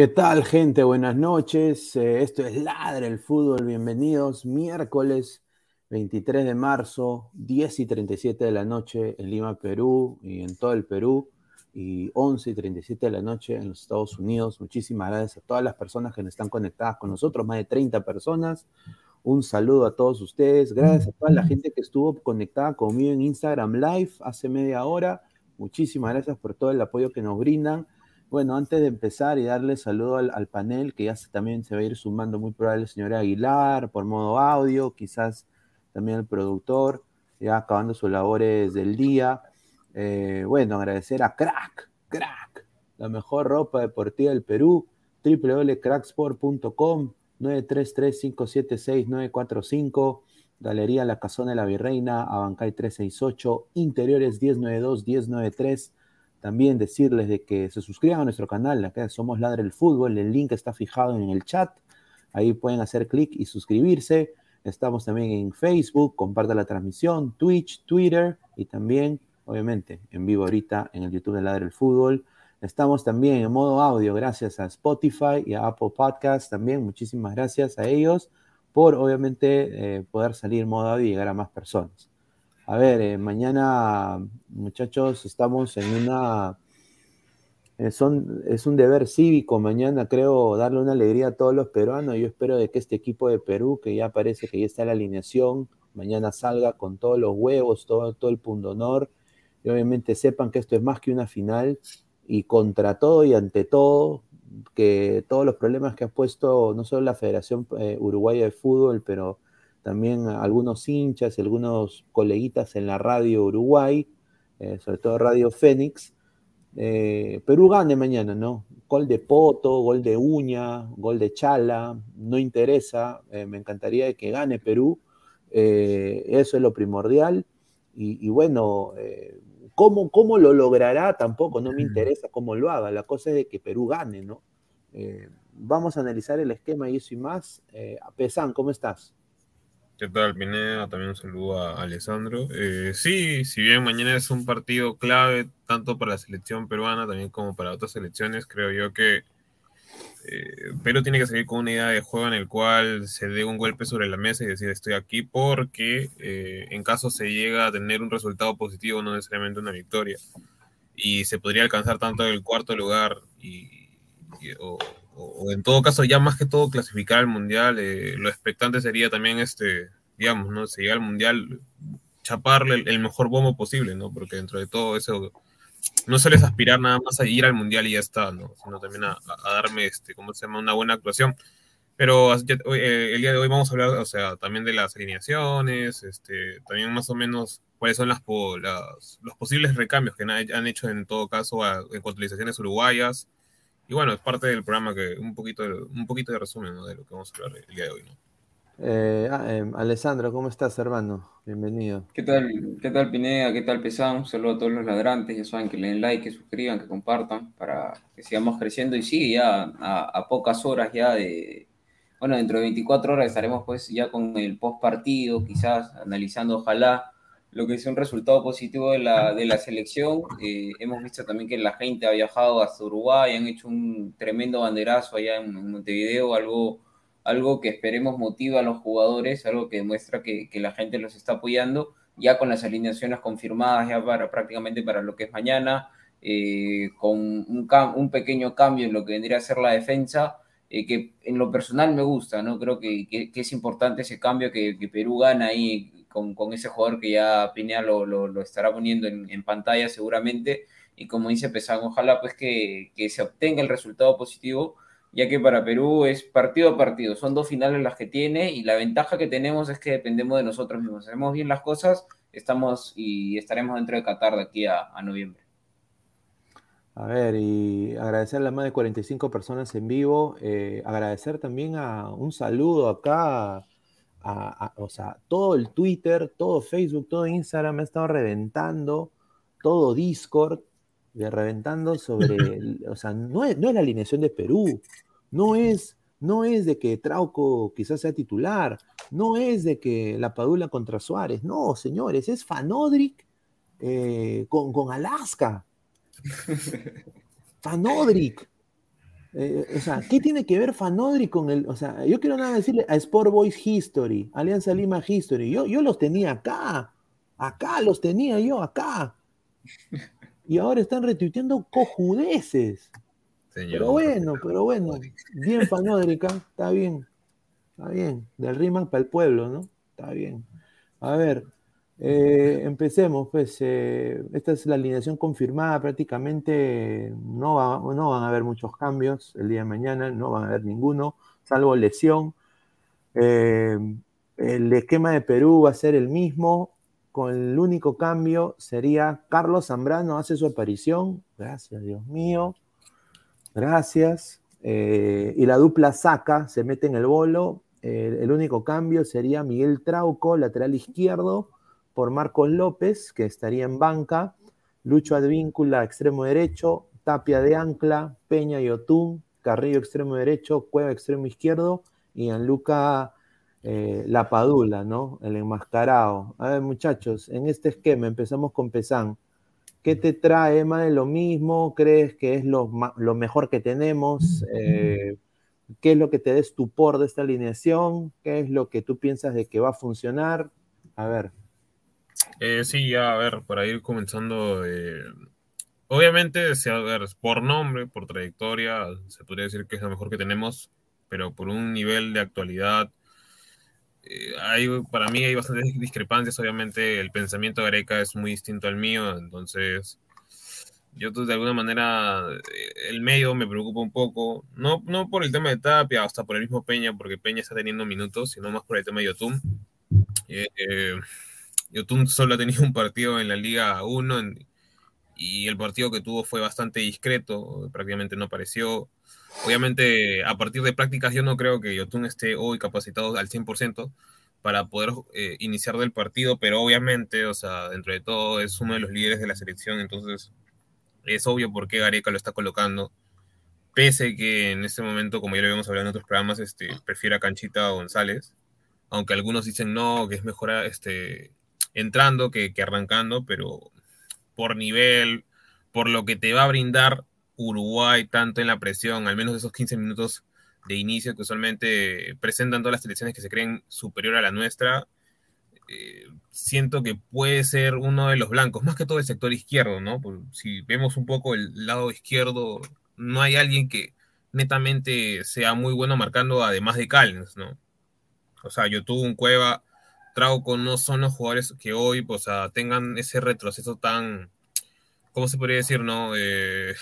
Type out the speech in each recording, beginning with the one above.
¿Qué tal, gente? Buenas noches. Eh, esto es Ladre el Fútbol. Bienvenidos. Miércoles 23 de marzo, 10 y 37 de la noche en Lima, Perú y en todo el Perú. Y 11 y 37 de la noche en los Estados Unidos. Muchísimas gracias a todas las personas que están conectadas con nosotros, más de 30 personas. Un saludo a todos ustedes. Gracias a toda la gente que estuvo conectada conmigo en Instagram Live hace media hora. Muchísimas gracias por todo el apoyo que nos brindan. Bueno, antes de empezar y darle saludo al, panel, que ya también se va a ir sumando muy probable el señor Aguilar por modo audio, quizás también el productor, ya acabando sus labores del día. Eh, bueno, agradecer a Crack, Crack, la mejor ropa deportiva del Perú, www.cracksport.com, 933-576-945, Galería La Casona de la Virreina, Abancay 368, Interiores 1092-1093 también decirles de que se suscriban a nuestro canal, acá somos Ladre el Fútbol, el link está fijado en el chat, ahí pueden hacer clic y suscribirse. Estamos también en Facebook, compartan la transmisión, Twitch, Twitter y también, obviamente, en vivo ahorita en el YouTube de Ladre el Fútbol. Estamos también en modo audio gracias a Spotify y a Apple Podcasts también. Muchísimas gracias a ellos por, obviamente, eh, poder salir modo audio y llegar a más personas. A ver, eh, mañana, muchachos, estamos en una... Eh, son, es un deber cívico mañana, creo, darle una alegría a todos los peruanos. Yo espero de que este equipo de Perú, que ya parece que ya está la alineación, mañana salga con todos los huevos, todo, todo el pundonor. Y obviamente sepan que esto es más que una final y contra todo y ante todo, que todos los problemas que ha puesto no solo la Federación eh, Uruguaya de Fútbol, pero también algunos hinchas y algunos coleguitas en la radio Uruguay, eh, sobre todo Radio Fénix. Eh, Perú gane mañana, ¿no? Gol de Poto, gol de Uña, gol de Chala, no interesa, me encantaría que gane Perú, eso es lo primordial. Y, y bueno, ¿Cómo, lo logrará? Tampoco, no me interesa cómo lo haga. La cosa es de que Perú gane, ¿no? Eh, vamos a analizar el esquema y eso y más. Eh, Pesan, ¿cómo estás? ¿Qué tal, Pineda? También un saludo a Alessandro. Eh, sí, si bien mañana es un partido clave, tanto para la selección peruana también como para otras selecciones, creo yo que eh, pero tiene que salir con una idea de juego en el cual se dé un golpe sobre la mesa y decir estoy aquí porque eh, en caso se llega a tener un resultado positivo, no necesariamente una victoria, y se podría alcanzar tanto el cuarto lugar y, o, en todo caso ya más que todo clasificar al mundial, eh, lo expectante sería también este, digamos, ¿no? Si llega al mundial, chaparle el, el mejor bombo posible, ¿no? Porque dentro de todo eso no sueles aspirar nada más a ir al mundial y ya está, ¿no? Sino también a, darme, este, ¿cómo se llama? Una buena actuación. Pero eh, el día de hoy vamos a hablar, o sea, también de las alineaciones, este, también más o menos cuáles son las, los posibles recambios que han, hecho en todo caso en contabilizaciones uruguayas. Y bueno, es parte del programa que un poquito, un poquito de resumen de lo que vamos a hablar el día de hoy, ¿no? Eh, ah, em, Alessandro, ¿cómo estás, hermano? Bienvenido. ¿Qué tal, qué tal Pineda? ¿Qué tal Pesán? Un saludo a todos los ladrantes. Ya saben que le den like, que suscriban, que compartan para que sigamos creciendo. Y sí, ya a, pocas horas ya de. Bueno, dentro de 24 horas estaremos pues ya con el post partido, quizás analizando, ojalá, lo que sea un resultado positivo de la, de la selección. Eh, hemos visto también que la gente ha viajado hasta Uruguay, han hecho un tremendo banderazo allá en Montevideo, algo algo que esperemos motiva a los jugadores, algo que demuestra que, la gente los está apoyando, ya con las alineaciones confirmadas ya para prácticamente para lo que es mañana, eh, con un, un, pequeño cambio en lo que vendría a ser la defensa, eh, que en lo personal me gusta, ¿no? Creo que, es importante ese cambio que, Perú gana ahí con, ese jugador que ya Pinea lo, lo, estará poniendo en, pantalla seguramente, y como dice Pesán, ojalá pues que, que se obtenga el resultado positivo ya que para Perú es partido a partido, son dos finales las que tiene y la ventaja que tenemos es que dependemos de nosotros mismos. Hacemos bien las cosas, estamos y estaremos dentro de Qatar de aquí a, noviembre. A ver, y agradecer a las más de 45 personas en vivo, eh, agradecer también a un saludo acá, a, o sea, todo el Twitter, todo Facebook, todo Instagram me ha estado reventando, todo Discord, reventando sobre, o sea, no es, no es la alineación de Perú, no es, no es de que Trauco quizás sea titular, no es de que la Padula contra Suárez, no, señores, es Fanodric eh, con, con, Alaska. Fanodric. Eh, o sea, ¿qué tiene que ver Fanodric con el.? O sea, yo quiero nada decirle a Sport Boys History, Alianza Lima History. Yo, yo los tenía acá. Acá los tenía yo, acá y ahora están retuiteando cojudeces. Pero bueno, pero bueno, bien panódrica, está bien, está bien, del Riman para el pueblo, ¿no? Está bien. A ver, eh, empecemos, pues, eh, esta es la alineación confirmada, prácticamente no, no van a haber muchos cambios el día de mañana, no van a haber ninguno, salvo lesión. Eh, el esquema de Perú va a ser el mismo, con el único cambio sería Carlos Zambrano hace su aparición. Gracias, Dios mío. Gracias. Y la dupla saca, se mete en el bolo. el único cambio sería Miguel Trauco, lateral izquierdo, por Marcos López, que estaría en banca. Lucho Advíncula, extremo derecho. Tapia de ancla. Peña y Otún. Carrillo, extremo derecho. Cueva, extremo izquierdo. Y Anluca eh, la Padula, ¿no? El enmascarado. A ver, muchachos, en este esquema empezamos con Pesán. ¿Qué te trae más de lo mismo? ¿Crees que es lo, mejor que tenemos? Eh, ¿Qué es lo que te des estupor de esta alineación? ¿Qué es lo que tú piensas de que va a funcionar? A ver. Eh, sí, ya, a ver, para ir comenzando, eh, obviamente, a ver, por nombre, por trayectoria, se podría decir que es lo mejor que tenemos, pero por un nivel de actualidad, eh, hay, para mí hay bastantes discrepancias, obviamente el pensamiento de Areca es muy distinto al mío, entonces yo pues, de alguna manera el medio me preocupa un poco, no, no por el tema de Tapia, hasta por el mismo Peña, porque Peña está teniendo minutos, sino más por el tema de Yotun. Yotun solo ha tenido un partido en la Liga 1 y el partido que tuvo fue bastante discreto, prácticamente no apareció. Obviamente, a partir de prácticas, yo no creo que Yotun esté hoy capacitado al 100% para poder eh, iniciar del partido, pero obviamente, o sea, dentro de todo es uno de los líderes de la selección, entonces es obvio por qué Gareca lo está colocando. Pese que en este momento, como ya lo habíamos hablado en otros programas, este, prefiere a Canchita González, aunque algunos dicen no, que es mejor este, entrando que, arrancando, pero por nivel, por lo que te va a brindar Uruguay tanto en la presión, al menos esos 15 minutos de inicio que usualmente presentan todas las selecciones que se creen superior a la nuestra, eh, siento que puede ser uno de los blancos, más que todo el sector izquierdo, ¿no? si vemos un poco el lado izquierdo, no hay alguien que netamente sea muy bueno marcando además de Callens, ¿no? O sea, yo tuve un Cueva, Trauco no son los jugadores que hoy, pues, tengan ese retroceso tan, ¿cómo se podría decir, no? Eh,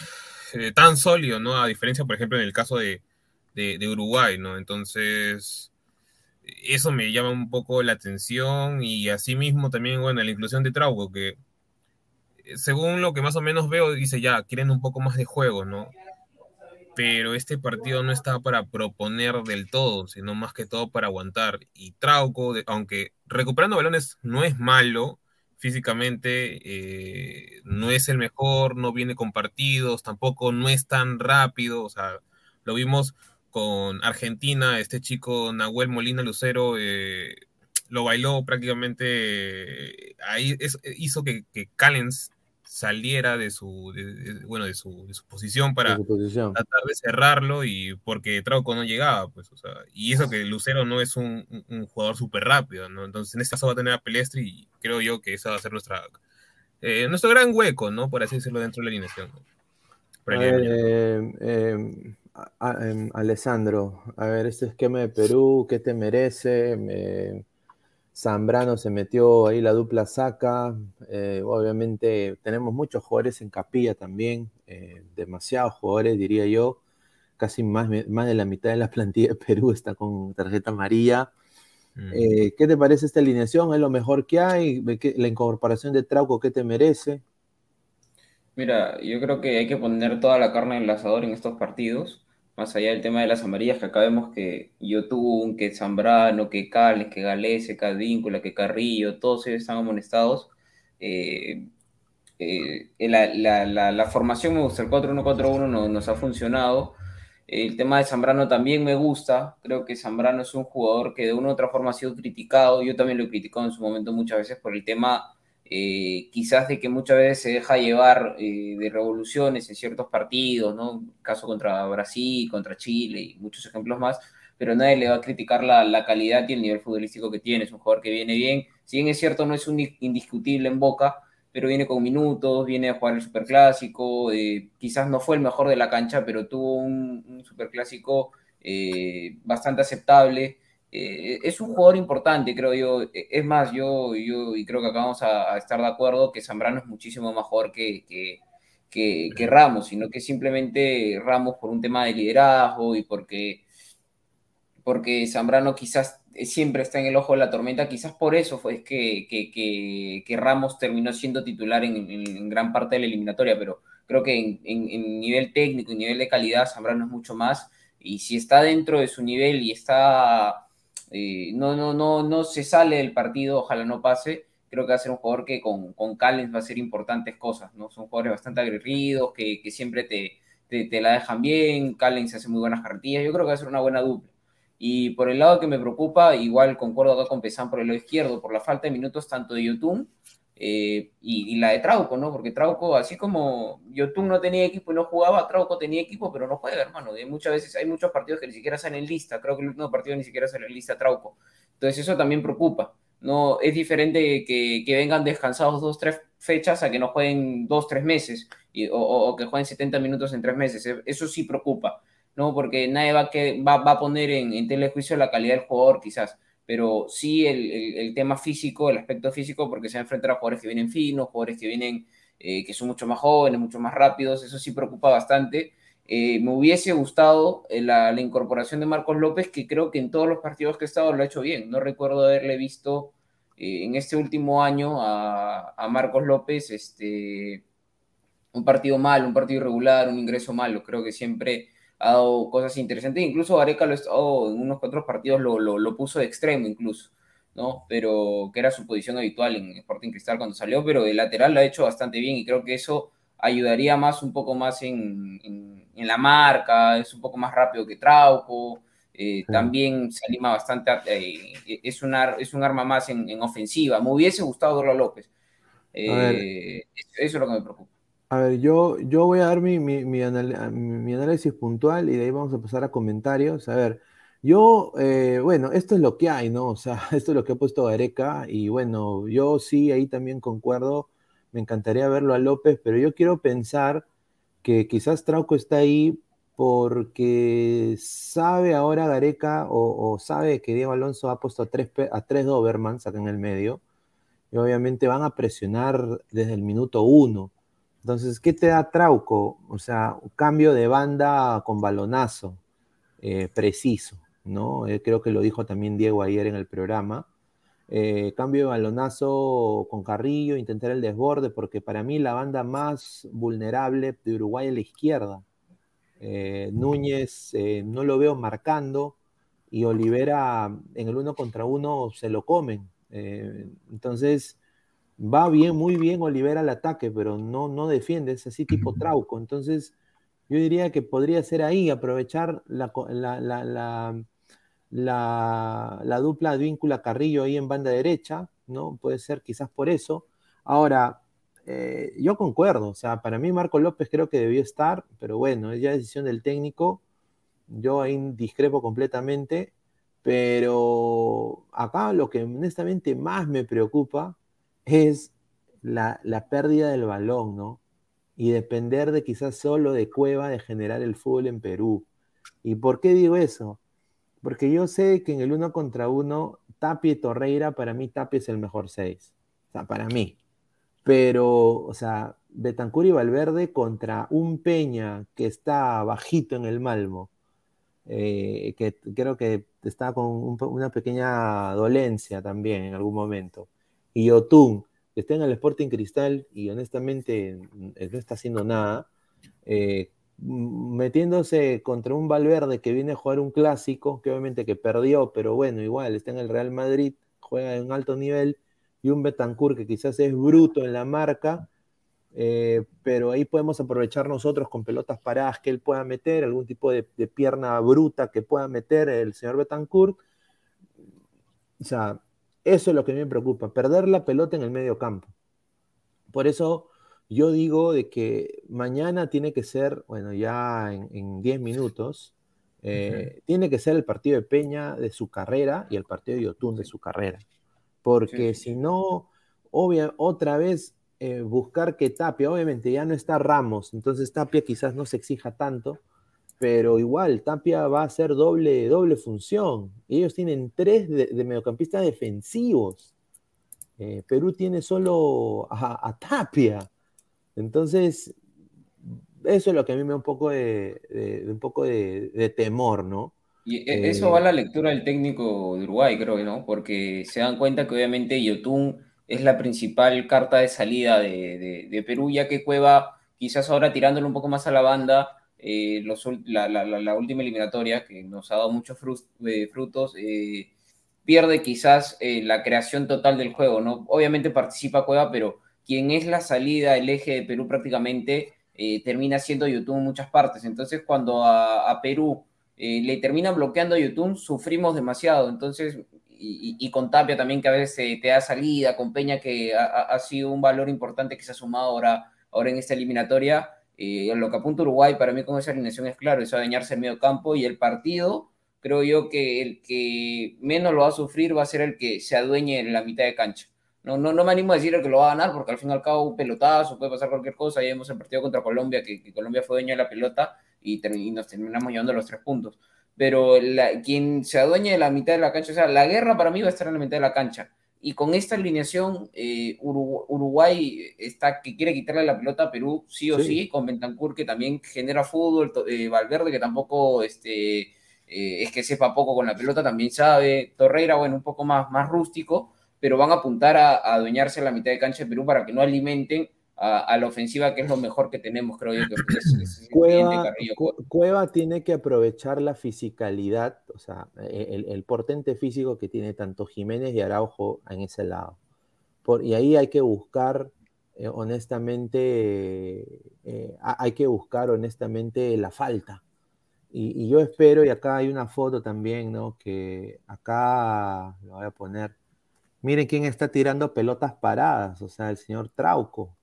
eh, tan sólido, ¿no? A diferencia, por ejemplo, en el caso de, de, Uruguay, ¿no? Entonces, eso me llama un poco la atención y asimismo también, bueno, la inclusión de Trauco, que eh, según lo que más o menos veo, dice ya, quieren un poco más de juego, ¿no? Pero este partido no está para proponer del todo, sino más que todo para aguantar. Y Trauco, aunque recuperando balones no es malo físicamente, eh, no es el mejor, no viene con partidos, tampoco no es tan rápido, o sea, lo vimos con Argentina, este chico Nahuel Molina Lucero eh, lo bailó prácticamente, ahí hizo que, que Callens saliera de su, bueno, de su, de su, posición para tratar de cerrarlo y porque Trauco no llegaba, pues, o sea, y eso que Lucero no es un, un jugador súper rápido, ¿no? Entonces en este caso va a tener a Pelestri y creo yo que esa va a ser nuestra, eh, nuestro gran hueco, ¿no? Por así decirlo, dentro de la alineación. Eh, em, em, Alessandro, a ver, este esquema de Perú, ¿qué te merece? Me Zambrano se metió ahí la dupla saca. Eh, obviamente tenemos muchos jugadores en capilla también, eh, demasiados jugadores diría yo. Casi más, más de la mitad de la plantilla de Perú está con tarjeta amarilla. Mm. Eh, ¿Qué te parece esta alineación? ¿Es lo mejor que hay? ¿La incorporación de Trauco qué te merece? Mira, yo creo que hay que poner toda la carne en el asador en estos partidos más allá del tema de las amarillas, que acá vemos que Yotun, que Zambrano, que Cales, que Galese, que Advíncula, que Carrillo, todos ellos están amonestados. Eh, eh, la, formación me gusta, el 4-1-4-1 no, nos ha funcionado. El tema de Zambrano también me gusta. Creo que Zambrano es un jugador que de una u otra forma ha sido criticado. Yo también lo he criticado en su momento muchas veces por el tema eh, quizás de que muchas veces se deja llevar eh, de revoluciones en ciertos partidos, ¿no? Caso contra Brasil, contra Chile y muchos ejemplos más, pero nadie le va a criticar la, calidad y el nivel futbolístico que tiene. Es un jugador que viene bien, si bien es cierto, no es un indiscutible en boca, pero viene con minutos, viene a jugar el superclásico, eh, quizás no fue el mejor de la cancha, pero tuvo un, un superclásico bastante aceptable. Eh, es un jugador importante, creo yo. E, es más, yo, yo y creo que acá vamos a, estar de acuerdo que Zambrano es muchísimo mejor que, que, que, Ramos, sino que simplemente Ramos por un tema de liderazgo y porque, porque Zambrano quizás siempre está en el ojo de la tormenta, quizás por eso fue que, que Ramos terminó siendo titular en, gran parte de la eliminatoria, pero creo que en, en nivel técnico y nivel de calidad Zambrano es mucho más. Y si está dentro de su nivel y está eh, no, no, no, no se sale del partido, ojalá no pase. Creo que va a ser un jugador que con, con Callens va a hacer importantes cosas, ¿no? Son jugadores bastante aguerridos, que, que siempre te, te, la dejan bien. Callens hace muy buenas carretillas. Yo creo que va a ser una buena dupla. Y por el lado que me preocupa, igual concuerdo acá con Pesan por el lado izquierdo, por la falta de minutos tanto de Yotun eh, y, la de Trauco, ¿no? Porque Trauco, así como Yotun no tenía equipo y no jugaba, Trauco tenía equipo, pero no juega, hermano. De muchas veces hay muchos partidos que ni siquiera salen en lista. Creo que el último partido ni siquiera sale en lista Trauco. Entonces eso también preocupa. No, es diferente que, vengan descansados dos, tres fechas a que no jueguen dos, tres meses o, que jueguen 70 minutos en tres meses. E, eso sí preocupa, ¿no? Porque nadie va, que, va, a poner en, en telejuicio la calidad del jugador, quizás, pero sí el, tema físico, el aspecto físico, porque se va a enfrentar a jugadores que vienen finos, jugadores que vienen, eh, que son mucho más jóvenes, mucho más rápidos, eso sí preocupa bastante. Eh, me hubiese gustado eh, la, incorporación de Marcos López, que creo que en todos los partidos que he estado lo ha hecho bien. No recuerdo haberle visto eh, en este último año a, Marcos López este, un partido mal, un partido irregular, un ingreso malo. Creo que siempre ha dado cosas interesantes. Incluso Areca lo ha estado en unos cuatro partidos, lo, lo, puso de extremo incluso. ¿no? Pero que era su posición habitual en Sporting Cristal cuando salió, pero de lateral lo ha hecho bastante bien y creo que eso ayudaría más un poco más en, en, la marca, es un poco más rápido que Trauco, eh, también se anima bastante, eh, es, un es un arma más en, ofensiva. Me hubiese gustado verlo a López. Eh, eso es lo que me preocupa. A ver, yo, yo voy a dar mi, mi, mi, análisis puntual y de ahí vamos a pasar a comentarios. A ver, yo, bueno, esto es lo que hay, ¿no? O sea, esto es lo que ha puesto Gareca y bueno, yo sí, ahí también concuerdo me encantaría verlo a López, pero yo quiero pensar que quizás Trauco está ahí porque sabe ahora Gareca o, sabe que Diego Alonso ha puesto a tres, a tres Dobermans acá en el medio y obviamente van a presionar desde el minuto uno. Entonces, ¿qué te da Trauco? O sea, un cambio de banda con balonazo eh, preciso, ¿no? Eh, creo que lo dijo también Diego ayer en el programa. Eh, cambio de balonazo con Carrillo, intentar el desborde, porque para mí la banda más vulnerable de Uruguay es la izquierda. Eh, Núñez no lo veo marcando y Olivera en el uno contra uno se lo comen. entonces va bien, muy bien Olivera al ataque, pero no, no defiende, es así tipo Trauco. Entonces yo diría que podría ser ahí, aprovechar la la, la dupla víncula Carrillo ahí en banda derecha, ¿no? Puede ser quizás por eso. Ahora, eh, yo concuerdo, o sea, para mí Marco López creo que debió estar, pero bueno, es ya decisión del técnico, yo ahí discrepo completamente, pero acá lo que honestamente más me preocupa es la, la pérdida del balón, ¿no? Y depender de quizás solo de Cueva de generar el fútbol en Perú. ¿Y por qué digo eso? Porque yo sé que en el uno contra uno, Tapia y Torreira, para mí Tapia es el mejor seis. O sea, para mí. Pero, o sea, Betancur y Valverde contra un Peña que está bajito en el Malmo, eh, que creo que está con una pequeña dolencia también en algún momento. Y Otún, que está en el Sporting Cristal y honestamente no está haciendo nada. Eh, metiéndose contra un Valverde que viene a jugar un clásico, que obviamente que perdió, pero bueno, igual está en el Real Madrid, juega en alto nivel, y un Betancourt que quizás es bruto en la marca, eh, pero ahí podemos aprovechar nosotros con pelotas paradas que él pueda meter, algún tipo de, pierna bruta que pueda meter el señor Betancourt. O sea, eso es lo que me preocupa, perder la pelota en el medio campo. Por eso yo digo de que mañana tiene que ser, bueno, ya en 10 minutos, eh, tiene que ser el partido de Peña de su carrera y el partido de Yotun de su carrera. Porque si no, obvia, otra vez eh, buscar que Tapia, obviamente ya no está Ramos, entonces Tapia quizás no se exija tanto, pero igual Tapia va a hacer doble, doble función. Ellos tienen tres de, mediocampistas defensivos. Eh, Perú tiene solo a Tapia. Entonces, eso es lo que a mí me da un poco de, un poco de, temor, ¿no? Y e, eso va a la lectura del técnico de Uruguay, creo, ¿no? Porque se dan cuenta que obviamente Yotun es la principal carta de salida de, Perú, ya que Cueva, quizás ahora tirándole un poco más a la banda, eh, la, última eliminatoria, que nos ha dado muchos eh, frutos, eh, pierde quizás la creación total del juego, ¿no? Obviamente participa Cueva, pero quien es la salida, el eje de Perú prácticamente, termina siendo YouTube en muchas partes. Entonces, cuando a, Perú le termina bloqueando YouTube, sufrimos demasiado. Entonces, y, con Tapia también, que a veces te da salida, con Peña, que ha, sido un valor importante que se ha sumado ahora, ahora en esta eliminatoria. Eh, lo que apunta Uruguay para mí con esa alineación es claro, es a dañarse el medio campo y el partido creo yo que el que menos lo va a sufrir va a ser el que se adueñe en la mitad de cancha. No, no, no me animo a decir el que lo va a ganar, porque al fin y al cabo un pelotazo, puede pasar cualquier cosa. Ya hemos el partido contra Colombia, que, Colombia fue dueño de la pelota y, nos terminamos llevando los tres puntos. Pero quien se adueñe de la mitad de la cancha, o sea, la guerra para mí va a estar en la mitad de la cancha. Y con esta alineación, eh, Uruguay está que quiere quitarle la pelota a Perú, sí o sí, con Bentancur que también genera fútbol, eh, Valverde que tampoco este, eh, es que sepa poco con la pelota, también sabe, Torreira, bueno, un poco más, más rústico, pero van a apuntar a, adueñarse la mitad de cancha de Perú para que no alimenten a, la ofensiva, que es lo mejor que tenemos, creo yo. Cueva, tiene que aprovechar la fisicalidad, o sea, el, el, portente físico que tiene tanto Jiménez y Araujo en ese lado. Por, y ahí hay que buscar, eh, honestamente, eh, hay que buscar honestamente la falta. Y, y, yo espero, y acá hay una foto también, ¿no? Que acá lo voy a poner Miren quién está tirando pelotas paradas, o sea, el señor Trauco.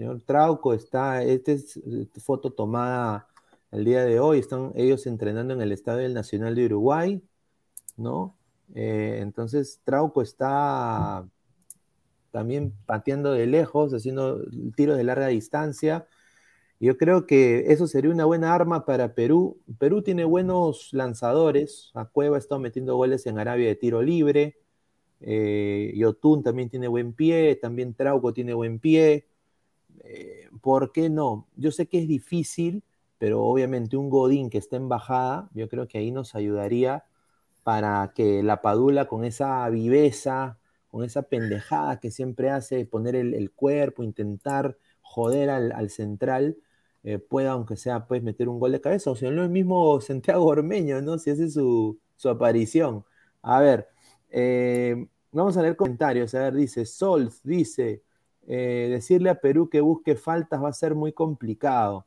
Señor Trauco está, esta es eh, foto tomada el día de hoy, están ellos entrenando en el Estadio Nacional de Uruguay, ¿no? Eh, entonces Trauco está también pateando de lejos, haciendo tiros de larga distancia. Yo creo que eso sería una buena arma para Perú. Perú tiene buenos lanzadores. A Cueva ha estado metiendo goles en Arabia de tiro libre. Eh, Yotun también tiene buen pie, también Trauco tiene buen pie. Eh, ¿Por qué no? Yo sé que es difícil, pero obviamente un Godín que está en bajada, yo creo que ahí nos ayudaría para que la Padula con esa viveza, con esa pendejada que siempre hace, poner el, cuerpo, intentar joder al, central, eh, pueda, aunque sea, pues meter un gol de cabeza, o si no, el mismo Santiago Ormeño, ¿no? Si hace su, su aparición. A ver, eh, vamos a leer comentarios. A ver, dice Sol, dice, eh, decirle a Perú que busque faltas va a ser muy complicado.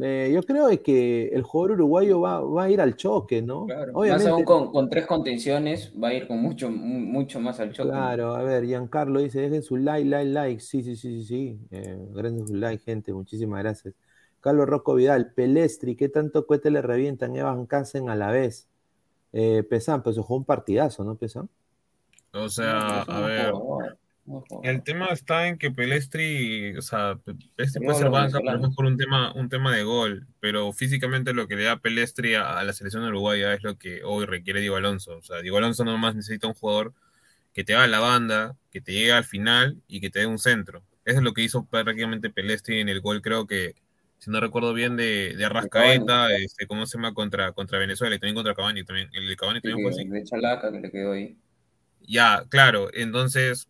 Eh, yo creo que el jugador uruguayo va, a ir al choque, ¿no? Obviamente, más aún con, tres contenciones, va a ir con mucho, mucho más al choque. Claro, a ver, Giancarlo dice, dejen su like, like, like. Sí, sí, sí, sí, sí. gracias su like, gente, muchísimas gracias. Carlos Rocco Vidal, Pelestri, ¿qué tanto cohete le revientan Evan Casen a la vez? Eh, Pesan, pues jugó un partidazo, ¿no, Pesan? O sea, a ver. El tema está en que Pelestri, o sea, Pelestri puede ser banca, pero por un tema, un tema de gol. Pero físicamente lo que le da Pelestri a, la selección uruguaya es lo que hoy requiere Diego Alonso. O sea, Diego Alonso nomás necesita un jugador que te haga la banda, que te llegue al final y que te dé un centro. Eso es lo que hizo prácticamente Pelestri en el gol, creo que si no recuerdo bien, de, de Arrascaeta, este, ¿cómo se llama? Contra, contra Venezuela y también contra Cavani. También, el de Cavani también fue así. De Chalaca que le quedó ahí. Ya, claro. Entonces,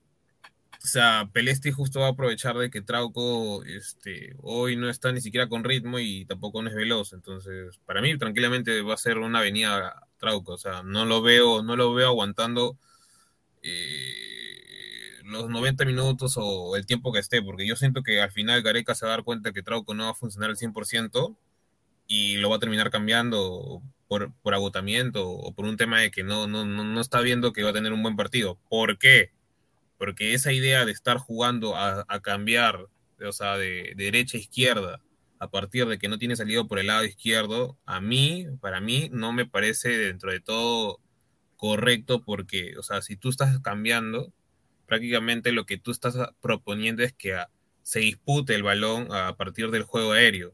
o sea, Pelesti justo va a aprovechar de que Trauco este, hoy no está ni siquiera con ritmo y tampoco no es veloz. Entonces, para mí, tranquilamente va a ser una avenida Trauco. O sea, no lo veo, no lo veo aguantando. Eh, los 90 minutos o el tiempo que esté, porque yo siento que al final Gareca se va a dar cuenta que Trauco no va a funcionar al 100% y lo va a terminar cambiando por, por agotamiento o por un tema de que no, no, no, está viendo que va a tener un buen partido. ¿Por qué? Porque esa idea de estar jugando a, cambiar, o sea, de, derecha a izquierda, a partir de que no tiene salido por el lado izquierdo, a mí, para mí, no me parece dentro de todo correcto porque, o sea, si tú estás cambiando, prácticamente lo que tú estás proponiendo es que se dispute el balón a partir del juego aéreo.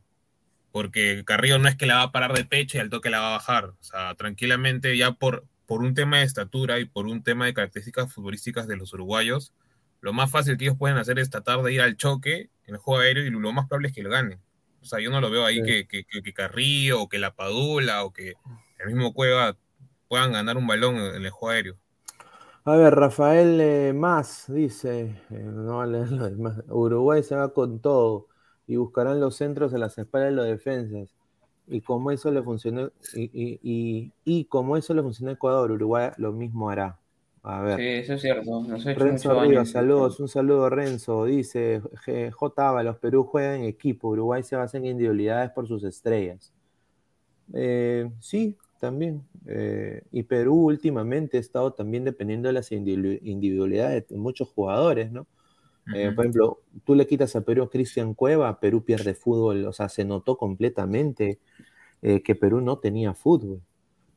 Porque Carrillo no es que la va a parar de pecho y al toque la va a bajar. O sea, tranquilamente ya por, por un tema de estatura y por un tema de características futbolísticas de los uruguayos, lo más fácil que ellos pueden hacer es tratar de ir al choque en el juego aéreo y lo más probable es que lo ganen. O sea, yo no lo veo ahí que, que, que, Carrillo o que la Padula o que el mismo Cueva puedan ganar un balón en el juego aéreo. A ver, Rafael eh, Más dice, eh, Uruguay se va con todo y buscarán los centros en las espaldas de los defensas. Y como eso le funcionó, y, y, como eso le funcionó a Ecuador, Uruguay lo mismo hará. A ver. Sí, eso es cierto. Renzo Rivas, saludos, un saludo Renzo. Dice J. los Perú juegan en equipo, Uruguay se basa en individualidades por sus estrellas. Eh, sí, también. Eh, y Perú últimamente ha estado también dependiendo de las individualidades de muchos jugadores, ¿no? Eh, por ejemplo, tú le quitas a Perú a Cristian Cueva, Perú pierde fútbol, o sea, se notó completamente eh, que Perú no tenía fútbol.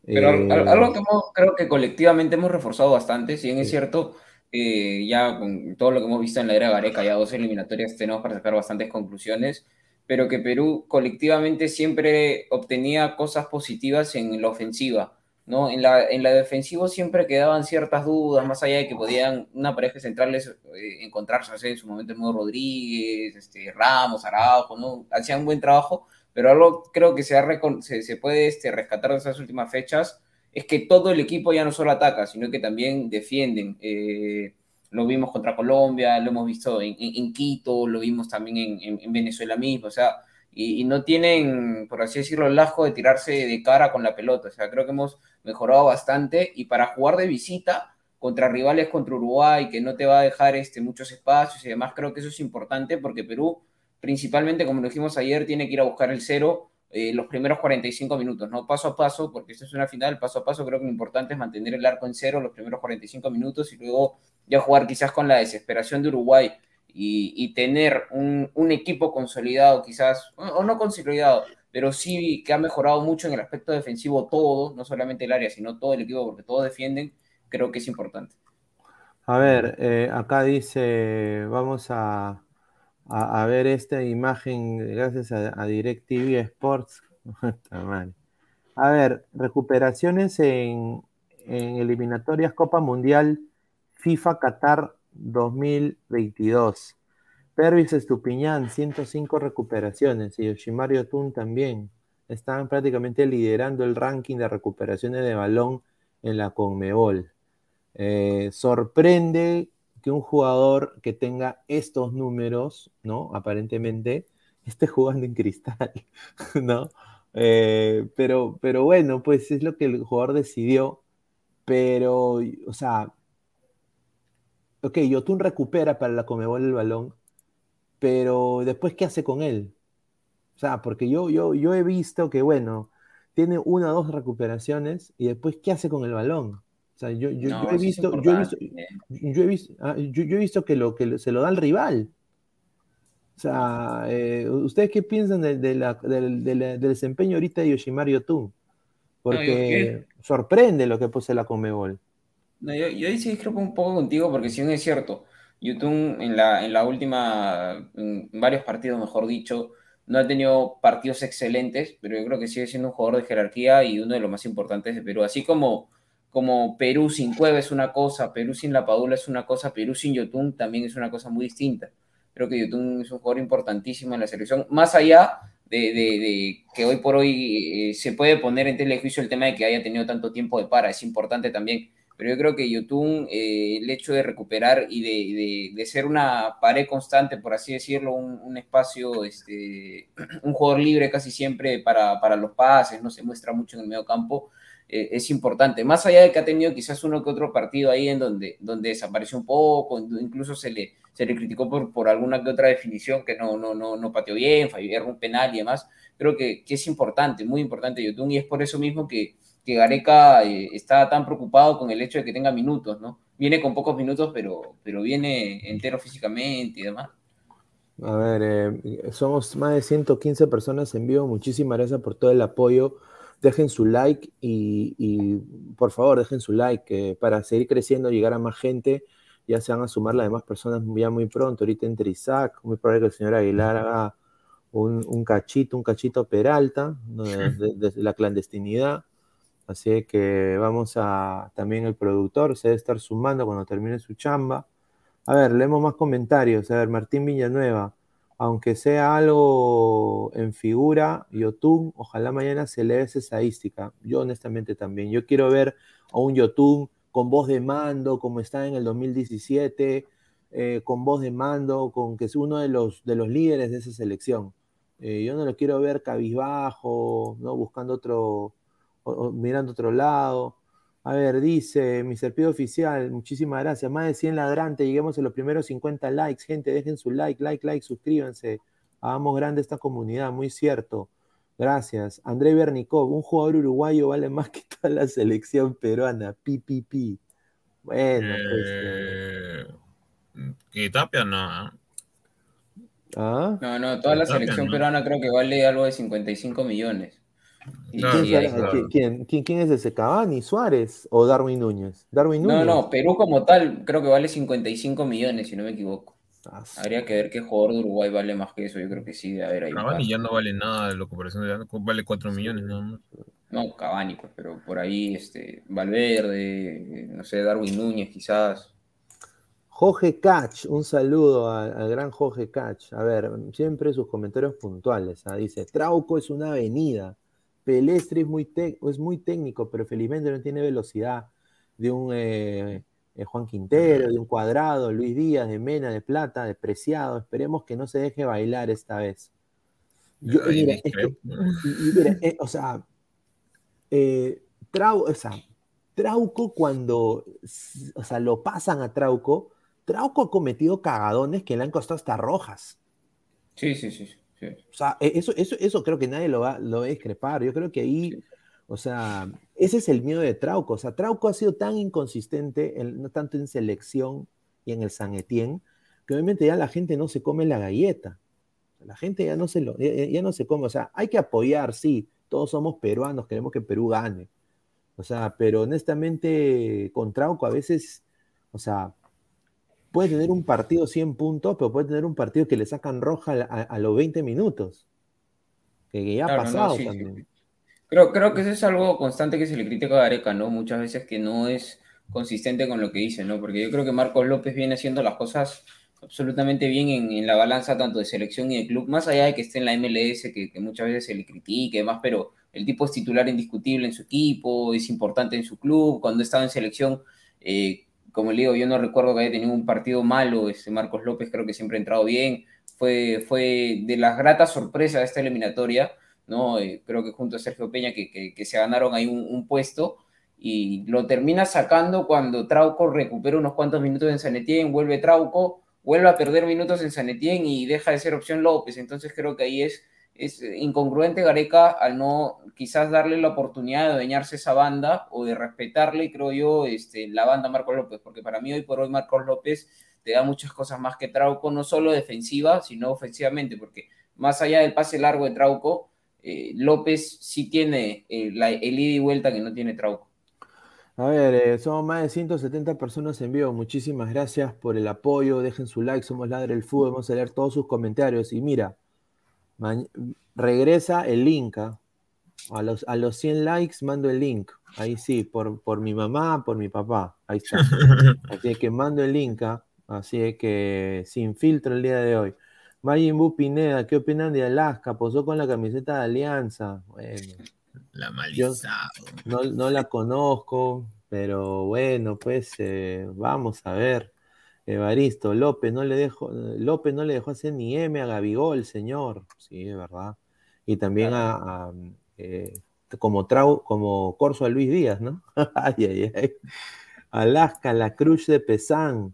Pero algo que creo que colectivamente hemos reforzado bastante, si bien es cierto, ya con todo lo que hemos visto en la era Gareca, ya dos eliminatorias tenemos para sacar bastantes conclusiones, pero que Perú colectivamente siempre obtenía cosas positivas en la ofensiva. ¿No? En la, en la defensiva siempre quedaban ciertas dudas, más allá de que podían una pareja centrales eh, encontrarse en su momento el modo Rodríguez, este, Ramos, Araujo, ¿no? Hacían un buen trabajo, pero algo creo que se, se, se, puede este, rescatar de esas últimas fechas es que todo el equipo ya no solo ataca, sino que también defienden. Eh, lo vimos contra Colombia, lo hemos visto en, en, Quito, lo vimos también en, en Venezuela mismo, o sea, y, no tienen, por así decirlo, el asco de tirarse de cara con la pelota. O sea, creo que hemos mejorado bastante y para jugar de visita contra rivales contra Uruguay, que no te va a dejar este, muchos espacios y demás, creo que eso es importante porque Perú, principalmente, como lo dijimos ayer, tiene que ir a buscar el cero eh, los primeros 45 minutos, ¿no? Paso a paso, porque esto es una final, paso a paso, creo que lo importante es mantener el arco en cero los primeros 45 minutos y luego ya jugar quizás con la desesperación de Uruguay y, tener un, equipo consolidado, quizás, o no consolidado, pero sí que ha mejorado mucho en el aspecto defensivo todo, no solamente el área, sino todo el equipo, porque todos defienden, creo que es importante. A ver, eh, acá dice, vamos a, ver esta imagen gracias a, a DirecTV Sports. a ver, recuperaciones en eliminatorias Copa Mundial FIFA Qatar 2022. Pervis Estupiñán, 105 recuperaciones y Yoshimaru Tun también. Están prácticamente liderando el ranking de recuperaciones de balón en la Conmebol. Eh, sorprende que un jugador que tenga estos números, ¿no? Aparentemente, esté jugando en cristal, ¿no? Eh, pero, pero bueno, pues es lo que el jugador decidió. Pero, o sea, ok, Yotun recupera para la Comebol el balón, pero después, ¿qué hace con él? O sea, porque yo, yo, yo he visto que, bueno, tiene una o dos recuperaciones y después, ¿qué hace con el balón? O sea, yo, yo, he, visto, yo, he, visto, yo, he visto, ah, yo, he visto, que, lo, que se lo da al rival. O sea, eh, ¿ustedes qué piensan de, de la, del desempeño ahorita de Yoshimaru Yotun? Porque sorprende lo que puse la Comebol. No, yo, yo sí discrepo un poco contigo porque si no es cierto, YouTube en la, en la última, en varios partidos, mejor dicho, no ha tenido partidos excelentes, pero yo creo que sigue siendo un jugador de jerarquía y uno de los más importantes de Perú. Así como, como Perú sin Cueva es una cosa, Perú sin La Padula es una cosa, Perú sin Yotun también es una cosa muy distinta. Creo que Yotun es un jugador importantísimo en la selección, más allá de, de, que hoy por hoy eh, se puede poner en telejuicio el tema de que haya tenido tanto tiempo de para, es importante también pero yo creo que YouTube, eh, el hecho de recuperar y de, de, ser una pared constante, por así decirlo, un, un espacio, este, un jugador libre casi siempre para, para, los pases, no se muestra mucho en el medio campo, eh, es importante. Más allá de que ha tenido quizás uno que otro partido ahí en donde, donde desapareció un poco, incluso se le, se le criticó por, por alguna que otra definición que no, no, no, no pateó bien, falló un penal y demás, creo que, que es importante, muy importante YouTube, y es por eso mismo que que Gareca eh, está tan preocupado con el hecho de que tenga minutos, ¿no? Viene con pocos minutos, pero, pero viene entero físicamente y demás. A ver, eh, somos más de 115 personas en vivo. Muchísimas gracias por todo el apoyo. Dejen su like y, por favor dejen su like para seguir creciendo, llegar a más gente. Ya se van a sumar las demás personas ya muy pronto. Ahorita entre Isaac, muy probable que el señor Aguilar haga un, cachito, un cachito Peralta desde la clandestinidad. Así que vamos a, también el productor se debe estar sumando cuando termine su chamba. A ver, leemos más comentarios. A ver, Martín Villanueva, aunque sea algo en figura, Yotun, ojalá mañana se lea esa estadística. Yo honestamente también. Yo quiero ver a un Yotun con voz de mando, como está en el 2017, eh, con voz de mando, con que es uno de los, de los líderes de esa selección. Eh, yo no lo quiero ver cabizbajo, ¿no? buscando otro, mirando otro lado. A ver, dice mi serpido oficial, muchísimas gracias. Más de 100 ladrantes, lleguemos a los primeros 50 likes. Gente, dejen su like, like, like, suscríbanse. Hagamos grande esta comunidad, muy cierto. Gracias. André Bernicov, un jugador uruguayo vale más que toda la selección peruana. Pi, pi, pi. Bueno, pues. Eh, y Tapia no. ¿ah? ¿Ah? No, no, toda la selección peruana creo que vale algo de 55 millones. ¿Quién, quién, es ese? ¿Cavani, Suárez o Darwin Núñez? Darwin Núñez. No, no, Perú como tal creo que vale 55 millones, si no me equivoco. Ah, Habría que ver qué jugador de Uruguay vale más que eso. Yo creo que sí, de haber ahí. Cavani ya no vale nada, lo comparación vale 4 millones nada más. No, Cavani, pues, pero por ahí, este, Valverde, no sé, Darwin Núñez quizás. Jorge Cach, un saludo al, gran Jorge Cach. A ver, siempre sus comentarios puntuales. ¿ah? Dice, Trauco es una avenida. Pelestri es muy, es muy técnico, pero felizmente no tiene velocidad de un eh, eh, Juan Quintero, de un Cuadrado, Luis Díaz, de Mena, de Plata, de Preciado. Esperemos que no se deje bailar esta vez. Yo, mira, eh, o sea, Trauco cuando, o sea, lo pasan a Trauco, Trauco ha cometido cagadones que le han costado hasta rojas. Sí, sí, sí. O sea, e, eso, eso, eso creo que nadie lo va, lo a discrepar. Yo creo que ahí, o sea, ese es el miedo de Trauco. O sea, Trauco ha sido tan inconsistente, no tanto en selección y en el San Etienne, que obviamente ya la gente no se come la galleta. La gente ya no se lo, ya, no se come. O sea, hay que apoyar, sí. Todos somos peruanos, queremos que Perú gane. O sea, pero honestamente, con Trauco a veces, o sea, puede tener un partido 100 puntos, pero puede tener un partido que le sacan roja a, los 20 minutos. Que, ya ha pasado también. Creo, creo que eso es algo constante que se le critica a Gareca, ¿no? Muchas veces que no es consistente con lo que dice, ¿no? Porque yo creo que Marcos López viene haciendo las cosas absolutamente bien en, la balanza tanto de selección y de club, más allá de que esté en la MLS, que, muchas veces se le critique y demás, pero el tipo es titular indiscutible en su equipo, es importante en su club, cuando estaba en selección eh, como le digo, yo no recuerdo que haya tenido un partido malo, este Marcos López creo que siempre ha entrado bien, fue, fue de las gratas sorpresas de esta eliminatoria, ¿no? Eh, creo que junto a Sergio Peña que, que, se ganaron ahí un, puesto y lo termina sacando cuando Trauco recupera unos cuantos minutos en San Etienne, vuelve Trauco, vuelve a perder minutos en San Etienne y deja de ser opción López, entonces creo que ahí es es incongruente Gareca al no quizás darle la oportunidad de adueñarse esa banda o de respetarle, creo yo, este, la banda Marcos López, porque para mí hoy por hoy Marcos López te da muchas cosas más que Trauco, no solo defensiva, sino ofensivamente, porque más allá del pase largo de Trauco, eh, López sí tiene eh, el ida y vuelta que no tiene Trauco. A ver, eh, somos más de 170 personas en vivo. Muchísimas gracias por el apoyo. Dejen su like. Somos Ladre del Fútbol. Vamos a leer todos sus comentarios. Y mira, regresa el link. ¿ah? A, los, a los 100 likes mando el link. Ahí sí, por, por mi mamá, por mi papá. Ahí está. Así que mando el link. ¿ah? Así que sin filtro el día de hoy. Majin Pineda, ¿qué opinan de Alaska? Posó con la camiseta de Alianza. Bueno. La no, no, la conozco, pero bueno, pues eh, vamos a ver. Evaristo, López no le dejó, López no le dejó hacer ni M a Gabigol, señor. Sí, es verdad. Y también a, eh, como trau, como Corso a Luis Díaz, ¿no? ay, ay, ay. Alaska, la Cruz de Pesán.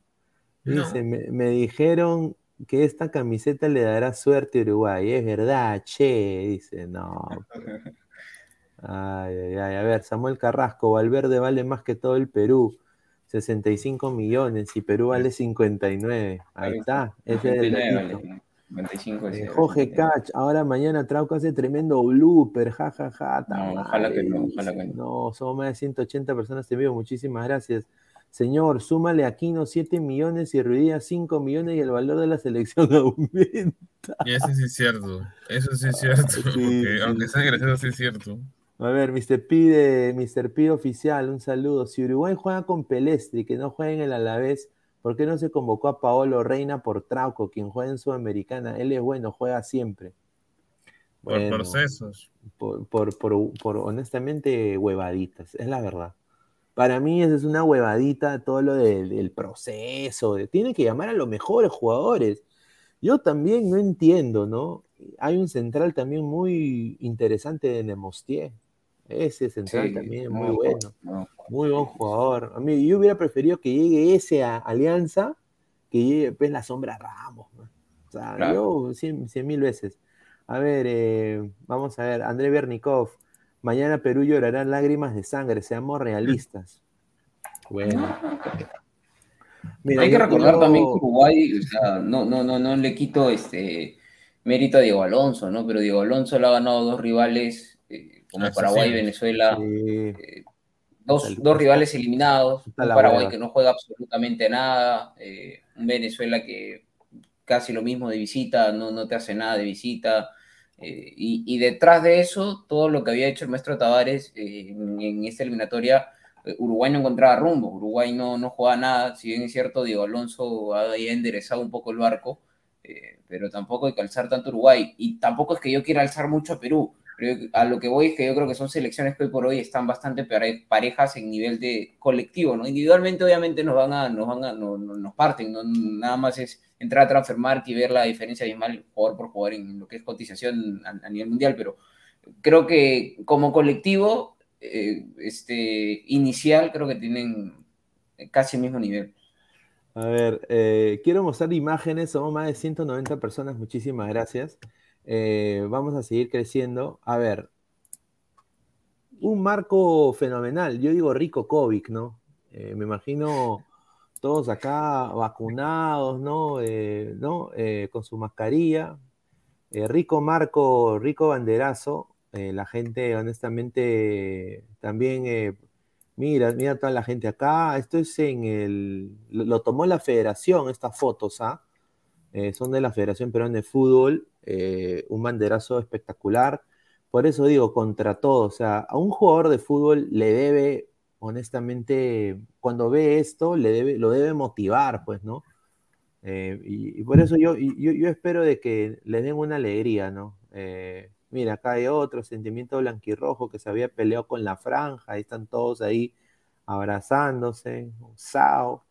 Dice, me, dijeron que esta camiseta le dará suerte a Uruguay. Es verdad, che. Dice, no. Ay, ay, ay. A ver, Samuel Carrasco, Valverde vale más que todo el Perú. 65 millones y Perú vale 59. Ahí está. Ese es el 25 eh, Jorge Cach, ahora mañana Trauco hace tremendo blooper, jajaja. Ja, ja, no, ojalá que no, ojalá que no. No, somos más de 180 personas en vivo, muchísimas gracias. Señor, súmale a Aquino 7 millones y Ruidía 5 millones y el valor de la selección aumenta. Y eso sí es cierto, eso sí es cierto, aunque sea gracioso, sí es cierto. A ver, Mr. P Mr. P oficial, un saludo. Si Uruguay juega con Pelestri, que no juega en el Alavés, ¿por qué no se convocó a Paolo Reina por Trauco, quien juega en Sudamericana? Él es bueno, juega siempre. Por procesos. Por, por, honestamente, huevaditas, es la verdad. Para mí esa es una huevadita todo lo del proceso. tiene que llamar a los mejores jugadores. Yo también no entiendo, ¿no? Hay un central también muy interesante de Nemostier. Ese central también es muy bueno. muy buen jugador. A mí, yo hubiera preferido que llegue ese a Alianza que llegue pues, la sombra Ramos. O sea, yo cien, mil veces. A ver, eh, vamos a ver. André Bernikov. Mañana Perú llorará lágrimas de sangre. Seamos realistas. Bueno. Hay que recordar también que Uruguay, o sea, no, no, no, no le quito este mérito a Diego Alonso, ¿no? Pero Diego Alonso le ha ganado dos rivales eh, como Paraguay y Venezuela. Eh, dos, rivales eliminados, un Paraguay que no juega absolutamente nada, eh, un Venezuela que casi lo mismo de visita, no, no te hace nada de visita. Eh, y, detrás de eso, todo lo que había hecho el maestro Tavares en, esta eliminatoria, Uruguay no encontraba rumbo, Uruguay no, no jugaba nada, si bien es cierto, Diego Alonso había enderezado un poco el barco, pero tampoco hay que alzar tanto Uruguay. Y tampoco es que yo quiera alzar mucho a Perú, a lo que voy es que yo creo que son selecciones que hoy por hoy están bastante parejas en nivel de colectivo, ¿no? Individualmente obviamente nos van a, nos van a, nos, parten. Nada más es entrar a transfermar y ver la diferencia abismal jugador por jugador en lo que es cotización a, nivel mundial, pero creo que como colectivo, eh, este, inicial, creo que tienen casi el mismo nivel. A ver, eh, quiero mostrar imágenes, somos más de 190 personas, muchísimas gracias. Eh, vamos a seguir creciendo. A ver, un marco fenomenal. Yo digo rico COVID, ¿no? Eh, me imagino todos acá vacunados, ¿no? Eh, ¿no? con su mascarilla. rico marco, rico banderazo. la gente, honestamente, también, mira, mira toda la gente acá. Esto es en el, lo, tomó la federación, estas fotos, ¿ah? son de la Federación Peruana de Fútbol. Eh, un banderazo espectacular. Por eso digo, contra todo, o sea, a un jugador de fútbol le debe, honestamente, cuando ve esto, le debe, lo debe motivar, pues, ¿no? Eh, y, por eso yo, yo, espero de que le den una alegría, ¿no? Eh, mira, acá hay otro sentimiento blanquirrojo que se había peleado con la franja, ahí están todos ahí abrazándose, Sao.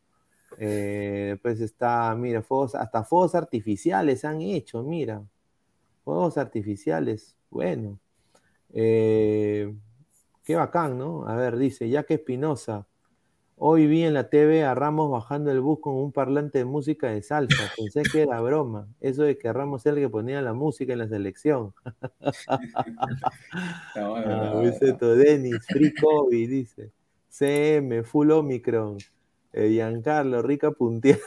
después está, mira, fuegos, hasta fuegos artificiales han hecho, mira. Juegos artificiales, bueno. Eh, qué bacán, ¿no? A ver, dice, ya que Espinosa, hoy vi en la TV a Ramos bajando el bus con un parlante de música de salsa. Pensé que era broma. Eso de que Ramos era el que ponía la música en la selección. ah, Denis, Free COVID, dice. CM, Full Omicron. Eh, Giancarlo, rica puntía.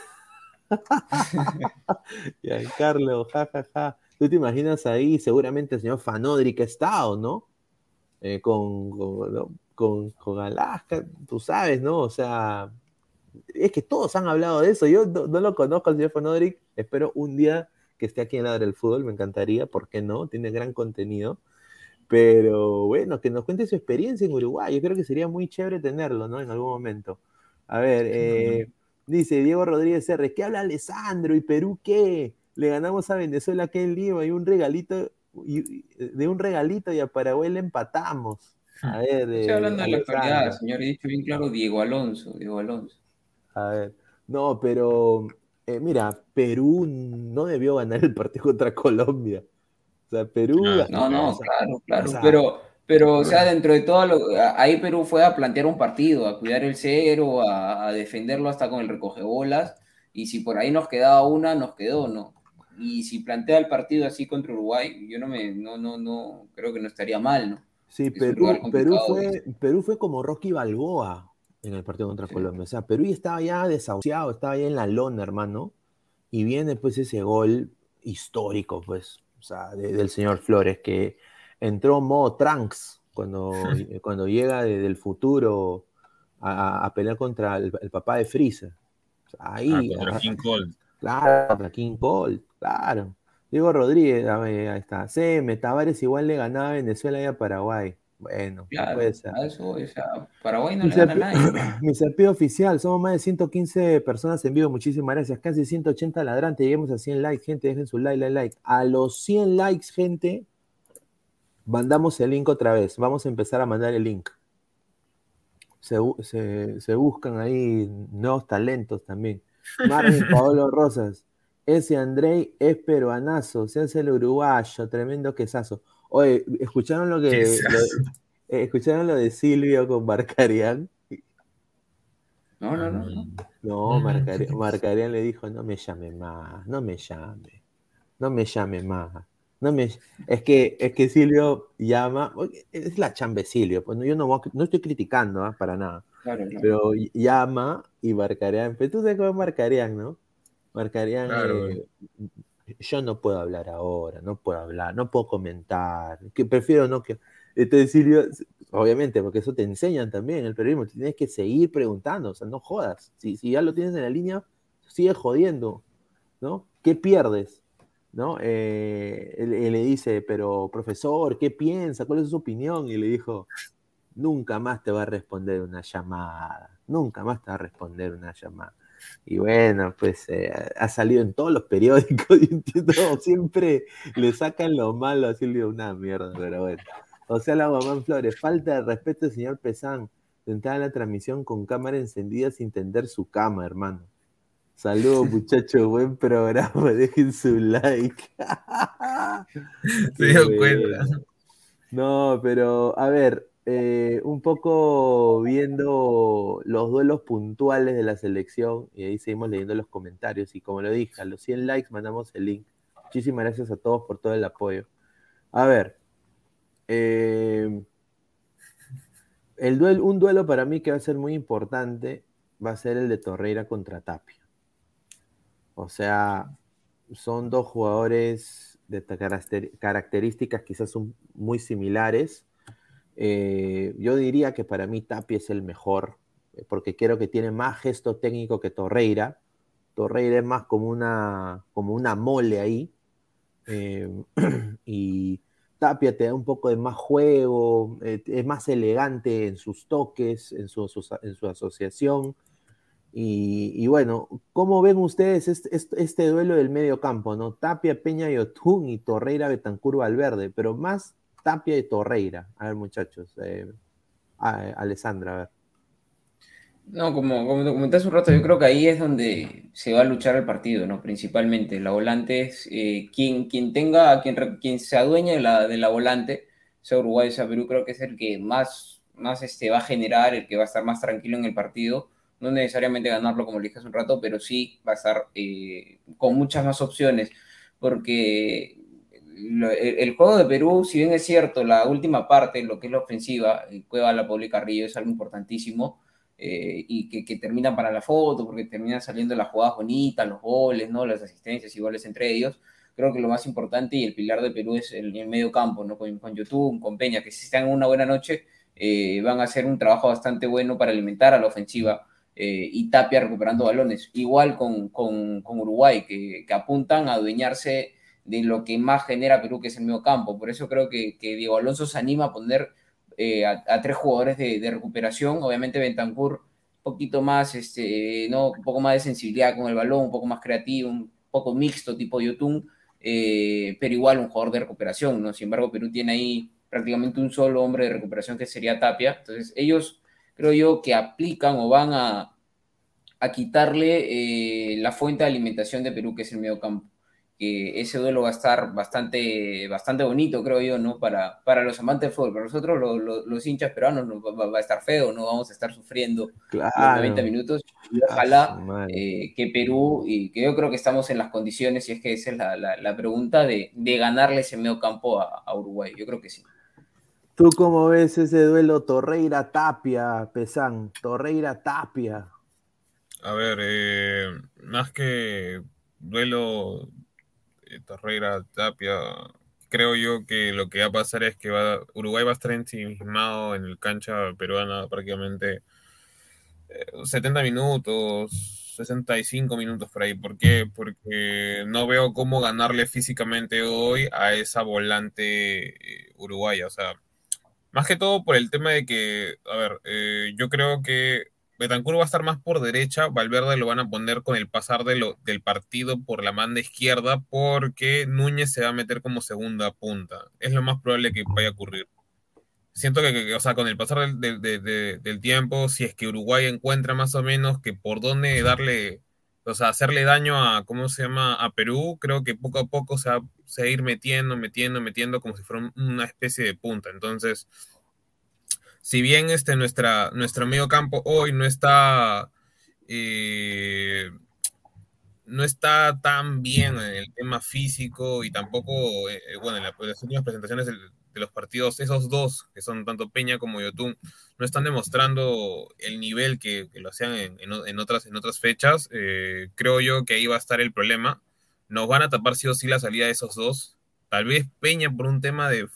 Giancarlo, jajaja. Ja, ja. Tú te imaginas ahí, seguramente el señor Fanodri que ha estado, ¿no? Eh, con, con, Alaska, tú sabes, ¿no? O sea, es que todos han hablado de eso. Yo no, lo conozco al señor Fanodric, espero un día que esté aquí en la del Fútbol, me encantaría, ¿por qué no? Tiene gran contenido. Pero bueno, que nos cuente su experiencia en Uruguay. Yo creo que sería muy chévere tenerlo, ¿no? En algún momento. A ver, eh, dice Diego Rodríguez R. ¿Qué habla Alessandro? ¿Y Perú qué? Le ganamos a Venezuela aquí en Lima y un regalito, y, de un regalito y a Paraguay le empatamos. A ver, Estoy hablando de la actualidad, señor, he dicho bien claro Diego Alonso, Diego Alonso. A ver, no, pero eh, mira, Perú no debió ganar el partido contra Colombia. O sea, Perú. No, no, claro, claro. pero, pero, o sea, dentro de todo, lo, ahí Perú fue a plantear un partido, a cuidar el cero, a, a defenderlo hasta con el recogebolas. Y si por ahí nos quedaba una, nos quedó, ¿no? Y si plantea el partido así contra Uruguay, yo no me, no, no, no, creo que no estaría mal, ¿no? Sí, Perú, Perú, fue, Perú fue como Rocky Balboa en el partido contra Colombia. O sea, Perú estaba ya desahuciado, estaba ya en la lona, hermano. Y viene pues ese gol histórico, pues, o sea, del señor Flores, que entró modo Trunks cuando, cuando llega del futuro a, pelear contra el, papá de Freezer. ahí. Ah, contra King. Claro, contra King Cold. Claro. Diego Rodríguez, ahí está. CM, Tavares igual le ganaba a Venezuela y a Paraguay. Bueno, puede ser. eso, Paraguay no le gana a nadie. Mi serpido oficial, somos más de 115 personas en vivo, muchísimas gracias. Casi 180 ladrantes, lleguemos a 100 likes, gente, dejen su like, like, like. A los 100 likes, gente, mandamos el link otra vez. Vamos a empezar a mandar el link. Se, se buscan ahí nuevos talentos también. Marvin Paolo Rosas. Ese Andrei es peruanazo, se hace el uruguayo, tremendo quesazo. Oye, ¿escucharon lo que eh, escucharon lo de Silvio con Marcarian? No, no, no. No, Marcarian, le dijo, no me llame más, no me llame, no me llame más. No me, es que es que Silvio llama, es la chambe Silvio, pues yo no, no estoy criticando ¿ah? para nada. Pero llama y Marcarian, pero tú sabes cómo Marcarian, ¿no? Marcarían, eh, yo no puedo hablar ahora, no puedo hablar, no puedo comentar, que prefiero no que... Entonces Silvio, obviamente, porque eso te enseñan también en el periodismo, tienes que seguir preguntando, o sea, no jodas. Si, si ya lo tienes en la línea, sigue jodiendo, ¿no? ¿Qué pierdes? ¿No? Eh, él, él le dice, pero profesor, ¿qué piensa? ¿Cuál es su opinión? Y le dijo, nunca más te va a responder una llamada, nunca más te va a responder una llamada. Y bueno, pues eh, ha salido en todos los periódicos siempre le sacan lo malo a Silvio, una mierda, pero bueno. O sea, la Guamán Flores, falta de respeto, señor Pesán, de entrar a la transmisión con cámara encendida sin tender su cama, hermano. Saludos, muchachos, buen programa, dejen su like. Se dio cuenta. No, pero a ver, eh, un poco viendo los duelos puntuales de la selección y ahí seguimos leyendo los comentarios y como lo dije, a los 100 likes mandamos el link. Muchísimas gracias a todos por todo el apoyo. A ver, eh, el duelo, un duelo para mí que va a ser muy importante va a ser el de Torreira contra Tapia. O sea, son dos jugadores de características quizás muy similares eh, yo diría que para mí Tapia es el mejor, eh, porque creo que tiene más gesto técnico que Torreira. Torreira es más como una, como una mole ahí. Eh, y Tapia te da un poco de más juego, es más elegante en sus toques, en su, en su asociación. Y, bueno, ¿cómo ven ustedes este, duelo del medio campo? ¿no? Tapia, Peña y Otún y Torreira, Betancur, Valverde, pero más Tapia y Torreira. A ver, muchachos. Eh, Alessandra, a ver. No, como, como comenté hace un rato, yo creo que ahí es donde se va a luchar el partido, ¿no? Principalmente. La volante es eh, quien, quien tenga, quien, quien se adueñe de la, de la volante, sea Uruguay, sea Perú, creo que es el que más, más este, va a generar, el que va a estar más tranquilo en el partido. No necesariamente ganarlo, como le dije hace un rato, pero sí va a estar eh, con muchas más opciones. Porque el, juego de Perú, si bien es cierto, la última parte, lo que es la ofensiva, Cueva, La Pablo y Carrillo es algo importantísimo eh, y que, que, termina para la foto, porque terminan saliendo las jugadas bonitas, los goles, ¿no? las asistencias y goles entre ellos. Creo que lo más importante y el pilar de Perú es el, el medio campo, ¿no? con, con YouTube, con Peña, que si están en una buena noche, eh, van a hacer un trabajo bastante bueno para alimentar a la ofensiva. Eh, y Tapia recuperando balones. Igual con, con, con Uruguay, que, que, apuntan a adueñarse de lo que más genera Perú, que es el medio campo. Por eso creo que, Diego Alonso se anima a poner eh, a, tres jugadores de, recuperación. Obviamente Bentancur un poquito más, este, ¿no? un poco más de sensibilidad con el balón, un poco más creativo, un poco mixto tipo Yotun, eh, pero igual un jugador de recuperación, ¿no? Sin embargo, Perú tiene ahí prácticamente un solo hombre de recuperación que sería Tapia. Entonces, ellos creo yo que aplican o van a, a quitarle eh, la fuente de alimentación de Perú, que es el medio campo ese duelo va a estar bastante, bastante bonito, creo yo, ¿no? Para, para los amantes del fútbol. Para nosotros, los hinchas peruanos, va, a estar feo, no vamos a estar sufriendo los 90 minutos. Y ojalá eh, que Perú, y que yo creo que estamos en las condiciones, y es que esa es la, pregunta, de, ganarle ese medio campo a, Uruguay. Yo creo que sí. ¿Tú cómo ves ese duelo Torreira-Tapia, Pesán? Torreira-Tapia. A ver, eh, más que duelo Torreira, Tapia, creo yo que lo que va a pasar es que Uruguay va a estar ensimismado en el cancha peruana prácticamente 70 eh, minutos, 65 minutos por ahí. ¿Por qué? Porque no veo cómo ganarle físicamente hoy a esa volante eh, uruguaya. O sea, más que todo por el tema de que, a ver, yo creo que Betancur va a estar más por derecha, Valverde lo van a poner con el pasar del partido por la banda izquierda porque Núñez se va a meter como segunda punta. Es lo más probable que vaya a ocurrir. Siento que, o sea, con el pasar del, tiempo, si es que Uruguay encuentra más o menos que por dónde darle, o sea, hacerle daño a, ¿cómo se llama?, a Perú, creo que poco a poco se va, se va a ir metiendo, metiendo, metiendo como si fuera una especie de punta. Entonces, si bien este, nuestra, nuestro medio campo hoy no está, eh, no está tan bien en el tema físico y tampoco, eh, bueno, en, las últimas presentaciones de, los partidos, esos dos, que son tanto Peña como Yotun, no están demostrando el nivel que, lo hacían en, otras, en otras fechas, eh, creo yo que ahí va a estar el problema. Nos van a tapar sí o sí la salida de esos dos, Tal vez Peña por un tema de,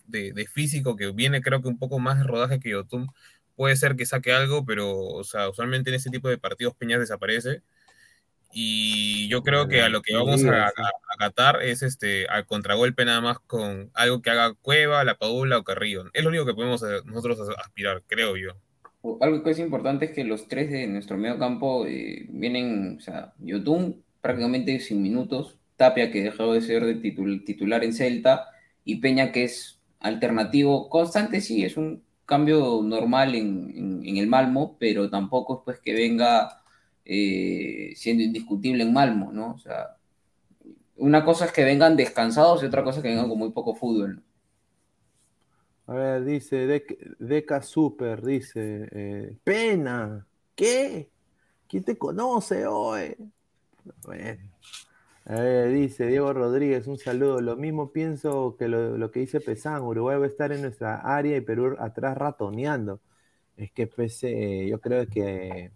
físico que viene creo que un poco más de rodaje que Yotun, puede ser que saque algo, pero o sea, usualmente en ese tipo de partidos Peña desaparece. Y yo creo que a lo que vamos a, acatar es este al contragolpe nada más con algo que haga Cueva, La Paula o Carrillo. Es lo único que podemos eh, nosotros aspirar, creo yo. Algo que es importante es que los tres de nuestro medio campo eh, vienen, o sea, Yotun prácticamente sin minutos, Tapia que dejó de ser de titular en Celta y Peña que es alternativo constante, sí, es un cambio normal en, el Malmo, pero tampoco es pues que venga eh, siendo indiscutible en Malmo, ¿no? O sea, una cosa es que vengan descansados y otra cosa es que vengan con muy poco fútbol. A ver, dice Deca Super, dice, eh, pena, ¿qué? ¿Quién te conoce hoy? Bueno. A ver, dice Diego Rodríguez, un saludo. Lo mismo pienso que lo, que dice Pesán, Uruguay va a estar en nuestra área y Perú atrás ratoneando. Es que pese, yo creo que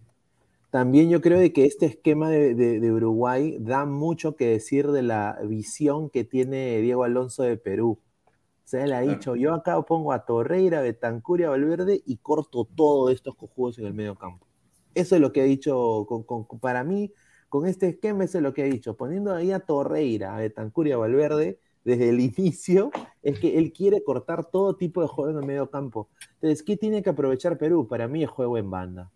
también yo creo de que este esquema de, Uruguay da mucho que decir de la visión que tiene Diego Alonso de Perú. Sea, él ha dicho, yo acá pongo a Torreira, Betancuria, Valverde y corto todos estos cojudos en el medio campo. Eso es lo que ha dicho, para mí, con este esquema, eso es lo que ha dicho. Poniendo ahí a Torreira, a Betancuria, Valverde, desde el inicio, es que él quiere cortar todo tipo de juego en el medio campo. Entonces, ¿qué tiene que aprovechar Perú? Para mí es juego en banda.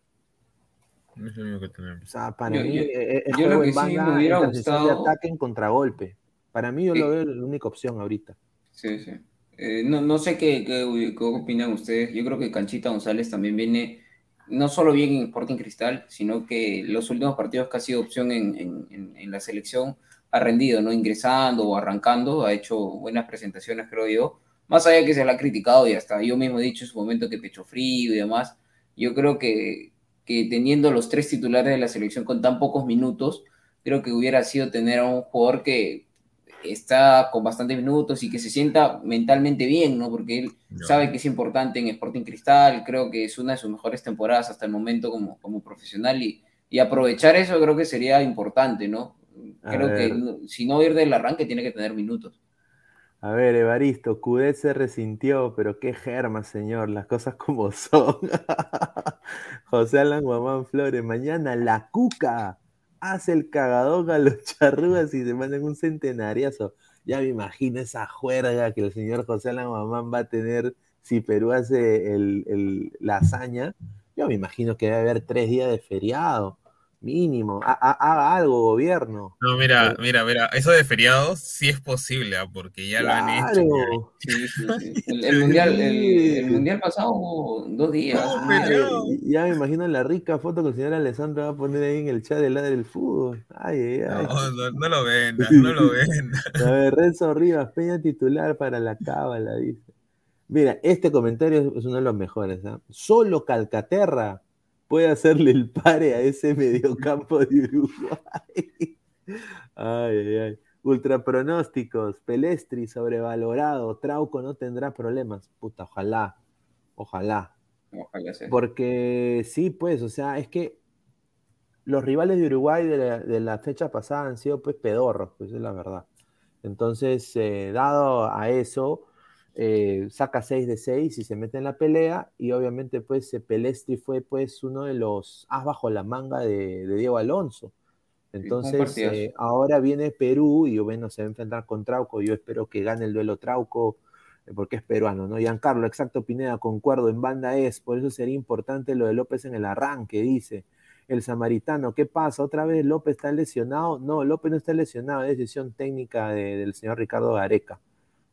Es lo único que tenemos. O sea, para mí es juego en banda, sí de ataque en contragolpe. Para mí yo lo veo la única opción ahorita. Sí, sí. Eh, no, no, sé qué, qué, qué, opinan ustedes. Yo creo que Canchita González también viene no solo bien en Sporting Cristal, sino que los últimos partidos que ha sido opción en, la selección ha rendido, ¿no? Ingresando o arrancando, ha hecho buenas presentaciones, creo yo. Más allá que se la ha criticado y hasta yo mismo he dicho en su momento que pecho frío y demás, yo creo que, que teniendo los tres titulares de la selección con tan pocos minutos, creo que hubiera sido tener a un jugador que está con bastantes minutos y que se sienta mentalmente bien, ¿no? Porque él sabe que es importante en Sporting Cristal, creo que es una de sus mejores temporadas hasta el momento como, como profesional y, y aprovechar eso creo que sería importante, ¿no? Creo que si no ir del arranque tiene que tener minutos. A ver, Evaristo, Cudet se resintió, pero qué germa, señor, las cosas como son. José Alan Guamán Flores, mañana la cuca hace el cagadón a los charrugas y se mandan un centenariazo. Ya me imagino esa juerga que el señor José Alan va a tener si Perú hace la hazaña. Yo me imagino que debe haber tres días de feriado mínimo, haga algo, gobierno. No, mira, eh, mira, mira, eso de feriados sí es posible, ¿ah? porque ya lo han hecho. El, mundial, el, mundial pasado hubo dos días. ya me imagino la rica foto que el señor Alessandro va a poner ahí en el chat del lado del fútbol. Ay, ay, No, no, lo vendas, no lo vendas. A ver, Renzo Rivas, Peña titular para la cábala, dice. Mira, este comentario es uno de los mejores. ¿ah? Solo Calcaterra puede hacerle el pare a ese mediocampo de Uruguay. Ay, ay, ay. Ultra pronósticos, Pelestri sobrevalorado, Trauco no tendrá problemas. Puta, ojalá, ojalá. Ojalá sea. Porque sí, pues, o sea, es que los rivales de Uruguay de la, fecha pasada han sido pues pedorros, pues es la verdad. Entonces, eh, dado a eso, eh, saca 6 de 6 y se mete en la pelea y obviamente pues Pelestri fue pues uno de los as bajo la manga de, Diego Alonso. Entonces eh, ahora viene Perú y bueno, se va a enfrentar con Trauco, yo espero que gane el duelo Trauco eh, porque es peruano, ¿no? Giancarlo, exacto Pineda, concuerdo, en banda es, por eso sería importante lo de López en el arranque, dice. El samaritano, ¿qué pasa? ¿Otra vez López está lesionado? No, López no está lesionado, es decisión técnica del señor Ricardo Gareca.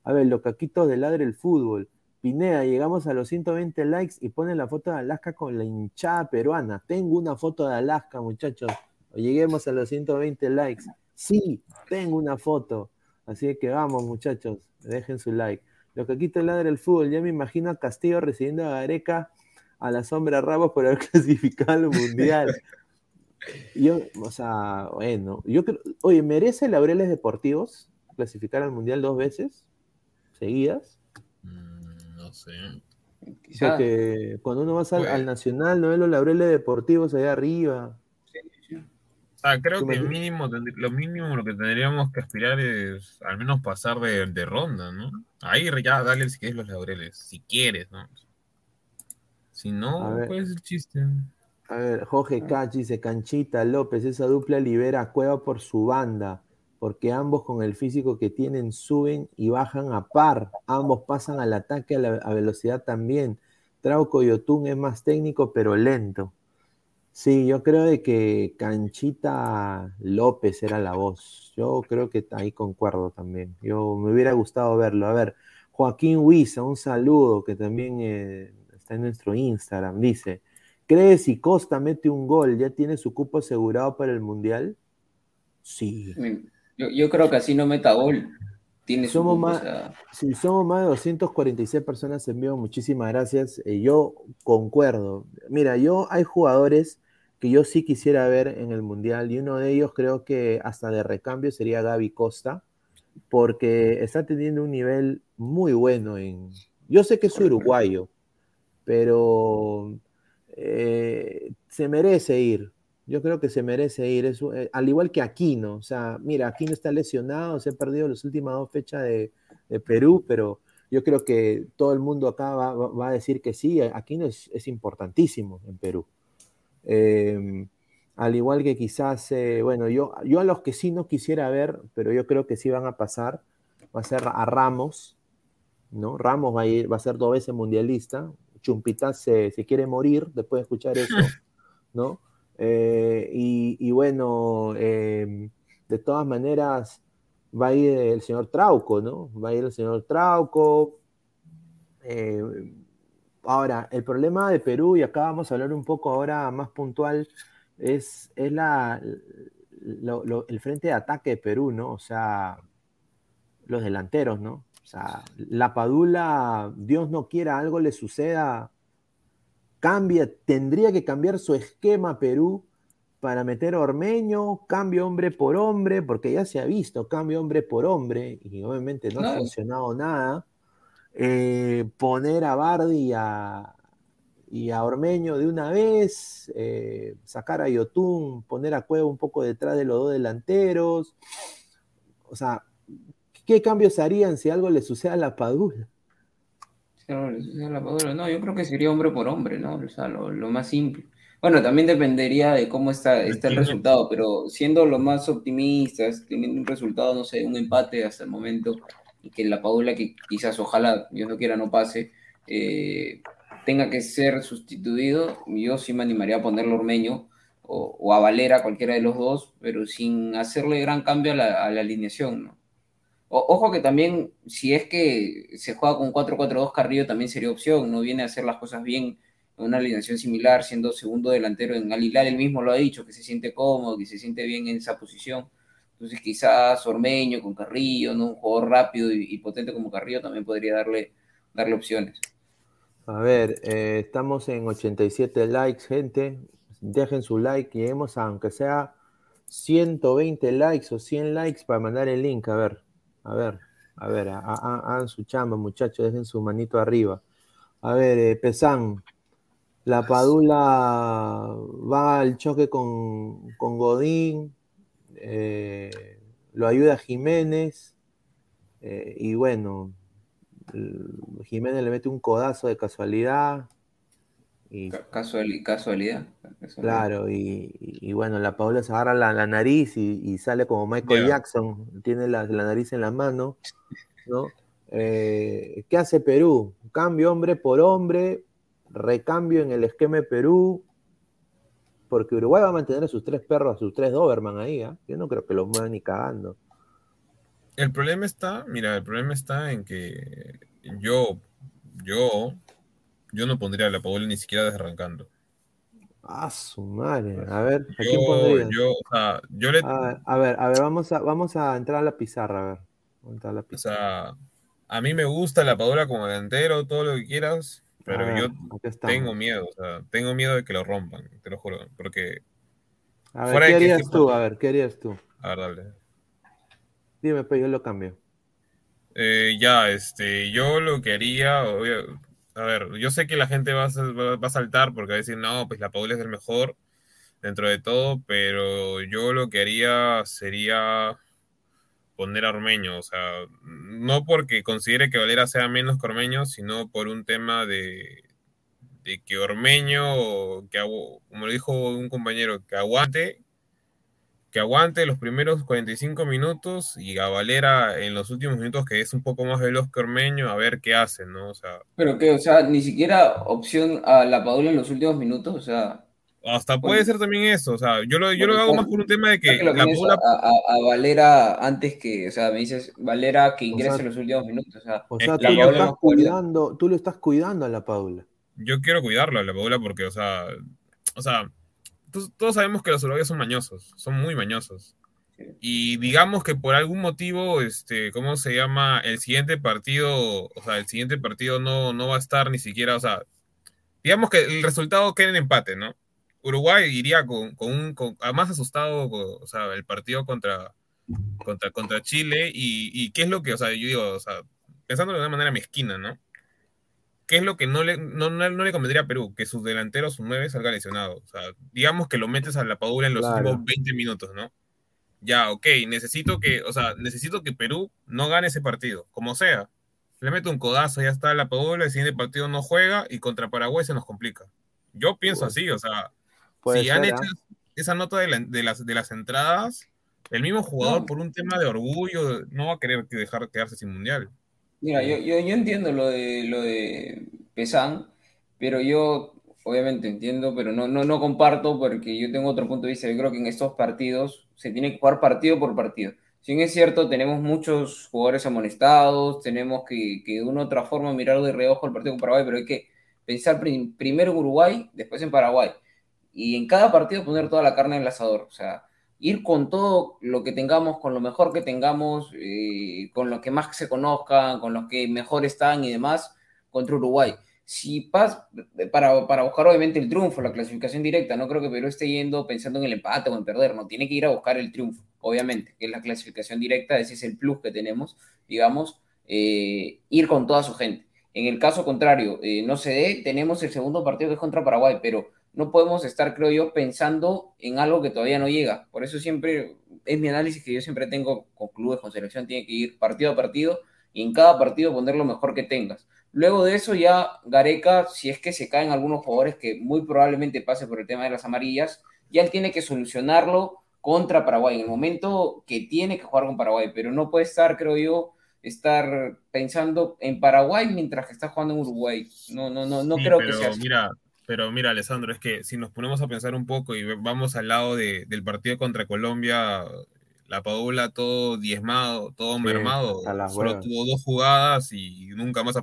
A ver, lo caquitos de ladre el fútbol. Pineda, llegamos a los 120 likes y ponen la foto de Alaska con la hinchada peruana. Tengo una foto de Alaska, muchachos. lleguemos a los 120 likes. Sí, tengo una foto. Así que vamos, muchachos, dejen su like. Lo caquitos de ladre el fútbol. Ya me imagino a Castillo recibiendo a Gareca a la sombra Ramos por haber clasificado al mundial. Yo, o sea, bueno, yo creo, oye, ¿merece Laureles Deportivos clasificar al mundial dos veces? Seguidas. Mm, no sé. O sea que cuando uno va al, Nacional, no ve los laureles deportivos allá arriba. Ah, creo que mínimo, lo mínimo lo que tendríamos que aspirar es al menos pasar de, ronda, ¿no? Ahí ya dale si quieres los laureles, si quieres, ¿no? Si no, pues el chiste. A ver, Jorge Cachi dice, Canchita López, esa dupla libera a Cueva por su banda, porque ambos con el físico que tienen suben y bajan a par, ambos pasan al ataque a, velocidad también. Trauco y Otún es más técnico pero lento. Sí, yo creo de que Canchita López era la voz. Yo creo que ahí concuerdo también. Yo me hubiera gustado verlo. A ver, Joaquín Huiza, un saludo que también eh, está en nuestro Instagram. Dice, ¿crees si Costa mete un gol ya tiene su cupo asegurado para el Mundial? Sí. Yo, creo que así no meta gol. Tiene somos más, Si somos más de 246 personas en vivo, muchísimas gracias. Eh, yo concuerdo. Mira, yo hay jugadores que yo sí quisiera ver en el Mundial y uno de ellos creo que hasta de recambio sería Gaby Costa, porque está teniendo un nivel muy bueno en... Yo sé que es uruguayo, pero eh, se merece ir. Yo creo que se merece ir, eh, al igual que Aquino. O sea, mira, Aquino está lesionado, se ha perdido las últimas dos fechas de, Perú, pero yo creo que todo el mundo acá va, a decir que sí, Aquino es importantísimo en Perú. Em, al igual que quizás, eh, bueno, yo, yo a los que sí no quisiera ver, pero yo creo que sí van a pasar, va a ser a Ramos, ¿no? Ramos va a, ir, va a ser dos veces mundialista, Chumpita se, quiere morir después de escuchar eso, ¿no? Eh, y, bueno, em, de todas maneras, va a ir el señor Trauco, ¿no? Va a ir el señor Trauco. Eh, Ahora, el problema de Perú, y acá vamos a hablar un poco ahora más puntual, es, es la, el frente de ataque de Perú, ¿no? O sea, los delanteros, ¿no? O sea, la Padula, Dios no quiera, algo le suceda, cambia, tendría que cambiar su esquema Perú para meter a Ormeño, cambio hombre por hombre, porque ya se ha visto, cambio hombre por hombre, y obviamente no. ha funcionado nada. Eh, poner a Bardi y a, Ormeño de una vez, eh, sacar a Yotun, poner a Cueva un poco detrás de los dos delanteros. O sea, ¿qué cambios harían si algo le sucede a la Padula? No, yo creo que sería hombre por hombre, ¿no? O sea, lo, más simple. Bueno, también dependería de cómo está, está el resultado, pero siendo lo más optimistas, teniendo un resultado, no sé, un empate hasta el momento, y que la Paula, que quizás ojalá Dios no quiera no pase, eh, tenga que ser sustituido, yo sí me animaría a ponerlo Ormeño o, a Valera, cualquiera de los dos, pero sin hacerle gran cambio a la, alineación. ¿no? Ojo que también, si es que se juega con 4-4-2 Carrillo, también sería opción, no viene a hacer las cosas bien en una alineación similar, siendo segundo delantero en Alilar, él mismo lo ha dicho, que se siente cómodo, que se siente bien en esa posición entonces quizás Ormeño con Carrillo, ¿no? un jugador rápido y, potente como Carrillo también podría darle, darle opciones. A ver, eh, estamos en 87 likes, gente. Dejen su like, lleguemos a, aunque sea 120 likes o 100 likes para mandar el link. A ver, a ver, a ver, hagan su chamba, muchachos, dejen su manito arriba. A ver, eh, Pesán, la Padula va al choque con, con Godín, eh, lo ayuda Jiménez, eh, y bueno, Jiménez le mete un codazo de casualidad. Y, casualidad. Claro, y, bueno, la Paula se agarra la, nariz y, sale como Michael Jackson, tiene la, nariz en la mano, ¿no? Eh, ¿Qué hace Perú? Cambio hombre por hombre, recambio en el esquema de Perú, porque Uruguay va a mantener a sus tres perros, a sus tres Doberman ahí, ¿eh? Yo no creo que los muevan ni cagando. El problema está, mira, el problema está en que yo, yo, yo no pondría a la Paola ni siquiera desarrancando. Ah, su madre. A ver, ¿a quién pondría? Yo, o sea, yo le... a, ver, a ver, vamos a, vamos a entrar a la pizarra, a ver. A la pizarra. O sea, a mí me gusta la Paola como delantero, todo lo que quieras, pero yo tengo miedo, o sea, tengo miedo de que lo rompan, te lo juro, porque... A ver, ¿qué harías tú? A ver, ¿qué harías tú? A ver, dale. Dime, pues yo lo cambio. Eh, ya, este, yo lo que haría, a ver, yo sé que la gente va a, va a saltar porque va a decir, no, pues la Paula es el mejor, dentro de todo, pero yo lo que haría sería poner a Ormeño, o sea, no porque considere que Valera sea menos que Ormeño, sino por un tema de, de que Ormeño, que, como lo dijo un compañero, que aguante, que aguante los primeros 45 minutos y a Valera en los últimos minutos, que es un poco más veloz que Ormeño, a ver qué hace, ¿no? O sea, pero que, o sea, ni siquiera opción a la Padula en los últimos minutos, o sea. Hasta puede ser también eso, o sea, yo lo, yo lo hago más por un tema de que, la Padula... a, Valera antes que, o sea, me dices, Valera que ingrese en los últimos minutos, o sea, o sea tú, lo estás cuidando, tú lo estás cuidando a la Padula yo quiero cuidarlo a la Padula porque, o sea, o sea, todos sabemos que los uruguayos son mañosos, son muy mañosos. Y digamos que por algún motivo, este, ¿cómo se llama? El siguiente partido, o sea, el siguiente partido no, no va a estar ni siquiera, o sea, digamos que el resultado queda en empate, ¿no? Uruguay iría con, con un, con, más asustado, o sea, el partido contra, contra, contra Chile y, y, qué es lo que, o sea, yo digo, o sea, pensando de una manera mezquina, ¿no? ¿Qué es lo que no le, no, le convendría a Perú? Que sus delanteros, sus nueve, salga lesionado. O sea, digamos que lo metes a la Padula en los últimos 20 minutos, ¿no? Ya, ok, necesito que, o sea, necesito que Perú no gane ese partido, como sea. Le meto un codazo, ya está la Padula, el siguiente partido no juega y contra Paraguay se nos complica. Yo pienso así, o sea, si han hecho ¿ah? esa nota de, las, de las entradas, el mismo jugador por un tema de orgullo no va a querer dejar quedarse sin mundial. Mira, yo, yo, yo entiendo lo de, lo de Pesan, pero yo obviamente entiendo, pero no, no, no comparto porque yo tengo otro punto de vista. Yo creo que en estos partidos se tiene que jugar partido por partido. Si bien es cierto, tenemos muchos jugadores amonestados, tenemos que, que de una u otra forma mirar de reojo el partido con Paraguay, pero hay que pensar primero en Uruguay, después en Paraguay. Y en cada partido poner toda la carne en el asador. O sea, ir con todo lo que tengamos, con lo mejor que tengamos, eh, con los que más se conozcan, con los que mejor están y demás, contra Uruguay. Si pas, para, para buscar obviamente el triunfo, la clasificación directa, no creo que Perú esté yendo pensando en el empate o en perder, no, tiene que ir a buscar el triunfo, obviamente, que es la clasificación directa, ese es el plus que tenemos, digamos, eh, ir con toda su gente. En el caso contrario, eh, no se dé, tenemos el segundo partido que es contra Paraguay, pero no podemos estar, creo yo, pensando en algo que todavía no llega. Por eso siempre es mi análisis que yo siempre tengo con clubes, con selección, tiene que ir partido a partido y en cada partido poner lo mejor que tengas. Luego de eso ya Gareca, si es que se caen algunos jugadores que muy probablemente pase por el tema de las amarillas, ya él tiene que solucionarlo contra Paraguay, en el momento que tiene que jugar con Paraguay, pero no puede estar, creo yo, estar pensando en Paraguay mientras que está jugando en Uruguay. No, no, no, no creo que sea así. Mira, pero mira, Alessandro, es que si nos ponemos a pensar un poco y vamos al lado de, del partido contra Colombia, la Paula todo diezmado, todo mermado, solo tuvo dos jugadas y nunca más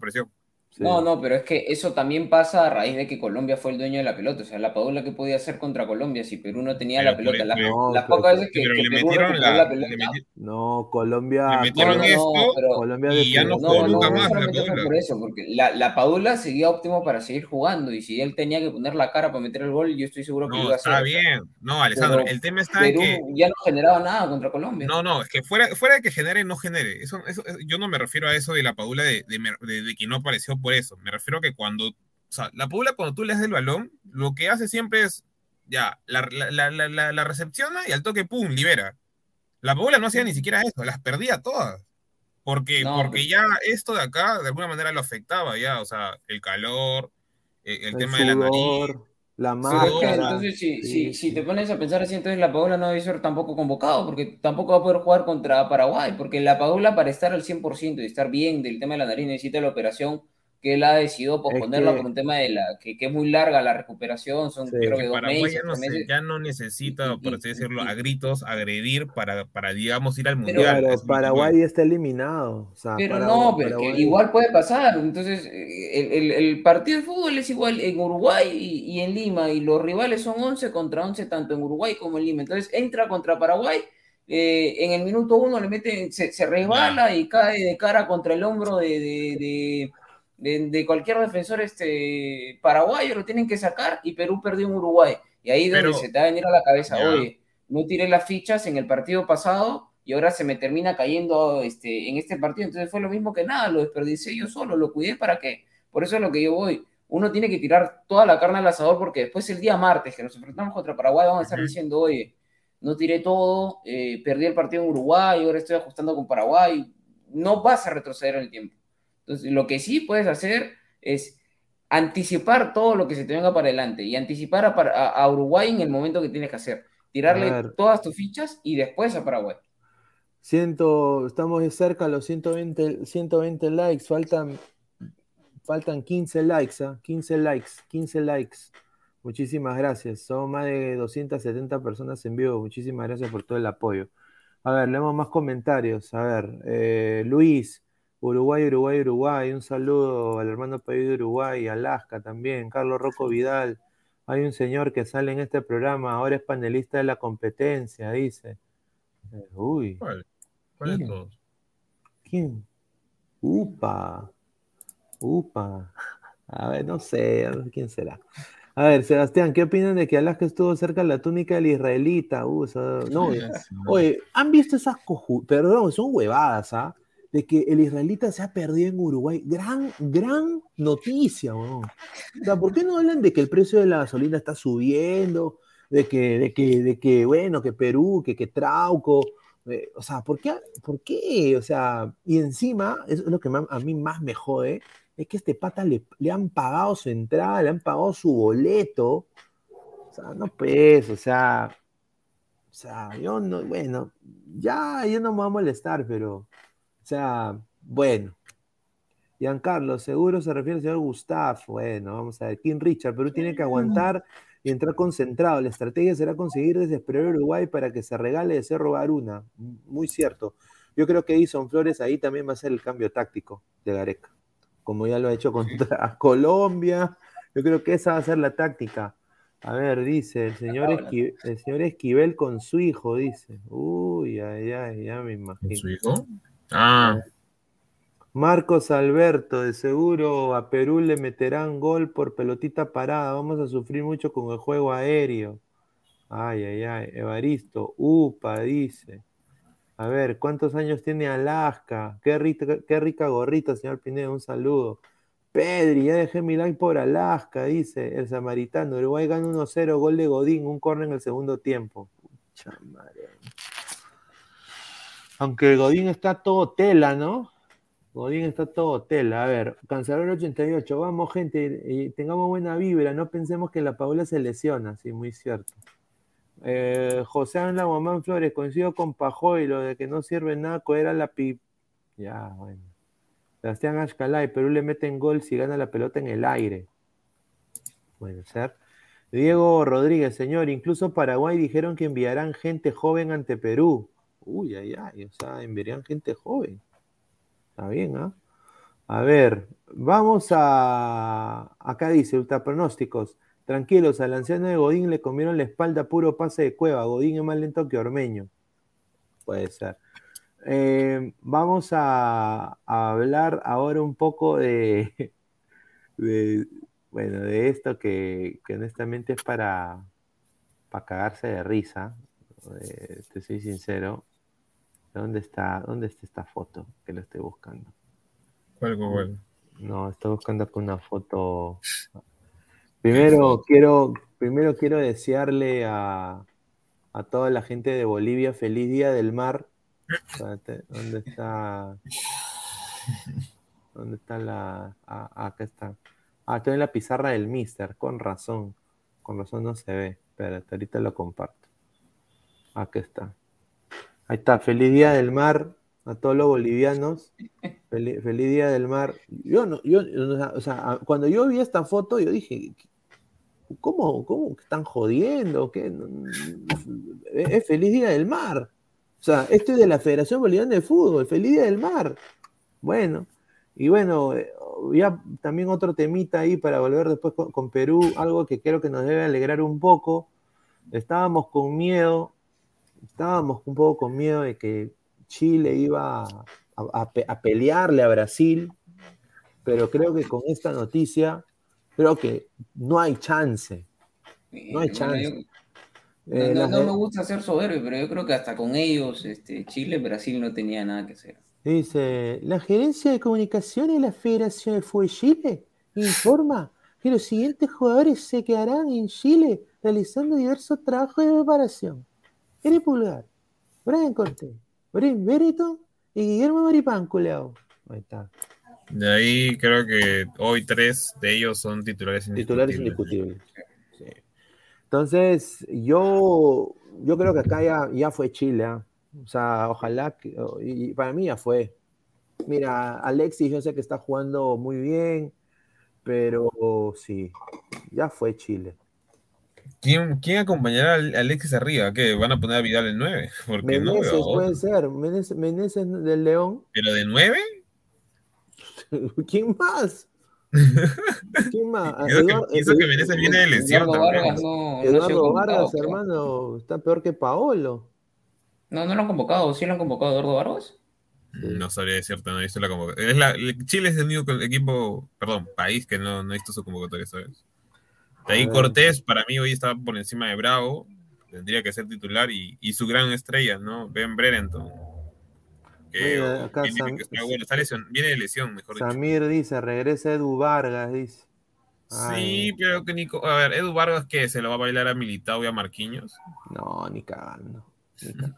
No, no, pero es que eso también pasa a raíz de que Colombia fue el dueño de la pelota. O sea, la Padula que podía hacer contra Colombia si Perú no tenía la pelota. las pocas veces que, le metieron la, pelota. no, Colombia. Le metieron esto Colombia y ya no jugó nunca más la por eso, porque la, la Padula seguía óptimo para seguir jugando. Y si él tenía que poner la cara para meter el gol, yo estoy seguro que no, iba a hacer. Está bien. No, Alessandro, el tema está Perú en que. ya no generaba nada contra Colombia. No, no, es que fuera, fuera de que genere, no genere. Eso, eso, yo no me refiero a eso de la Padula de, de, de, de que no apareció por eso. Me refiero a que cuando, o sea, la Padula cuando tú le das el balón, lo que hace siempre es, ya, la, la, la, la recepciona y al toque, ¡pum!, libera. La Padula no hacía ni siquiera eso, las perdía todas. Porque, porque ya esto de acá, de alguna manera lo afectaba ya, o sea, el calor, eh, el, tema de la nariz. La máscara. entonces, si, si, si, te pones a pensar así, entonces la Padula no debe ser tampoco convocado, porque tampoco va a poder jugar contra Paraguay, porque la Padula para estar al 100% y estar bien del tema de la nariz necesita la operación que él ha decidido posponerla por un tema de la que, que, es muy larga la recuperación, son creo que dos meses, ya no, ya no necesita, por así decirlo, a gritos agredir para, para digamos, ir al mundial. Pero Paraguay está eliminado. pero no, pero igual puede pasar. Entonces, el, el, el, partido de fútbol es igual en Uruguay y, y, en Lima, y los rivales son 11 contra 11, tanto en Uruguay como en Lima. Entonces, entra contra Paraguay. Eh, en el minuto uno le mete, se, se resbala y cae de cara contra el hombro de, de de, cualquier defensor este paraguayo, lo tienen que sacar y Perú perdió en Uruguay. Y ahí donde se te va a venir a la cabeza, oye, no tiré las fichas en el partido pasado y ahora se me termina cayendo este, en este partido. Entonces fue lo mismo que nada, lo desperdicié yo solo, lo cuidé para qué. Por eso es lo que yo voy. uno tiene que tirar toda la carne al asador porque después el día martes que nos enfrentamos contra Paraguay vamos a estar diciendo, oye, no tiré todo, eh, perdí el partido en Uruguay, ahora estoy ajustando con Paraguay. No vas a retroceder en el tiempo. Entonces, lo que sí puedes hacer es anticipar todo lo que se te venga para adelante y anticipar a, Uruguay en el momento que tienes que hacer. Tirarle todas tus fichas y después a Paraguay. Siento, estamos cerca a los 120, 120 likes, faltan, faltan 15 likes, 15 ¿ah? likes, 15 likes. Muchísimas gracias. Son más de 270 personas en vivo. Muchísimas gracias por todo el apoyo. A ver, leemos más comentarios. A ver, eh, Luis, Uruguay, Uruguay, Uruguay. Un saludo al hermano país de Uruguay, Alaska también. Carlos Rocco Vidal. Hay un señor que sale en este programa, ahora es panelista de la competencia, dice. Uy. ¿Cuál? ¿Cuál ¿Quién? todos? ¿Quién? Upa. Upa. A ver, no sé, quién será. A ver, Sebastián, ¿qué opinan de que Alaska estuvo cerca de la túnica del israelita? Uh, no, oye, ¿han visto esas coju... Perdón, son huevadas, ¿ah? De que el israelita se ha perdido en Uruguay. Gran, gran noticia, ¿no? O sea, ¿por qué no hablan de que el precio de la gasolina está subiendo? De que, de que, de que bueno, que Perú, que, que Trauco. Eh, o sea, ¿por qué? ¿por qué? O sea, y encima, eso es lo que a mí más me jode, es que este pata le, han pagado su entrada, le han pagado su boleto. O sea, no pues, o sea, o sea, yo no, bueno, ya, yo no me voy a molestar, pero, sea, bueno. Giancarlo, seguro se refiere al señor Gustav. Bueno, vamos a ver. King Richard, Perú tiene que aguantar y entrar concentrado. La estrategia será conseguir desesperar a Uruguay para que se regale de Cerro Garuna. Muy cierto. Yo creo que Edison Flores ahí también va a ser el cambio táctico de Gareca como ya lo ha hecho contra Colombia. Yo creo que esa va a ser la táctica. A ver, dice el señor, Esquivel, el señor Esquivel con su hijo, dice. Uy, ay, ay, ya me imagino. ¿Con su hijo? Ah. Marcos Alberto, de seguro a Perú le meterán gol por pelotita parada. Vamos a sufrir mucho con el juego aéreo. Ay, ay, ay. Evaristo, upa, dice. A ver, ¿cuántos años tiene Alaska? Qué rica, qué rica gorrita, señor Pineda, un saludo. Pedri, ya dejé mi like por Alaska, dice el samaritano. Uruguay gana 1-0, gol de Godín, un corner en el segundo tiempo. Pucha madre. Aunque Godín está todo tela, ¿no? Godín está todo tela. A ver, Cancelador 88, vamos gente, y tengamos buena vibra, no pensemos que la Paula se lesiona, sí, muy cierto. Eh, José Ángel Guamán Flores, coincido con Pajoy, lo de que no sirve nada, era la pip. Ya, bueno. Sebastián Ashkalay, Perú le meten gol si gana la pelota en el aire. Puede ser. Diego Rodríguez, señor, incluso Paraguay dijeron que enviarán gente joven ante Perú. Uy, ay, ay, o sea, enviarían gente joven. Está bien, ¿ah? A ver, vamos a. Acá dice, ultrapronósticos. Tranquilos, al anciano de Godín le comieron la espalda puro pase de cueva. Godín es más lento que Ormeño. Puede ser. Eh, vamos a, hablar ahora un poco de, bueno, de esto que, honestamente es para, para cagarse de risa. Eh, te soy sincero. ¿Dónde está, ¿Dónde está esta foto que lo estoy buscando? ¿Cuál, cuál? No, estoy buscando aquí una foto Primero quiero, primero quiero desearle a, toda la gente de Bolivia feliz día del mar. ¿Dónde está? ¿Dónde está la? Ah, acá está. Ah, estoy en la pizarra del Mister, con razón. Con razón no se ve. Espérate, ahorita lo comparto. Acá está. Ahí está, feliz día del mar a todos los bolivianos. Feliz, día del mar. Yo no, yo, o sea, cuando yo vi esta foto, yo dije, ¿cómo, cómo están jodiendo? ¿Qué? Es feliz día del mar. O sea, esto es de la Federación Boliviana de Fútbol, feliz día del mar. Bueno, y bueno, eh, ya también otro temita ahí para volver después con Perú, algo que creo que nos debe alegrar un poco. Estábamos con miedo, estábamos un poco con miedo de que Chile iba a, pelearle a Brasil, pero creo que con esta noticia, creo que no hay chance. No hay chance. Eh, no, me gusta ser soberbio, pero yo creo que hasta con ellos, este, Chile, Brasil no tenía nada que hacer. Dice, la gerencia de comunicación de la Federación de Fútbol Chile informa que los siguientes jugadores se quedarán en Chile realizando diversos trabajos de preparación. Eri Pulgar, Brian Cortés, Brian Berito y Guillermo Maripán, culeado. Ahí está. De ahí creo que hoy tres de ellos son titulares Titulares indiscutibles. indiscutibles. Sí. Entonces, yo, yo creo que acá ya, ya fue Chile. ¿ah? O sea, ojalá, que, y para mí ya fue. Mira, Alexis yo sé que está jugando muy bien, pero sí, ya fue Chile. ¿Quién, quién acompañará a Alexis arriba? ¿Qué? ¿Van a poner a Vidal en 9? Porque no Meneses a puede ser, Meneses, Meneses del León. ¿Pero de 9? ¿Quién más? ¿Quién más? Eso que- Eduardo- eso que Meneses viene de lesión Eduardo también. Vargas no, no Eduardo Vargas, hermano, está peor que Paolo. No, no lo han convocado. ¿Sí lo han convocado Eduardo Vargas? No sabría decirte, no he visto la convocatoria. Es la, Chile es el único equipo, perdón, país que no, no ha visto su convocatoria, ¿sabes? De ahí Ah. Cortés, para mí, hoy está por encima de Bravo. Tendría que ser titular y, y su gran estrella, ¿no? Ben Brereton. Que Mira, acá viene, Sam- que está bueno, está lesión- viene de lesión, mejor dicho. Samir dice, regresa Edu Vargas, dice. Sí, pero que Nico, a ver, Edu Vargas que se lo va a bailar a Militao y a Marquinhos. no, ni cagando.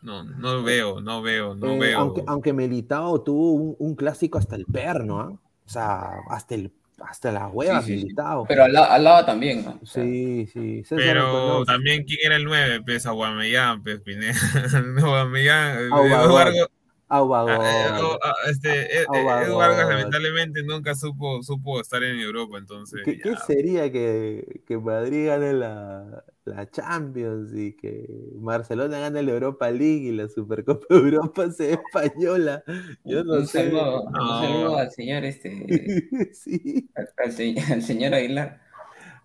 No, no veo, no veo, no Eh, veo. aunque, aunque Militao tuvo un, un clásico hasta el perno, ¿ah? O sea, hasta, el, hasta la hueva Sí, sí, sí. Militao. Pero al, al lado también, ¿no? O sea, Sí, sí. César Pero también, ¿quién era el 9? Pues Aguamellán, pues Pineda. Aguamellán, Aguador. Edu Vargas, Aguador. ah, eh, ah, este, eh, eh, Aguador. Edu Vargas lamentablemente nunca supo, supo estar en Europa, entonces. ¿Qué, qué sería que, que Madrid gane la, la Champions y que Barcelona gane la Europa League y la Supercopa de Europa sea española? Yo no un, sé. saludo, un No. saludo al señor este sí, al, al se- al señor Aguilar.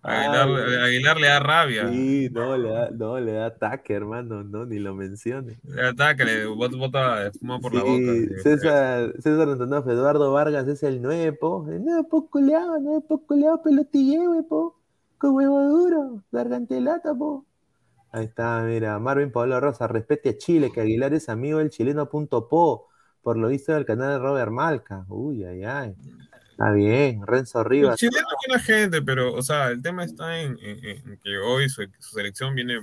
Aguilar, Ay. Aguilar le da rabia. sí, no, le da, no, le da ataque, hermano, no, ni lo mencione. Le da ataque, le bota, bota fuma por la boca. sí. César, César Antonov, Eduardo Vargas es el nuevo, el nuevo culeado, nuevo culeado pelotilleo, po, huevo duro, gargantelata, po. Ahí está, mira, Marvin Pablo Rosa, respete a Chile, que Aguilar es amigo del chileno punto po, por lo visto del canal de Robert Malca. Uy, ay, ay. Está bien, Renzo El Rivas. chileno es buena gente, pero, o sea, el tema está en, en- en que hoy su, su selección viene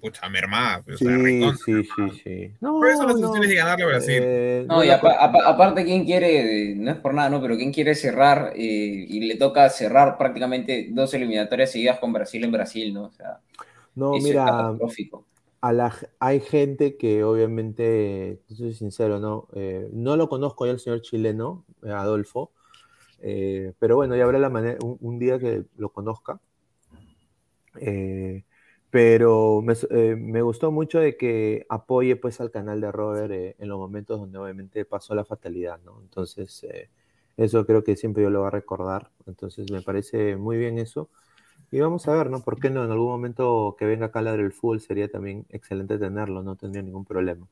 pucha mermada. pues, o sea, Sí, sí, mermada. sí, sí. No, Por eso las no, tienes que ganarle a Brasil. eh, No, y aparte, ¿quién quiere? No es por nada, ¿no? Pero ¿quién quiere cerrar? eh, y le toca cerrar prácticamente dos eliminatorias seguidas con Brasil en Brasil, ¿no? O sea, no, eso es mira, catastrófico. a la, hay gente que obviamente, te soy sincero, ¿no? Eh, no lo conozco ya el señor chileno, Adolfo, eh, pero bueno, ya habrá la manera, un, un día que lo conozca. Eh, pero me, eh, me gustó mucho de que apoye pues al canal de Robert eh, en los momentos donde obviamente pasó la fatalidad, ¿no? Entonces, eh, eso creo que siempre yo lo voy a recordar. Entonces, me parece muy bien eso. Y vamos a ver, ¿no? ¿Por qué no? En algún momento que venga acá a ladrar el fútbol sería también excelente tenerlo, no tendría ningún problema.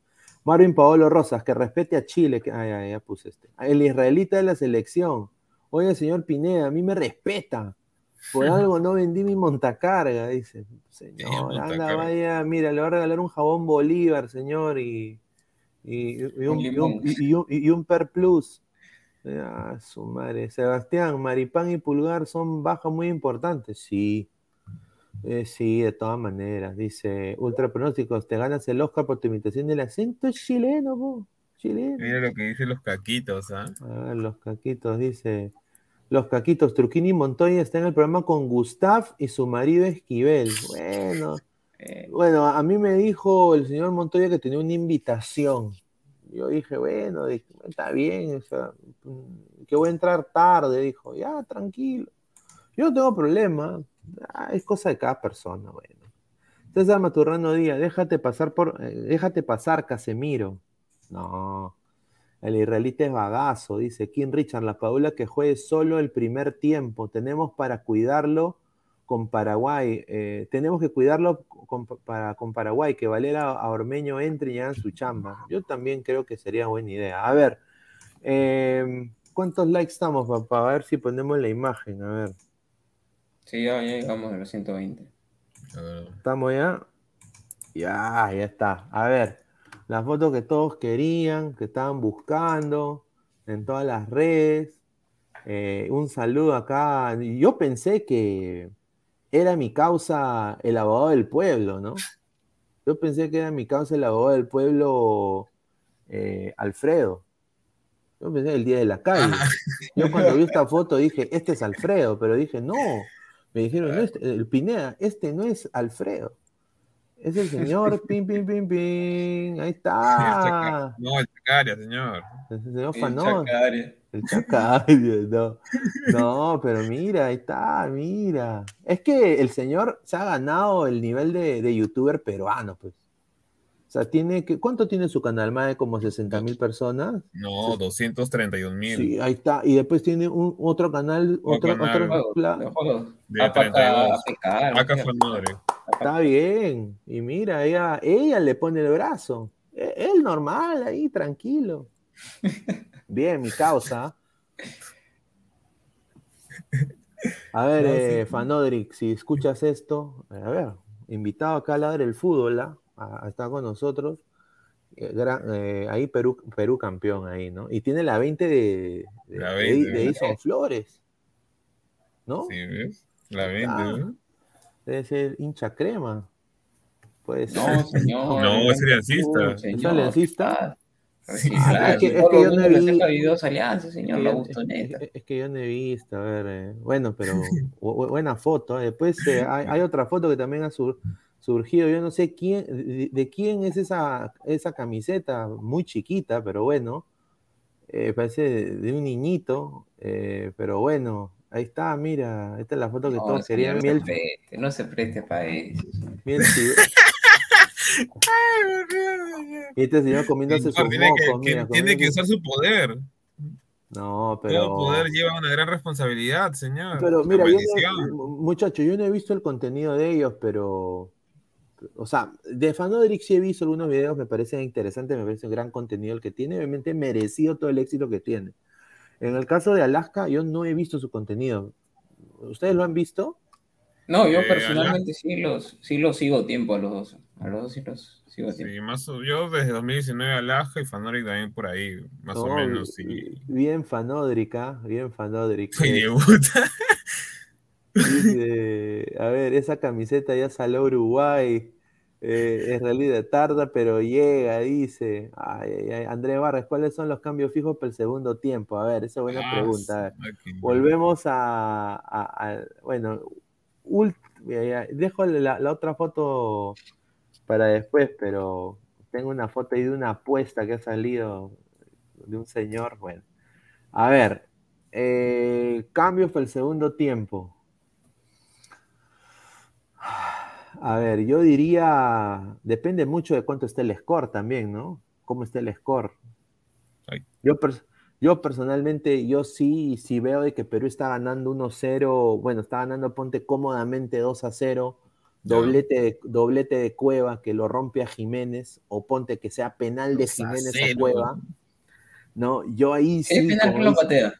Marvin Paolo Rosas, que respete a Chile, que, ay, ay, ya puse este. El israelita de la selección. Oye, señor Pineda, a mí me respeta. Por algo no vendí mi montacarga, dice. Señor, anda, montacarga. vaya, mira, le va a regalar un jabón Bolívar, señor, y, y, y un, y, Per Plus. Ah, su madre. Sebastián, Maripán y Pulgar son bajas muy importantes. Sí. Eh, sí, de todas maneras. Dice, ultra pronósticos, te ganas el Oscar por tu imitación del acento chileno, po. Chileno. Mira lo que dicen los caquitos, ¿ah? A ver, los caquitos, dice. Los caquitos, Truquini Montoya está en el programa con Gustav y su marido Esquivel. Bueno, Eh, bueno, a mí me dijo el señor Montoya que tenía una invitación. Yo dije, bueno, dije, está bien, o sea, mm, que voy a entrar tarde, dijo, ya, tranquilo. Yo no tengo problema, ah, es cosa de cada persona, bueno. César Maturrano Díaz, déjate pasar por, eh, déjate pasar, Casemiro. No, el israelita es bagazo, dice King Richard, la Paula que juegue solo el primer tiempo, tenemos para cuidarlo con Paraguay, eh, tenemos que cuidarlo con, para, con Paraguay, que Valera a Ormeño entre y hagan su chamba. Yo también creo que sería buena idea. A ver, eh, ¿cuántos likes estamos, papá? A ver si ponemos la imagen, a ver. sí, ya, ya llegamos a los 120. La verdad. ¿Estamos ya? Ya, ya está. A ver, la foto que todos querían, que estaban buscando en todas las redes. Eh, un saludo acá. Yo pensé que era mi causa el abogado del pueblo, ¿no? Yo pensé que era mi causa el abogado del pueblo eh, Alfredo. Yo pensé el día de la calle. Yo cuando vi esta foto dije, este es Alfredo, pero dije, no. Me dijeron, no, este, el Pineda, este no es Alfredo. Es el señor, pim, pim, pim, pim. Ahí está. No, el Chacaria, señor. El señor El Fanón. Chacaria. El Chacario, no. No, pero mira, ahí está, mira. Es que el señor se ha ganado el nivel de, de youtuber peruano, pues. O sea, tiene que. ¿Cuánto tiene su canal? Más de como 60 mil personas. No, 231 mil. Sí, ahí está. Y después tiene un, otro canal, otro, canal. otro Juegos, pla- de juegos. De APK, 32. APK, ¿no? Acá fue madre. Está bien. Y mira, ella, ella le pone el brazo. E- Él normal, ahí, tranquilo. Bien, mi causa. A ver, No, sí. eh, Fanodric, si escuchas esto, a ver, invitado acá a ladrar el fútbol, ¿ah? a, a estar con nosotros. Eh, gran- eh, ahí Perú, Perú campeón ahí, ¿no? Y tiene la 20 de, de, La de- 20, de. Edison Flores, ¿no? Sí, ¿ves? La vende, Ah. ¿no? Debe ser hincha crema. Puede ser. No, señor. No, es aliancista. ¿Es aliancista? es que- es yo no mundo vi- le saca videos alianza, señor, es, es que yo no he visto, a ver, eh, bueno, pero bu- bu- buena foto. eh. Después eh, hay, hay otra foto que también ha sur- surgido, yo no sé quién, de, de quién es esa, esa camiseta, muy chiquita, pero bueno, eh, parece de, de un niñito, eh, pero bueno, ahí está, mira, esta es la foto que No, todos querían. no Miel, se preste, no se preste para eso. miel y este señor comiéndose Señor, sus tiene que, mocos, que- mira, tiene que usar su poder. No, pero... Todo poder lleva una gran responsabilidad, señor. Pero mira, no, muchacho, yo no he visto el contenido de ellos, pero. O sea, de Fanodrix sí he visto algunos videos, me parecen interesantes, me parece un gran contenido el que tiene, obviamente merecido todo el éxito que tiene. En el caso de Alaska, yo no he visto su contenido. ¿Ustedes lo han visto? No, yo Eh, personalmente sí los, sí los sigo tiempo a los dos. A los dos sí los sigo tiempo. Sí, más o- yo desde 2019 Alaja y Fanoric también por ahí, más o No, menos. Y, Bien Fanodrica, bien Fanodric. y debuta. Dice, a ver, esa camiseta ya salió a Uruguay. Eh, en realidad tarda, pero llega, dice. Ay, ay, ay. André Barres, ¿cuáles son los cambios fijos para el segundo tiempo? A ver, esa es buena Ah, pregunta. Volvemos a, a- a- bueno, dejo la, la otra foto para después, pero tengo una foto ahí de una apuesta que ha salido de un señor. Bueno, a ver, eh, cambios para el segundo tiempo. A ver, yo diría, depende mucho de cuánto esté el score también, ¿no? ¿Cómo está el score? Yo, yo personalmente, yo sí, sí veo de que Perú está ganando 1-0, bueno, está ganando, ponte cómodamente 2-0, Ya. doblete de, doblete de Cueva que lo rompe a Jiménez, o ponte que sea penal de 2 a Jiménez a 0. Cueva, ¿no? Yo ahí Si es sí, penal que lo patea.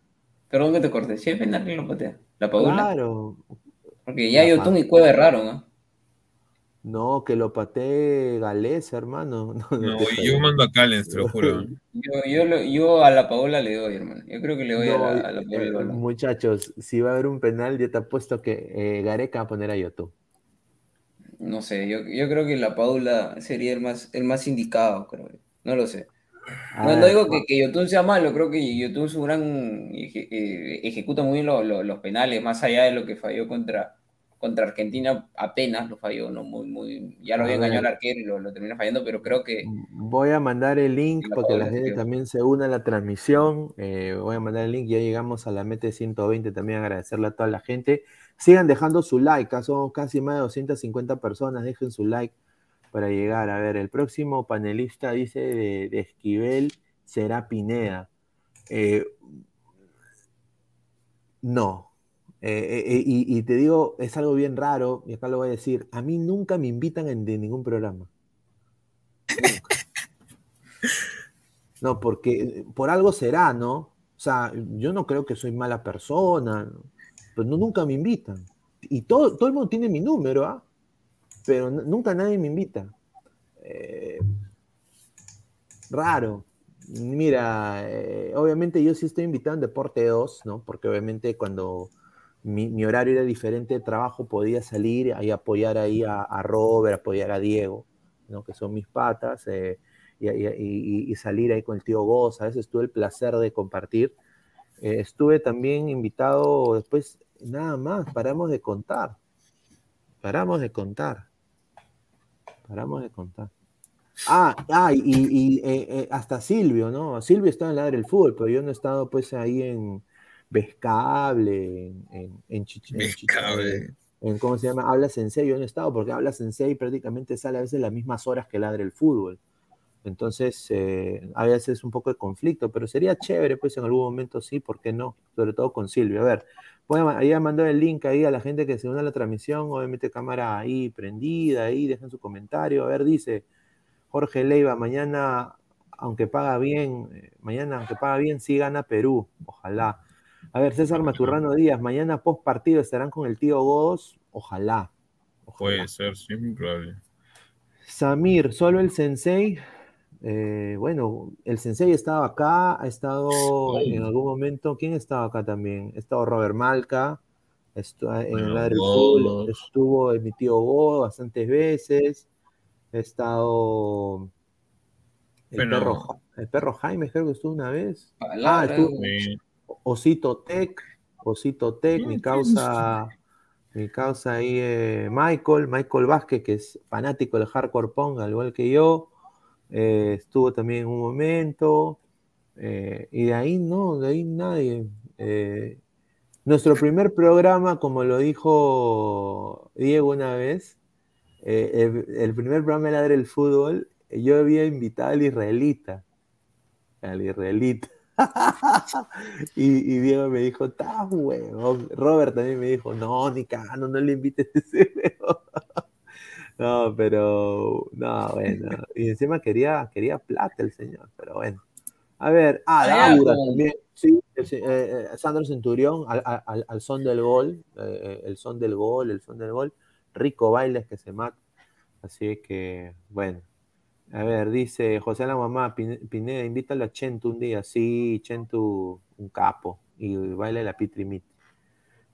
Perdón que te corte. Si es penal que lo patea. La Padula. claro, Porque ya Yotun y Cueva erraron, ¿no? No, que lo patee Galés, hermano. No, yo creo. mando a Callens, te lo juro. Yo, yo, lo- yo a la Paola le doy, hermano. Yo creo que le doy No, a la, a la Paola eh, muchachos, si va a haber un penal, yo te apuesto que eh, Gareca va a poner a Yotun. No sé, yo, yo creo que la Paula sería el más, el más indicado, creo. No lo sé. No, digo que, que Yotun sea malo, creo que Yotun es un gran. eje- eh, ejecuta muy bien lo- lo- los penales, más allá de lo que falló contra, contra Argentina, apenas lo falló, ¿no? Muy, muy, ya lo había engañado al arquero y lo, lo termina fallando, pero creo que. Voy a mandar el link para que la gente también se una a la transmisión. Eh, voy a mandar el link, ya llegamos a la meta de 120. También agradecerle a toda la gente. Sigan dejando su like, ah, somos casi más de 250 personas. Dejen su like para llegar. A ver, el próximo panelista dice de, de Esquivel será Pineda. Eh, no. Eh, eh, y, y te digo, es algo bien raro, y acá lo voy a decir. A mí nunca me invitan en de ningún programa. Nunca. No, porque por algo será, ¿no? O sea, yo no creo que soy mala persona, pero no, nunca me invitan. Y todo, todo el mundo tiene mi número, ¿ah? Pero nunca nadie me invita. Eh, raro. Mira, eh, obviamente yo sí estoy invitado en Deporte 2, ¿no? Porque obviamente cuando mi, horario era diferente de trabajo podía salir y apoyar ahí a, Robert, apoyar a Diego, ¿no? Que son mis patas, eh, y, salir ahí con el tío Goz. A veces tuve el placer de compartir. Eh, estuve también invitado después, nada más, paramos de contar. Paramos de contar. Paramos de contar. Ah, ah y, eh, eh, hasta Silvio, ¿no? Silvio está en la del fútbol, pero yo no he estado pues ahí en Vescable, en, en, en, en, ¿cómo se llama? Habla Sensei, yo no he estado porque Habla Sensei prácticamente sale a veces las mismas horas que ladre el fútbol. Entonces, eh, a veces es un poco de conflicto, pero sería chévere, pues en algún momento sí, ¿por qué no? Sobre todo con Silvio. A ver, ahí mandó el link ahí a la gente que se une a la transmisión, obviamente cámara ahí prendida, ahí dejen su comentario. A ver, dice Jorge Leiva, mañana, aunque paga bien, eh, mañana, aunque paga bien, sí gana Perú, ojalá. A ver, César Maturrano Díaz, mañana post partido estarán con el tío Godos, ojalá. Puede ser, sí, muy probable. Samir, solo el sensei. Eh, bueno, el sensei estaba acá, ha estado en algún momento. ¿Quién estaba acá también? Ha estado Robert Malca, estuvo en el Full, estuvo mi tío Go bastantes veces. Ha estado el, perro, el perro Jaime, creo que estuvo una vez. Ah, estuvo Osito Tech, Osito Tech, mi causa, mi causa ahí, eh, Michael, Michael Vázquez, que es fanático del hardcore pong, al igual que yo. Eh, estuvo también en un momento, eh, y de ahí no, de ahí nadie. Eh, nuestro primer programa, como lo dijo Diego una vez, el, primer programa era el fútbol, yo había invitado al israelita, al israelita. y, Diego me dijo, está huevón. Robert también me dijo, no, ni cagando, no le invites a ese no, pero, no, bueno. Y encima quería, quería plata el señor, pero bueno. A ver, ah, Laura también. Sí, eh, eh, Sandro Centurión, al, son del gol, eh, el son del gol, el son del gol. Rico bailes que se mata. Así que, bueno. A ver, dice José la mamá, Pineda, invítalo a Chentu un día. Sí, Chentu, un capo. Y baila la pitrimit.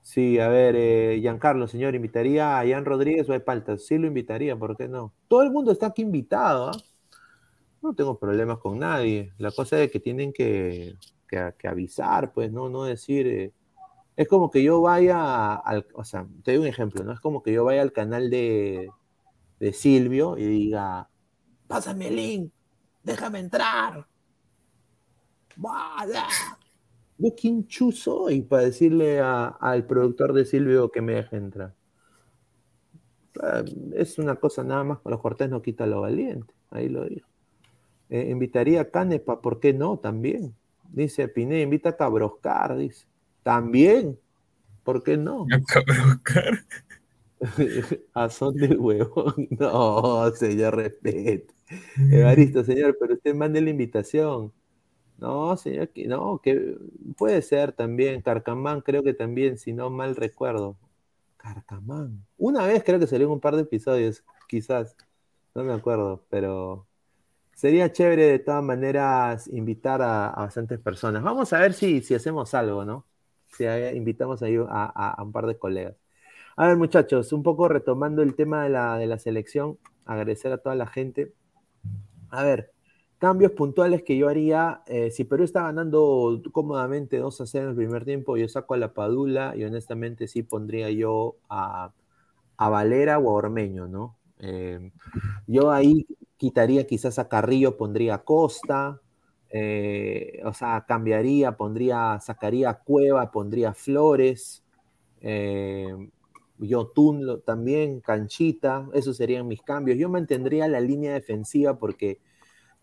Sí, a ver, eh, Giancarlo, señor, ¿invitaría a Ian Rodríguez o a Palta? Sí lo invitaría, ¿por qué no? Todo el mundo está aquí invitado, ¿ah? No tengo problemas con nadie. La cosa es que tienen que, avisar, pues, ¿no? No decir... Eh, es como que yo vaya. O sea, te doy un ejemplo, ¿no? Es como que yo vaya al canal de, de Silvio y diga, pásame el link, déjame entrar. ¡Vaya! ¿Yo quién soy para decirle al productor de Silvio que me deje entrar? Es una cosa nada más, los cortés no quita lo valiente, ahí lo digo. Eh, invitaría a Canepa, ¿por qué no? También. Dice Piné, invita a Cabroscar, dice. También, ¿por qué no? A Cabroscar. a son del huevo. No, señor, respete. Evaristo, señor, pero usted mande la invitación. No, señor, que no, que puede ser también. Carcamán, creo que también, si no mal recuerdo. Carcamán. Una vez creo que salió en un par de episodios, quizás. No me acuerdo, pero sería chévere de todas maneras invitar a, bastantes personas. Vamos a ver si, si hacemos algo, ¿no? Si invitamos ahí a, un par de colegas. A ver, muchachos, un poco retomando el tema de la, de la selección, agradecer a toda la gente. A ver, cambios puntuales que yo haría, eh, si Perú está ganando cómodamente 2 a 0 en el primer tiempo, yo saco a la Padula y honestamente sí pondría yo a, Valera o a Ormeño, ¿no? Eh, yo ahí quitaría quizás a Carrillo, pondría a Costa, eh, o sea, cambiaría, pondría, sacaría a Cueva, pondría a Flores, Tunlo también, Canchita, esos serían mis cambios. Yo mantendría la línea defensiva porque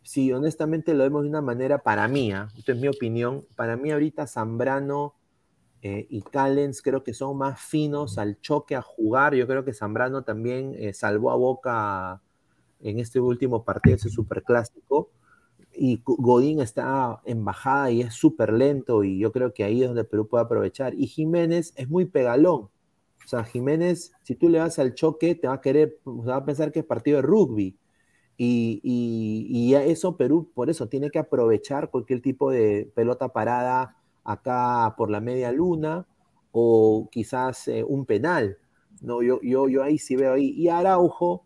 si honestamente lo vemos de una manera para mí, ¿ah? esta es mi opinión, para mí ahorita Zambrano eh, y Callens creo que son más finos al choque, a jugar. Yo creo que Zambrano también eh, salvó a Boca en este último partido, ese superclásico. Y Godín está en bajada y es súper lento y yo creo que ahí es donde Perú puede aprovechar. Y Jiménez es muy pegalón. Sea, Jiménez, si tú le vas al choque, te va a querer, va a pensar que es partido de rugby Y, y, eso Perú, por eso, tiene que aprovechar cualquier tipo de pelota parada acá por la media luna o quizás eh, un penal. No, yo, yo, yo ahí sí veo ahí. Y Araujo,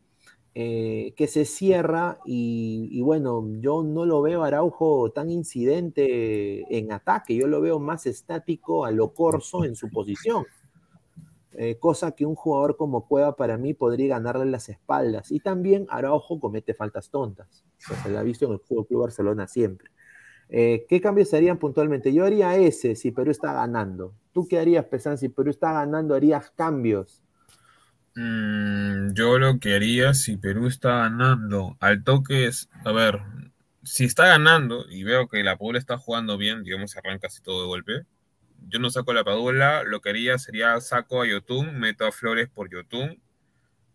eh, que se cierra y, bueno, yo no lo veo Araujo tan incidente en ataque, yo lo veo más estático a lo corso en su posición. Eh, cosa que un jugador como Cueva para mí podría ganarle las espaldas. Y también Araujo comete faltas tontas. se lo ha visto en el Fútbol Club Barcelona siempre. Eh, ¿Qué cambios harían puntualmente? Yo haría ese si Perú está ganando. ¿Tú qué harías, Pesan? Si Perú está ganando, ¿harías cambios? Mm, yo lo que haría si Perú está ganando al toque es, a ver, si está ganando y veo que la Padula está jugando bien, digamos, arranca así todo de golpe, yo no saco la Padula, lo que haría sería saco a Yotun, meto a Flores por Yotun,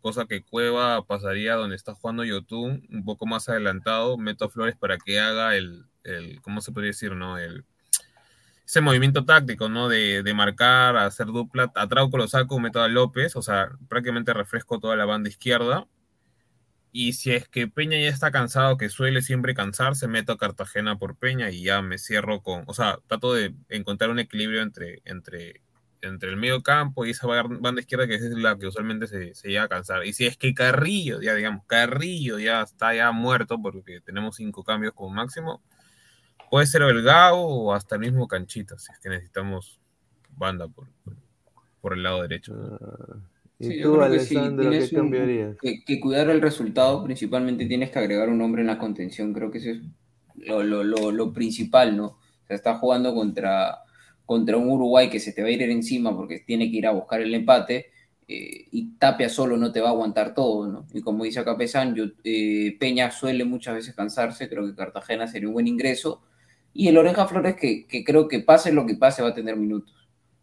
cosa que Cueva pasaría donde está jugando Yotun, un poco más adelantado, meto a Flores para que haga el, el ¿cómo se podría decir, no? El, ese movimiento táctico, ¿no? De, marcar, hacer dupla, a Trauco lo saco, meto a López, o sea, prácticamente refresco toda la banda izquierda. Y si es que Peña ya está cansado, que suele siempre cansarse, meto a Cartagena por Peña y ya me cierro con, o sea, trato de encontrar un equilibrio entre, entre, entre el medio campo y esa banda izquierda que es la que usualmente se, se llega a cansar. Y si es que Carrillo, ya digamos, Carrillo ya está ya muerto porque tenemos cinco cambios como máximo, Puede ser el Gao o hasta el mismo Canchita, si es que necesitamos banda por, por el lado derecho. Ah, ¿Y tú, Alessandro, qué cambiarías? Que, cuidar el resultado, principalmente tienes que agregar un hombre en la contención. Creo que eso es lo, lo, lo, principal, ¿no? O sea, está jugando contra, contra un Uruguay que se te va a ir encima porque tiene que ir a buscar el empate. Eh, y Tapia solo no te va a aguantar todo, ¿no? Y como dice acá Pesan, eh, Peña suele muchas veces cansarse, creo que Cartagena sería un buen ingreso, y el Oreja Flores, que, creo que pase lo que pase, va a tener minutos.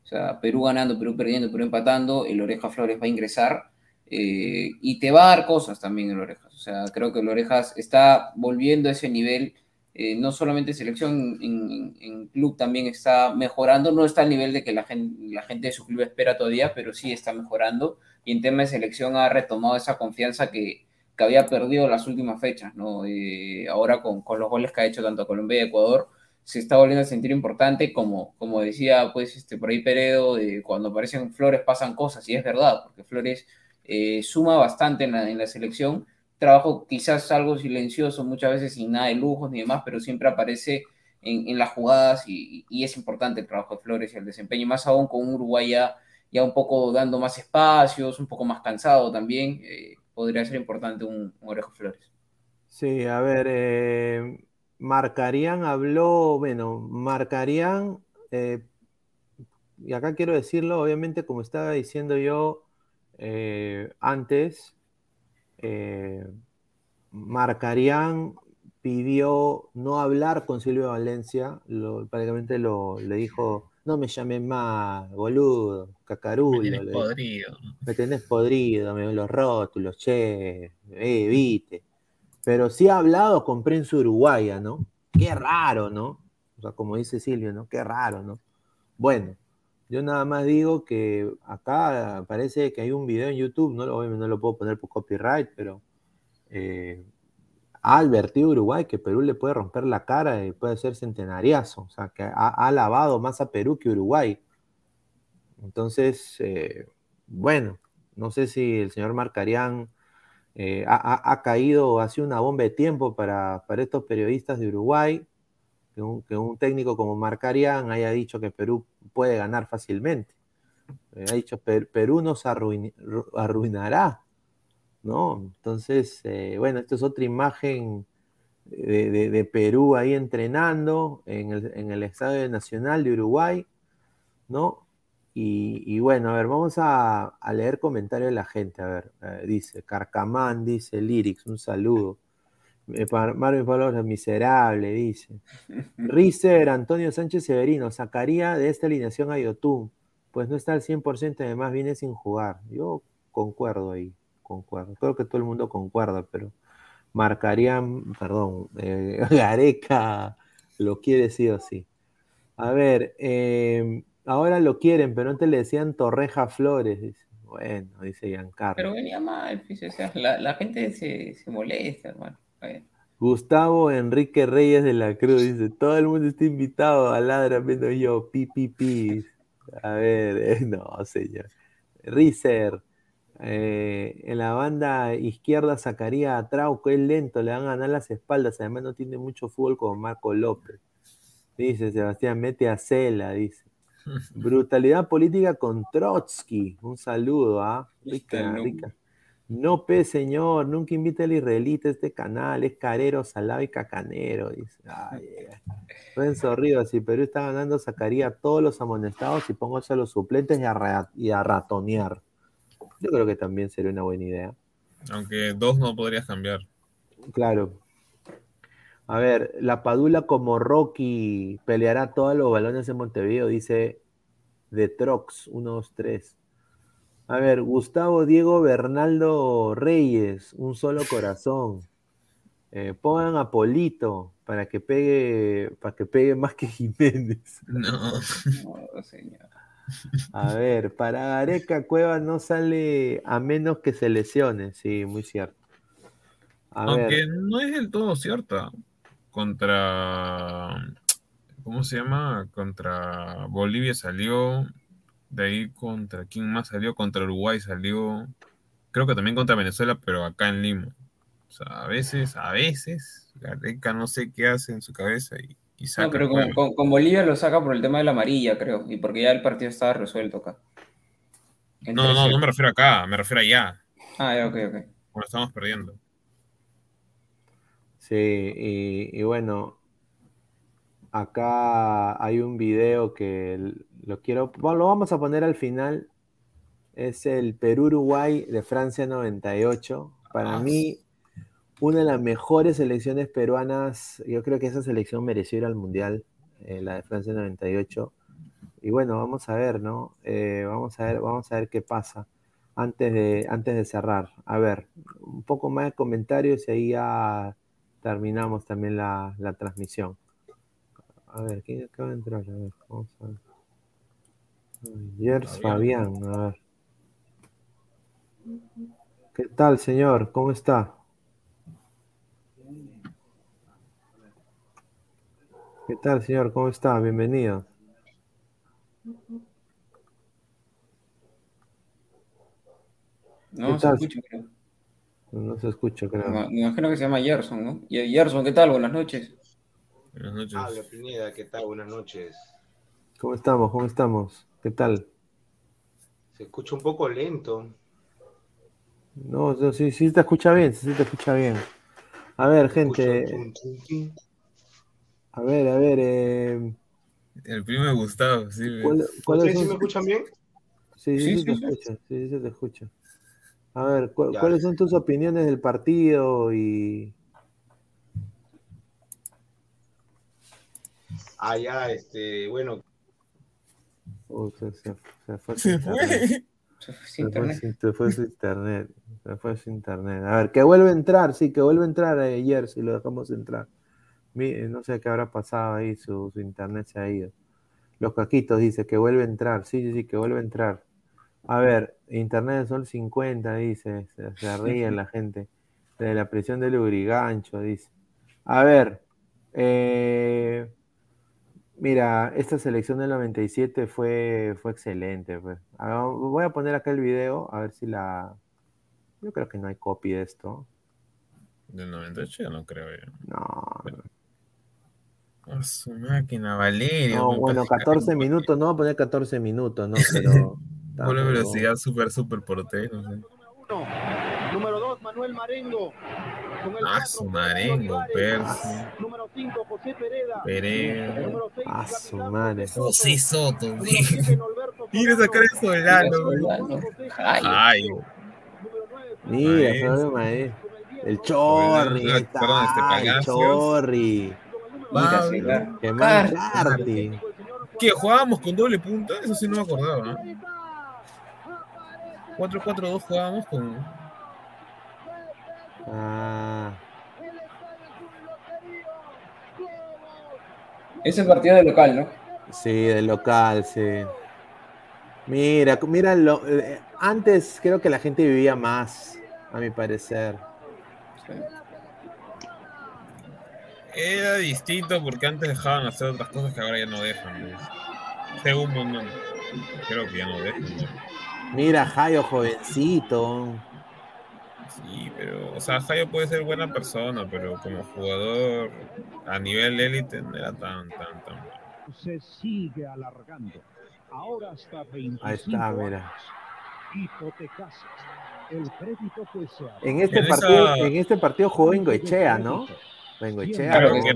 O sea, Perú ganando, Perú perdiendo, Perú empatando, el Oreja Flores va a ingresar eh, y te va a dar cosas también el Orejas. O sea, creo que el Orejas está volviendo a ese nivel, eh, no solamente selección, en, club también está mejorando, no está al nivel de que la gente, de su club espera todavía, pero sí está mejorando y en tema de selección ha retomado esa confianza que, había perdido las últimas fechas, ¿no? Eh, ahora con, con, los goles que ha hecho tanto Colombia y Ecuador, se está volviendo a sentir importante, como, como decía pues este, por ahí Peredo, cuando aparecen Flores pasan cosas, y es verdad, porque Flores eh, suma bastante en la, en la, selección, trabajo quizás algo silencioso, muchas veces sin nada de lujos ni demás, pero siempre aparece en, en las jugadas y, y, es importante el trabajo de Flores y el desempeño, más aún con un Uruguay ya, un poco dando más espacios, un poco más cansado también, eh, podría ser importante un, un Orejo Flores. Sí, a ver, eh, Marcarían habló, bueno, Marcarían, eh, y acá quiero decirlo, obviamente, como estaba diciendo yo eh, antes, eh, Marcarían pidió no hablar con Silvio Valencia, prácticamente lo, le dijo, no me llames más, boludo, cacarulo. Me tenés podrido. Me tenés podrido, me los rótulos, che, evite pero sí ha hablado con prensa uruguaya, ¿no? Qué raro, ¿no? O sea, como dice Silvio, ¿no? Qué raro, ¿no? Bueno, yo nada más digo que acá parece que hay un video en YouTube, no lo, no lo puedo poner por copyright, pero eh, ha advertido Uruguay que Perú le puede romper la cara y puede ser centenariazo, o sea, que ha, alabado más a Perú que Uruguay. Entonces, eh, bueno, no sé si el señor Marcarián eh, ha, caído, ha sido una bomba de tiempo para, estos periodistas de Uruguay, que un, técnico como Marcarian haya dicho que Perú puede ganar fácilmente. Eh, ha dicho, Perú nos arruinará, ¿no? Entonces, eh, bueno, esta es otra imagen de, Perú ahí entrenando en el, en el Estadio Nacional de Uruguay, ¿no? Y, bueno, a ver, vamos a, leer comentarios de la gente. A ver, eh, dice Carcamán, dice Lyrics, un saludo. Eh, Marvin Pablo miserable, dice. Rizer, Antonio Sánchez Severino, sacaría de esta alineación a Yotun, pues no está al 100%, además viene sin jugar. Yo concuerdo ahí, concuerdo. Creo que todo el mundo concuerda, pero marcarían, perdón, eh, Gareca lo quiere sí o sí. A ver, eh, Ahora lo quieren, pero antes le decían Torreja Flores. Bueno, dice Giancarlo. Pero venía mal, la, la, gente se, molesta, hermano. Gustavo Enrique Reyes de la Cruz dice, todo el mundo está invitado a ladra menos yo, pi, pi, pi. A ver, eh, no, señor. Rizer, eh, en la banda izquierda sacaría a Trauco, es lento, le van a ganar las espaldas, además no tiene mucho fútbol como Marco López. Dice Sebastián, mete a Cela, dice. Brutalidad política con Trotsky. Un saludo, ¿ah? Rica, rica. No, pe, señor, nunca invite al israelita a este canal, es carero, salado y cacanero. Dice. Ay, Renzo Ríos, si Perú está ganando, sacaría a todos los amonestados y póngase a los suplentes y a, y a ratonear. Yo creo que también sería una buena idea. Aunque dos no podrías cambiar. Claro. A ver, la Padula como Rocky peleará todos los balones en Montevideo, dice de Trox, 1, 2, 3. A ver, Gustavo Diego Bernaldo Reyes, un solo corazón. Eh, pongan a Polito para que pegue, para que pegue más que Jiménez. No. No, señor. A ver, para Gareca Cueva no sale a menos que se lesione, sí, muy cierto. A Aunque ver, no es del todo cierta. Contra. ¿Cómo se llama? Contra Bolivia salió. De ahí contra. ¿Quién más salió? Contra Uruguay salió. Creo que también contra Venezuela, pero acá en Lima. O sea, a veces, a veces, Gareca no sé qué hace en su cabeza y, y saca. No, pero con, con- con Bolivia lo saca por el tema de la amarilla, creo, y porque ya el partido estaba resuelto acá. No, no, no, 3-0. no me refiero acá, me refiero allá. Ah, ya, ok, ok. Cuando estamos perdiendo. Sí, y, y bueno, acá hay un video que lo quiero, bueno, lo vamos a poner al final. Es el Perú-Uruguay de Francia 98. Para Ah, mí, una de las mejores selecciones peruanas. Yo creo que esa selección mereció ir al Mundial, eh, la de Francia 98. Y bueno, vamos a ver, ¿no? Eh, vamos a ver, vamos a ver qué pasa antes de, antes de cerrar. A ver, un poco más de comentarios y ahí ya terminamos también la, la transmisión. A ver, ¿quién acaba de entrar? A ver, vamos a ver. Yers Fabián, a ver. ¿Qué tal, señor? ¿Cómo está? ¿Qué tal, señor? ¿Cómo está? Bienvenido. No ¿Qué se tal? escucha. No se escucha, creo. Me me imagino que se llama Gerson, ¿no? Y Gerson, ¿qué tal? Buenas noches. Buenas noches. Habla Pineda, ¿qué tal? Buenas noches. ¿Cómo estamos? ¿Cómo estamos? ¿Qué tal? Se escucha un poco lento. No, no, sí, sí te escucha bien, sí te escucha bien. A ver, gente, a ver, a ver, eh, El primo de Gustavo, sí. ¿cuál- cuáles ¿Ustedes sí me escuchan bien? Sí, sí, Sí, sí te sí, sí. escucha, sí, sí se te escucha. A ver, ¿cu- Ya. ¿cuáles son tus opiniones del partido y Ah, ya, este, bueno, Uy, se, se- se fue su Se internet. fue. Se fue fue, internet. su- se fue su internet. Se fue su internet. A ver, que vuelve a entrar, sí, que vuelve a entrar ayer, si lo dejamos entrar. Mi- No sé qué habrá pasado ahí, su, su internet se ha ido. Los caquitos dice que vuelve a entrar, sí, sí, sí, que vuelve a entrar. A ver, internet de sol 50, dice, se, se ríe la gente. De la presión del Urigancho, dice. A ver, eh, Mira, esta selección del 97 fue, fue excelente. pues. Ver, voy a poner acá el video, a ver si la... Yo creo que no hay copy de esto. Del 98 yo no creo yo. No, A su máquina, Valerio. no bueno, parece 14 que- minutos, no voy a poner 14 minutos, ¿no? Pero... Tampoco- velocidad súper, súper portero. no sé. Número 2, Manuel Marengo. Con el Ah, cuatro, su Marengo. Percy, Número 5, José Pereda. 6, Ah, su madre. José Soto, Número güey. 7, Norberto Mira esa cara de Solano, güey. Solano. Ay, Ay, Número 9, Mira, Maestro. Fernando Maé. con el 10, El Roberto Chorri, Perdón, ahí está, este el. Chorri. mira. Que Carti. ¿Qué? ¿Jugábamos con doble punta? Eso sí no me acordaba. ¿eh? 4-4-2 jugábamos con. Ah, Ese partido de local, ¿no? sí, del local, sí. Mira, mira, lo, eh, antes creo que la gente vivía más, a mi parecer. Sí. Era distinto porque antes dejaban hacer otras cosas que ahora ya no dejan. ¿ves? Según no, creo que ya no dejan. ¿no? Mira, Jayo, jovencito. Sí, pero, o sea, Jayo puede ser buena persona, pero como jugador a nivel élite no era tan, tan, tan bueno. se sigue alargando. Ahora hasta 25 Ahí está, mira. El crédito que se ha En este En esa- partido, en este partido jugó Bengoechea, ¿no? Bengoechea. Claro, ¿no? que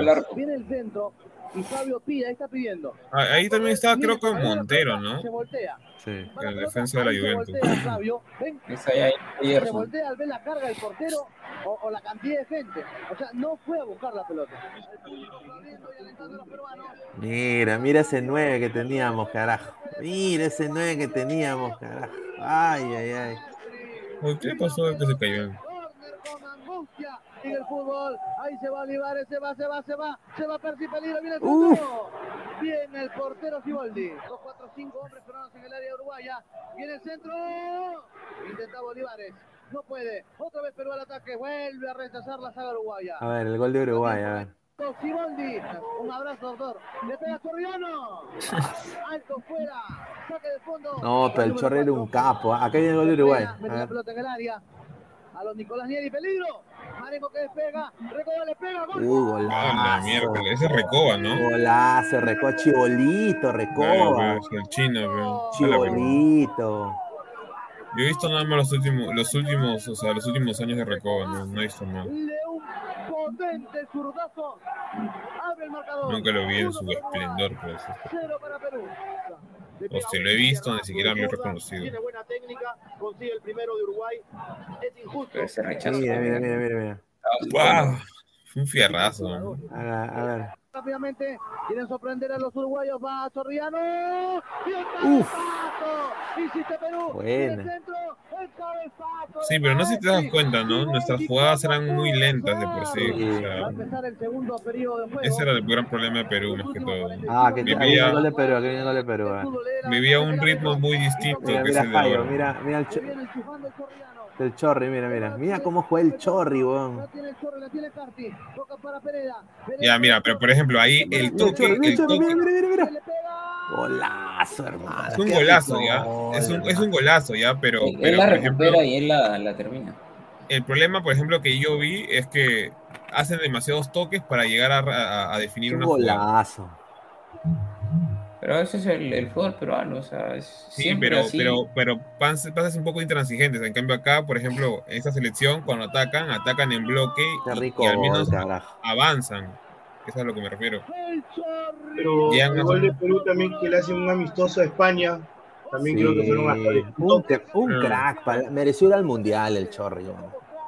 El arco. Viene el centro y Fabio pide, ahí está pidiendo. Ah, Ahí también estaba, creo que Montero, ¿no? Se voltea. Sí. La defensa de la ahí se Juventus. voltea Fabio. Ven, se voltea al ver la carga del portero o, o la cantidad de gente. O sea, no fue a buscar la pelota. Mira, mira ese 9 que teníamos, carajo. Mira ese 9 que teníamos, carajo. Ay, ay, ay. ¿Qué pasó que se cayó? Corner con angustia el fútbol. Ahí se va Olivares, se va, se va, se va. Se va Percy Peligro, viene el centro. Viene el portero Siboldi. 2, 4, 5 hombres peruanos en el área uruguaya. Viene el centro. Intentaba Olivares. No puede. Otra vez Perú al ataque. Vuelve a rechazar la saga uruguaya. A ver, el gol de Uruguay, a ver. Siboldi. Un abrazo, doctor. Le pega Chorriano. Alto fuera. Saque de fondo. No, pero el Chorri era un capo. Acá viene el gol de Uruguay. Mete la pelota en el área. A los Nicolás Nieri, peligro. Marengo que despega. Recoba le pega. Gol. Uh, Ah, la golazo. miércoles. Ese es Recoba, ¿no? Golazo, recoba Chibolito, Claro, recoba. pues, el chino, pero. Chibolito. Yo he visto nada más los últimos, los últimos, o sea, los últimos años de Recoba, no, no he visto más. León potente zurdazo. Abre el marcador. Nunca lo vi en su esplendor, pues. Cero para Perú. O si lo he visto, ni siquiera lo he reconocido. Tiene buena técnica. Consigue el primero de Uruguay. Es injusto. Mira, mira, mira, mira, mira. ¡Wow! Fue un fierrazo. ¿no? A ver, a ver. Rápidamente quieren sorprender a los uruguayos. Va Chorriano. Uf. Hiciste Perú. Buena. Y el centro, el cabezazo Sí, pero no sé si te das cuenta, ¿no? Nuestras jugadas eran muy lentas de por sí. O Va a sea, ese era el gran problema de Perú, más que todo. Ah, que Vivía- el gol de Perú, el gol de Perú. a ver. Vivía un ritmo muy distinto Mira, que mira, Jairo, ahora. mira, mira el, El Chorri, mira, mira. Mira cómo juega el Chorri, La weón. tiene el Chorri, la tiene Carti. Toca para Pereda. Ya, mira, pero por ejemplo, ahí el toque, el toque, mira, mira, mira. Golazo, hermano. es un golazo, ya. Es un, es un golazo, ya, pero, Él pero la por recupera ejemplo, y él la, la termina. el problema, por ejemplo, que yo vi es que hacen demasiados toques para llegar a, a- a definir Un una jugada. Pero ese es el, el fútbol peruano, o sea, es Sí, siempre pero, así. pero, pero pas- pasas un poco intransigentes. En cambio, acá, por ejemplo, en esta selección, cuando atacan, atacan en bloque Qué y, rico y al menos carajo. avanzan. Eso es a lo que me refiero. El. Pero Llegan el gol de Perú también que le hace un amistoso a España. También creo que fueron hasta Sí, de un, un Mm. crack, para- mereció ir al mundial el Chorri.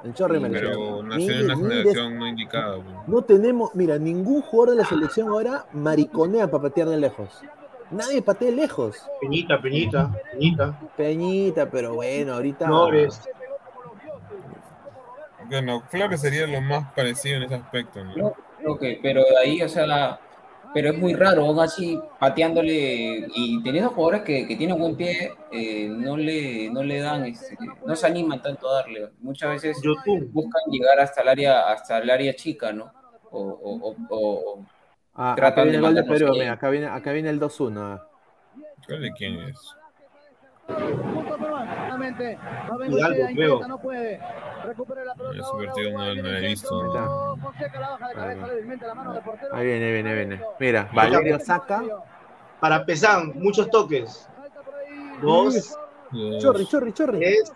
El Chorri mereció. Pero nació en una generación no indicada. pues. No tenemos, mira, ningún jugador de la selección ahora mariconea para patear de lejos. Nadie patea lejos. Peñita, Peñita, Peñita. Peñita, pero bueno, ahorita. Flores. Bueno, Flores sería lo más parecido en ese aspecto. ¿no? Que, pero de ahí, o sea, pero es muy raro, aún así, pateándole y teniendo jugadores que, que tienen buen pie, eh, no, le, no le dan, este, no se animan tanto a darle. Muchas veces YouTube. buscan llegar hasta el área, hasta el área chica, ¿no? O, o, o- o- Ah, acá viene el gol de Perú, mira, acá viene, acá viene el 2-1. ah. ¿Cuál de quién es? Hidalgo, creo. no puede. Recupera la pelota. Ese partido no- no he visto. Ahí viene, viene, viene. Mira, Valerio saca. Para Pesán, muchos toques. Dos, Chorri, chorri, chorri. tres,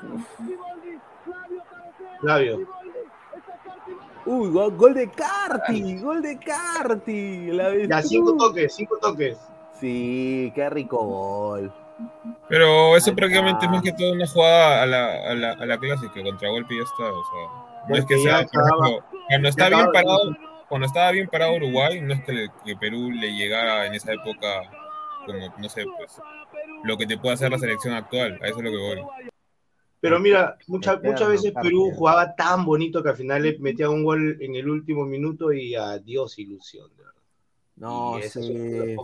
Flavio cabecea. Flavio. Siboldi, está Carti, Uy, gol, de Carti, gol de Carti. La Ya, cinco toques, cinco toques. Sí, qué rico gol. Pero eso prácticamente es más que todo una jugada a la, a la, a la clásica, contra golpe y ya está. O sea, no es que sea, por acababa- ejemplo, cuando está bien parado, cuando estaba bien parado Uruguay, no es que, le- que Perú le llegara en esa época como, no sé, pues, lo que te puede hacer la selección actual. A eso es lo que voy. Pero mira, muchas muchas veces Perú jugaba tan bonito que al final le metía un gol en el último minuto y adiós ilusión. de verdad. No, Y sí.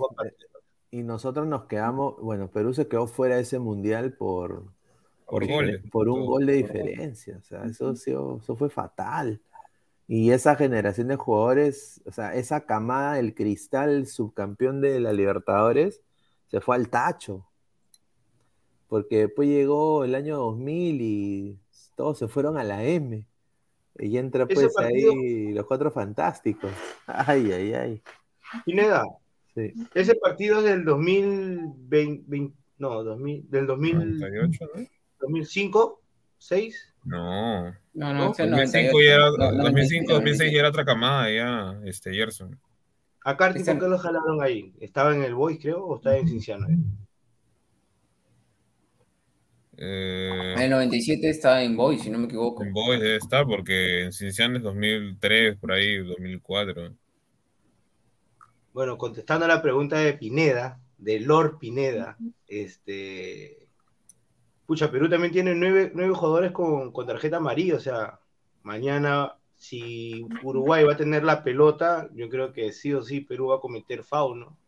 Y nosotros nos quedamos, bueno, Perú se quedó fuera de ese mundial por, Por difere- goles, por un todo. gol de diferencia. O sea, eso, sí- eso fue fatal. Y esa generación de jugadores, o sea, esa camada del cristal subcampeón de la Libertadores, se fue al tacho. Porque después llegó el año 2000 y todos se fueron a la M. Y entra pues partido- ahí los cuatro fantásticos. Ay, ay, ay. Pineda, Sí. ese partido es del 2020, no, 2000, del 2000, 98, ¿no? 2005, 6. No. No, no, ¿No? ese es 2005 98. ya era, No, no, 2005, 2006 97. ya era otra camada, ya, este, Gerson. ¿A Carti por qué lo jalaron ahí? ¿Estaba en el Boys, creo, o estaba en Cinciano? Eh, En el 97 estaba en Boy, si no me equivoco. en Boys debe estar, porque en Cinciano es 2003, por ahí, 2004. Bueno, contestando a la pregunta de Pineda, de Lord Pineda, este. Pucha, Perú también tiene nueve, nueve jugadores con, con tarjeta amarilla, o sea, mañana, si Uruguay va a tener la pelota, yo creo que sí o sí Perú va a cometer foul, ¿no?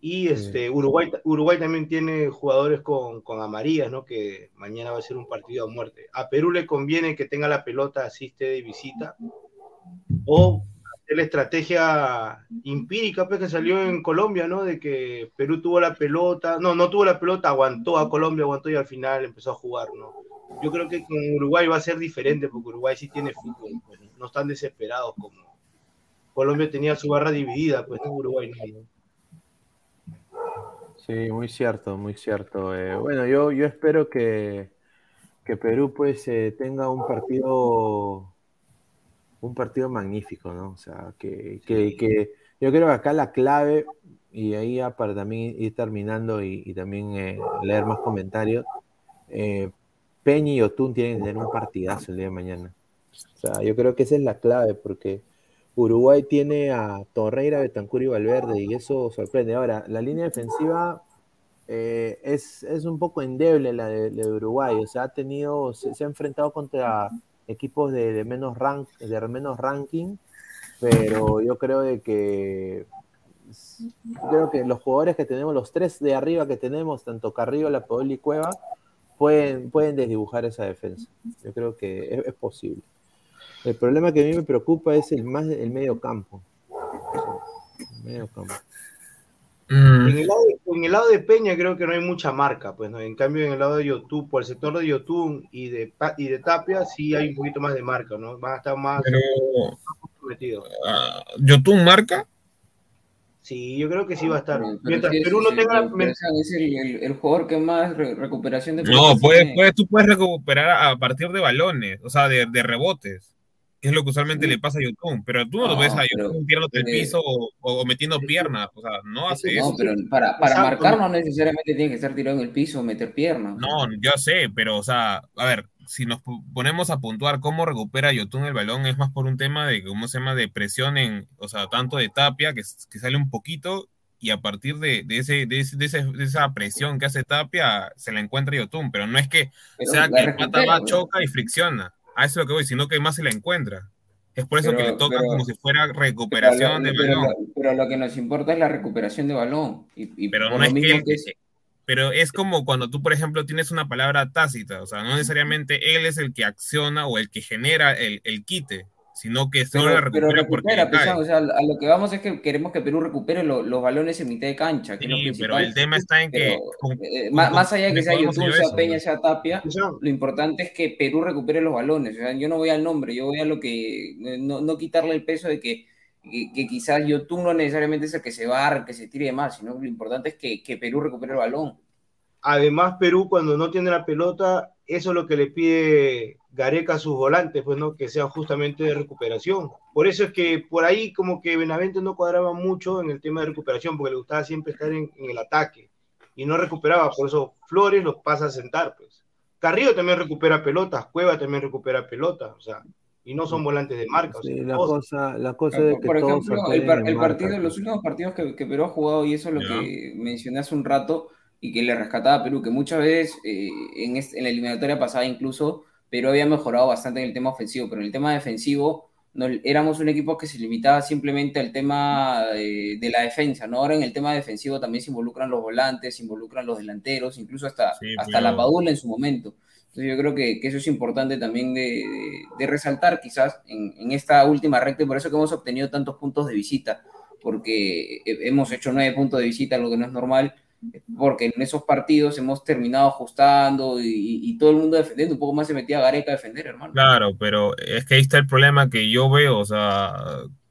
Y este, Uruguay, Uruguay también tiene jugadores con, con amarillas, ¿no? Que mañana va a ser un partido a muerte. A Perú le conviene que tenga la pelota, asiste de visita, o hacer la estrategia empírica pues, que salió en Colombia, ¿no? De que Perú tuvo la pelota, no, no tuvo la pelota, aguantó a Colombia, aguantó y al final empezó a jugar, ¿no? Yo creo que con Uruguay va a ser diferente, porque Uruguay sí tiene fútbol, pues, no están desesperados como Colombia tenía su barra dividida, pues no Uruguay no. Sí, muy cierto, muy cierto. Eh, bueno, yo, yo espero que, que Perú pues eh, tenga un partido un partido magnífico, ¿no? O sea, que, que, que yo creo que acá la clave, y ahí ya para también ir terminando y, y también eh, leer más comentarios, eh, Peña y Otún tienen que tener un partidazo el día de mañana. O sea, yo creo que esa es la clave, porque Uruguay tiene a Torreira, Betancur y Valverde, y eso sorprende. Ahora, la línea defensiva eh, es, es un poco endeble la de, de Uruguay, o sea, ha tenido, se, ha enfrentado contra equipos de, menos rank, de menos ranking, pero yo creo de que creo que los jugadores que tenemos, los tres de arriba que tenemos, tanto Carrillo, La Podol y Cueva, pueden, pueden desdibujar esa defensa. Yo creo que es posible. El problema que a mí me preocupa es el más el medio campo. El medio campo. Mm, En el, lado de, en el lado de Peña creo que no hay mucha marca, pues ¿no? En cambio en el lado de YouTube, por el sector de YouTube y de, y de Tapia, sí hay un poquito más de marca, ¿no? Van a estar más Pero, ah, ¿Yotun marca? Sí, yo creo que sí va a estar. Pero- pero Mientras sí, Perú sí, no sí, tenga... es el, el- el jugador que más re- recuperación de No, puedes, puedes, tú puedes recuperar a partir de balones, o sea, de, de rebotes, que es lo que usualmente Sí. le pasa a Yotun, pero tú no, lo No, ves a Yotun tirándote el piso o, o metiendo piernas, o sea, no hace No, eso. pero para, para Exacto. marcar no necesariamente tiene que estar tirado en el piso o meter piernas. No, yo sé, pero, o sea, a ver, si nos po- ponemos a puntuar cómo recupera Yotun el balón, es más por un tema de, ¿cómo se llama?, de presión en, o sea, tanto de Tapia, que, que sale un poquito, y a partir de, de, ese, de, ese- de ese- de esa presión que hace Tapia, se la encuentra Yotun, pero no es que Pero sea que el pata va, pues. choca y fricciona, a eso es lo que voy, sino que más se la encuentra. Es por eso Pero- que le toca pero- como si fuera Pero recuperación lo, de pero, balón. pero lo que nos importa es la recuperación de balón. Y, y Pero no es que, que es- pero es como cuando tú, por ejemplo, tienes una palabra tácita, o sea, no necesariamente él es el que acciona o el que genera el, el quite, sino que solo la pero, pero recupera porque recupera, pues, cae. o sea, a lo que vamos es que queremos que Perú recupere lo- los balones en mitad de cancha, que es lo Sí, pero el tema está en que Pero, con- eh, con- más, allá de que sea YouTube, sea eso, Peña, ¿no? sea Tapia, O sea, lo importante es que Perú recupere los balones. O sea, yo no voy al nombre, yo voy a lo que. eh, No, no quitarle el peso de que, que, que quizás YouTube no necesariamente es el que se barre, que se tire más, sino que lo importante es que, que Perú recupere el balón. Además, Perú cuando no tiene la pelota, eso es lo que le pide Gareca a sus volantes, pues no, que sean justamente de recuperación. Por eso es que por ahí como que Benavente no cuadraba mucho en el tema de recuperación, porque le gustaba siempre estar en, en el ataque y no recuperaba, por eso Flores los pasa a sentar, pues. Carrillo también recupera pelotas, Cueva también recupera pelotas, o sea, y no son volantes de marca. o sea, Sí, la todos- cosa, la cosa es que por ejemplo, el, par- en el marca, partido, pues. los últimos partidos que, que Perú ha jugado, y eso es lo que mencioné hace un rato, y que le rescataba a Perú, que muchas veces eh, en, en la eliminatoria pasada incluso Perú había mejorado bastante en el tema ofensivo, pero en el tema defensivo no, éramos un equipo que se limitaba simplemente al tema eh, de la defensa, ¿no? Ahora en el tema defensivo también se involucran los volantes, se involucran los delanteros, incluso hasta, Sí, hasta pero- la Padula en su momento. Entonces yo creo que, que eso es importante también de, de, resaltar quizás en, en, esta última recta y por eso que hemos obtenido tantos puntos de visita, porque hemos hecho nueve puntos de visita, lo que no es normal, porque en esos partidos hemos terminado ajustando y, y, todo el mundo defendiendo, un poco más se metía a Gareca a defender, hermano. Claro, pero es que ahí está el problema que yo veo, o sea,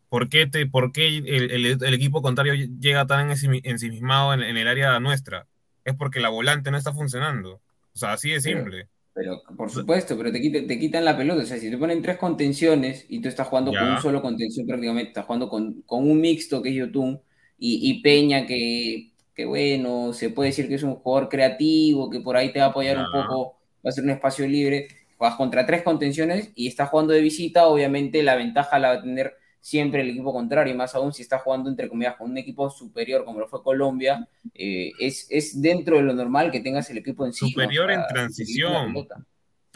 ¿por qué, te, por qué el, el, el, equipo contrario llega tan ensimismado en, en, el área nuestra? Es porque la volante no está funcionando, o sea, así de simple. Pero, pero por supuesto, pero te, quitan, te quitan la pelota, o sea, si te ponen tres contenciones y tú estás jugando ya. con un solo contención prácticamente, estás jugando con, con un mixto que es Yotun y, y Peña que que bueno, se puede decir que es un jugador creativo, que por ahí te va a apoyar un poco, va a ser un espacio libre, juegas contra tres contenciones y está jugando de visita, obviamente la ventaja la va a tener siempre el equipo contrario, y más aún si está jugando entre comillas con un equipo superior como lo fue Colombia, eh, es, es, dentro de lo normal que tengas el equipo en sí. Superior en transición.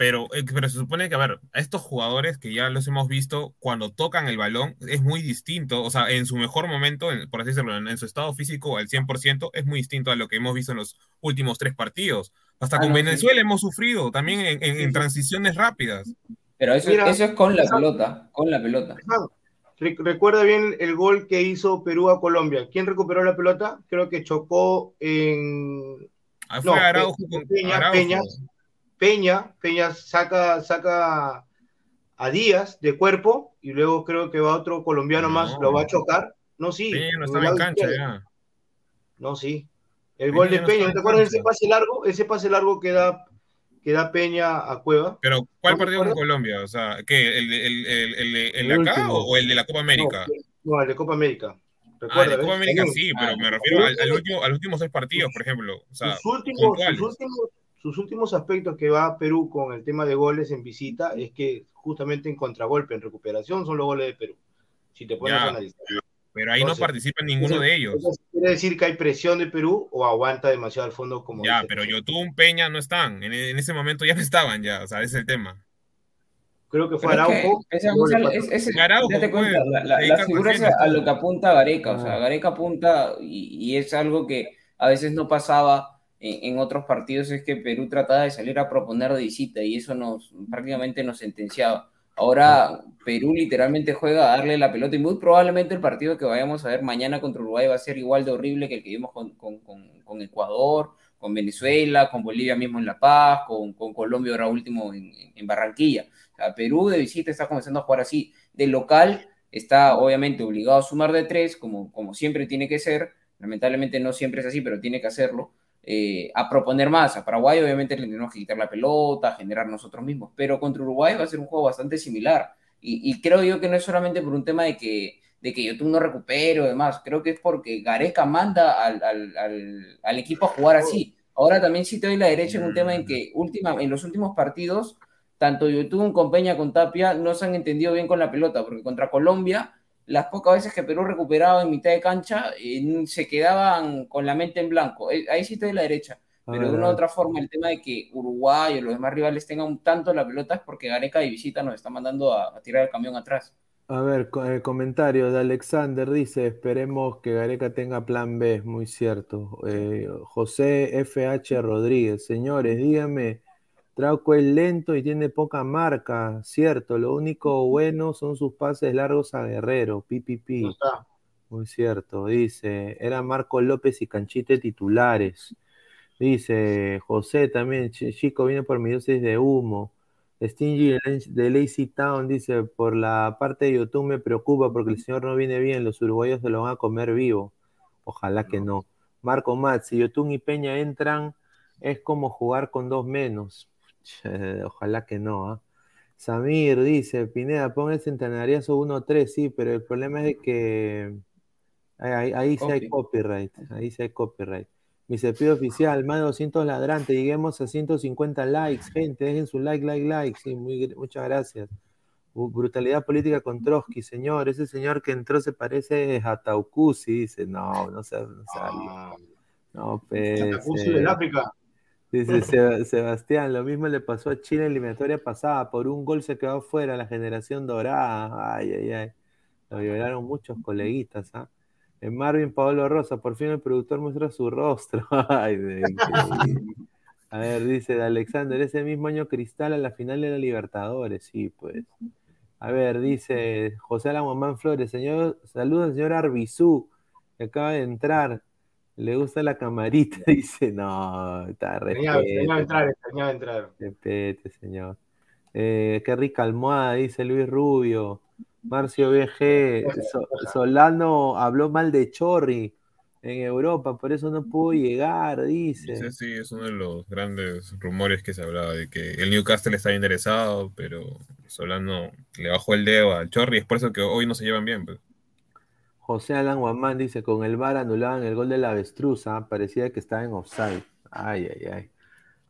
Pero, eh, pero se supone que, a ver, a estos jugadores que ya los hemos visto, cuando tocan el balón, es muy distinto. O sea, en su mejor momento, en, por así decirlo, en, en, su estado físico al 100%, es muy distinto a lo que hemos visto en los últimos tres partidos. Hasta ah, con no, Venezuela sí. hemos sufrido también en, en, en, transiciones rápidas. Pero eso, Mira, eso es con la pelota, con la pelota. Recuerda bien el gol que hizo Perú a Colombia. ¿Quién recuperó la pelota? Creo que chocó en. Ah, fue no, Araujo con Peña, Araujo. Peña, Peña, Peña saca, saca a Díaz de cuerpo y luego creo que va otro colombiano no. más, lo va a chocar. No, sí. Peña no estaba en cancha ya. No, sí. El Peña gol de Peña, ¿no te acuerdas de ese pase largo? Ese pase largo que da, que da Peña a Cueva. Pero, ¿cuál partido con Colombia? O sea, ¿qué? ¿El, el, el, el, el de acá último. o el de la Copa América? No, el de Copa América. Recuerda, ah, de Copa América sí, pero me refiero al, al, último, al últimos seis partidos, por ejemplo. O sea, sus últimos, sus últimos, sus últimos aspectos que va a Perú con el tema de goles en visita es que justamente en contragolpe, en recuperación, son los goles de Perú. Si te pones ya, a analizar. Pero ahí entonces, no participa ninguno de ellos. ¿Quiere decir que hay presión de Perú o aguanta demasiado al fondo como Ya, pero Yotun, Peña no están. En, en, ese momento ya no estaban ya. O sea, ese es el tema. Creo que fue Araujo. Es, es, es, Araujo cuenta, la, la, la figura es a lo que apunta Gareca. O sea, Gareca apunta y, y es algo que a veces no pasaba en, en, otros partidos es que Perú trataba de salir a proponer de visita y eso nos prácticamente nos sentenciaba. Ahora Perú literalmente juega a darle la pelota y muy probablemente el partido que vayamos a ver mañana contra Uruguay va a ser igual de horrible que el que vimos con, con, con, con Ecuador, con Venezuela, con Bolivia mismo en La Paz, con, Colombia ahora último en, en Barranquilla. O sea, Perú de visita está comenzando a jugar así. De local está obviamente obligado a sumar de tres, como, como siempre tiene que ser. Lamentablemente no siempre es así, pero tiene que hacerlo eh, a proponer más. A Paraguay obviamente le tenemos que quitar la pelota, generar nosotros mismos, pero contra Uruguay va a ser un juego bastante similar. Y, y creo yo que no es solamente por un tema de que, de que YouTube no recupere o demás, creo que es porque Gareca manda al, al, al, al, equipo a jugar así. Ahora también sí te doy la derecha en un tema en que última, en los últimos partidos, tanto YouTube con Peña con Tapia no se han entendido bien con la pelota, porque contra Colombia las pocas veces que Perú recuperaba en mitad de cancha, eh, se quedaban con la mente en blanco. Eh, ahí sí estoy de la derecha. Pero de una u otra forma, el tema de que Uruguay o los demás rivales tengan tanto la pelota es porque Gareca de visita nos está mandando a, a tirar el camión atrás. A ver, el comentario de Alexander dice, esperemos que Gareca tenga plan B, muy cierto. Eh, José FH Rodríguez, señores, díganme, Trauco es lento y tiene poca marca, cierto. Lo único bueno son sus pases largos a Guerrero, pipipi. No Muy cierto, dice. Era Marco López y Canchite titulares. Dice José también, chico, viene por mi dosis de humo. Stingy de Lazy Town dice, por la parte de YouTube me preocupa porque el señor no viene bien, los uruguayos se lo van a comer vivo. Ojalá que no. Marco Mat, si Yotun y Peña entran, es como jugar con dos menos. Ojalá que no. ¿eh? Samir dice, Pineda, pon el centenariazo 1-3, sí, pero el problema es que ahí, ahí sí hay copyright, ahí sí hay copyright. Mi cepillo oficial, más de 200 ladrantes, lleguemos a 150 likes, gente, dejen su like, like, like, sí, muy, muchas gracias. Brutalidad política con Trotsky, señor, ese señor que entró se parece a Taucusi, dice, no, no se no, ah, no, pues, del África. Dice Sebastián, lo mismo le pasó a Chile en la eliminatoria pasada, por un gol se quedó fuera la generación dorada, ay, ay, ay, lo violaron muchos coleguitas, ¿ah? En Marvin Pablo Rosa, por fin el productor muestra su rostro, ay, de, A ver, dice Alexander, ese mismo año Cristal a la final de la Libertadores, sí, pues. A ver, dice José Alamomán Flores, señor, saludos al señor Arbizú, que acaba de entrar. Le gusta la camarita, dice, no, está Extrañaba extrañaba entrar, extrañaba entrar. Respete, señor. Eh, qué rica almohada, dice Luis Rubio. Marcio BG, So- Solano habló mal de Chorri en Europa, por eso no pudo llegar, dice. Ese sí es uno de los grandes rumores que se hablaba de que el Newcastle estaba interesado, pero Solano le bajó el dedo al Chorri, es por eso que hoy no se llevan bien. Pues. José Alan Guamán dice, con el VAR anulaban el gol de la avestruz, ¿ah? parecía que estaba en offside. Ay, ay, ay.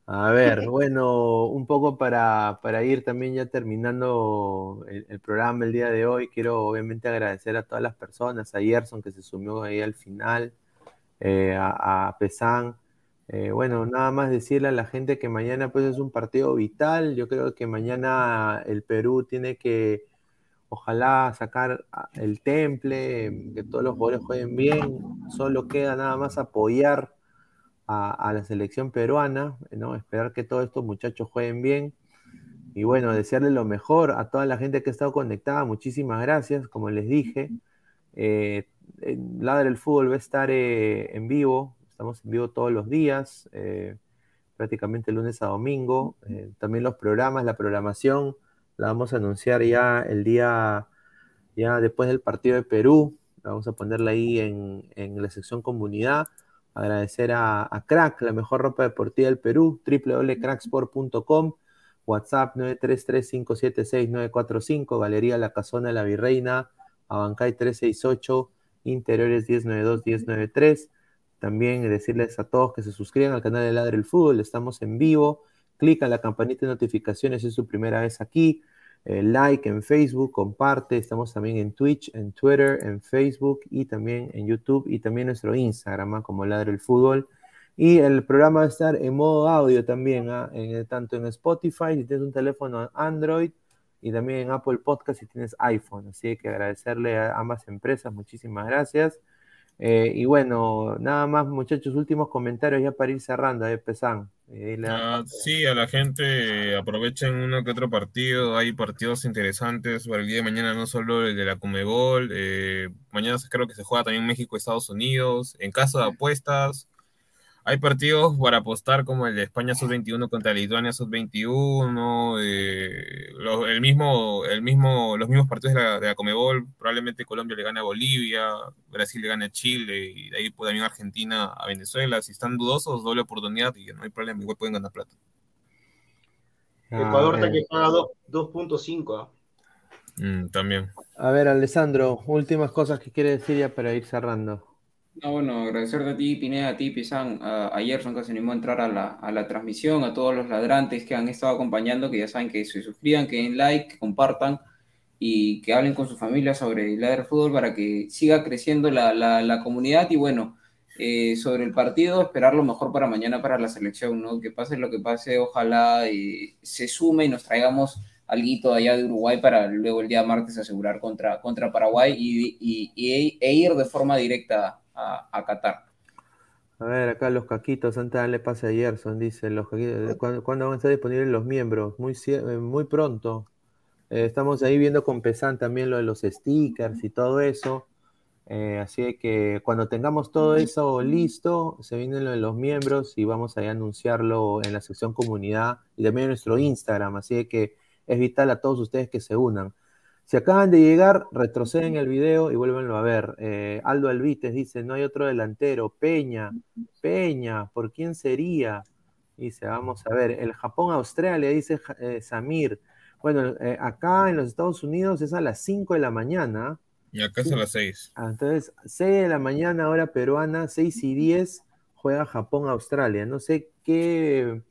A ver, bueno, un poco para, para ir también ya terminando el, el programa el día de hoy, quiero obviamente agradecer a todas las personas, a Gerson que se sumió ahí al final, eh, a, a Pesán. Eh, bueno, nada más decirle a la gente que mañana pues es un partido vital, yo creo que mañana el Perú tiene que ojalá sacar a- el temple, que todos los jugadores jueguen bien, solo queda nada más apoyar a, la selección peruana, ¿no? Esperar que todos estos muchachos jueguen bien. Y bueno, desearle lo mejor a toda la gente que ha estado conectada. Muchísimas gracias, como les dije. Eh, Ladra el Fútbol va a estar eh, en vivo. Estamos en vivo todos los días, eh, prácticamente lunes a domingo. Eh, también los programas, la programación, la vamos a anunciar ya el día, ya después del partido de Perú. Vamos a ponerla ahí en, en la sección comunidad. Agradecer a, a Crack, la mejor ropa deportiva del Perú, www.cracksport.com, WhatsApp 933-576-945, Galería La Casona de la Virreina, Abancay 368, Interiores 1092-1093. También decirles a todos que se suscriban al canal de Ladre el Fútbol, estamos en vivo. Clica en la campanita de notificaciones si es su primera vez aquí. Eh, like en Facebook, comparte. Estamos también en Twitch, en Twitter, en Facebook y también en YouTube y también nuestro Instagram ¿ah? como Ladre el Fútbol. Y el programa va a estar en modo audio también, ¿ah? en, tanto en Spotify si tienes un teléfono Android y también en Apple Podcast si tienes iPhone. Así que agradecerle a ambas empresas, muchísimas gracias. Eh, y bueno, nada más muchachos, últimos comentarios ya para ir cerrando, eh, Pesan. Eh, la- Ah, sí, a la gente aprovechen uno que otro partido. Hay partidos interesantes para el día de mañana, no solo el de la Comebol. eh, mañana creo que se juega también México-Estados Unidos. En caso de apuestas, hay partidos para apostar como el de España Sub-21 contra Lituania Sub-21. eh, lo- el mismo, el mismo, los mismos partidos de la, de la Comebol. Probablemente Colombia le gane a Bolivia, Brasil le gane a Chile y de ahí pues, también Argentina a Venezuela. Si están dudosos, doble oportunidad y no hay problema, igual pueden ganar plata. Ecuador a, está ver, que paga dos- 2.5. ¿ah? Mm, también. a ver, Alessandro, últimas cosas que quiere decir ya para ir cerrando. No, bueno, agradecerte a ti, Pineda, a ti, Pisan, a, a que se animó a entrar a la, a la transmisión, a todos los ladrantes que han estado acompañando, que ya saben que se suscriban, que den like, que compartan y que hablen con su familia sobre el Ladder Fútbol para que siga creciendo la, la, la comunidad y bueno, eh, sobre el partido, esperar lo mejor para mañana para la selección, ¿no? Que pase lo que pase, ojalá eh, se sume y nos traigamos alguito allá de Uruguay para luego el día martes asegurar contra, contra Paraguay y, y- y- e ir de forma directa a, Qatar. A ver, acá los caquitos, antes de darle pase a Gerson, dice, los caquitos, ¿cuándo, cuándo van a estar disponibles los miembros? Muy, eh, muy pronto. Eh, estamos ahí viendo con Pesan también lo de los stickers y todo eso. Eh, así que cuando tengamos todo eso listo, se vienen lo de los miembros y vamos a anunciarlo en la sección comunidad y también en nuestro Instagram. Así que es vital a todos ustedes que se unan. Si acaban de llegar, retroceden el video y vuélvenlo a ver. Eh, Aldo Alvites dice, no hay otro delantero. Peña, Peña, ¿por quién sería? Dice, vamos a ver, el Japón-Australia, dice eh, Samir. Bueno, eh, acá en los Estados Unidos es a las 5 de la mañana. Y acá es a las 6. Ah, Entonces, 6 de la mañana, hora peruana, 6 y 10, juega Japón-Australia. No sé qué.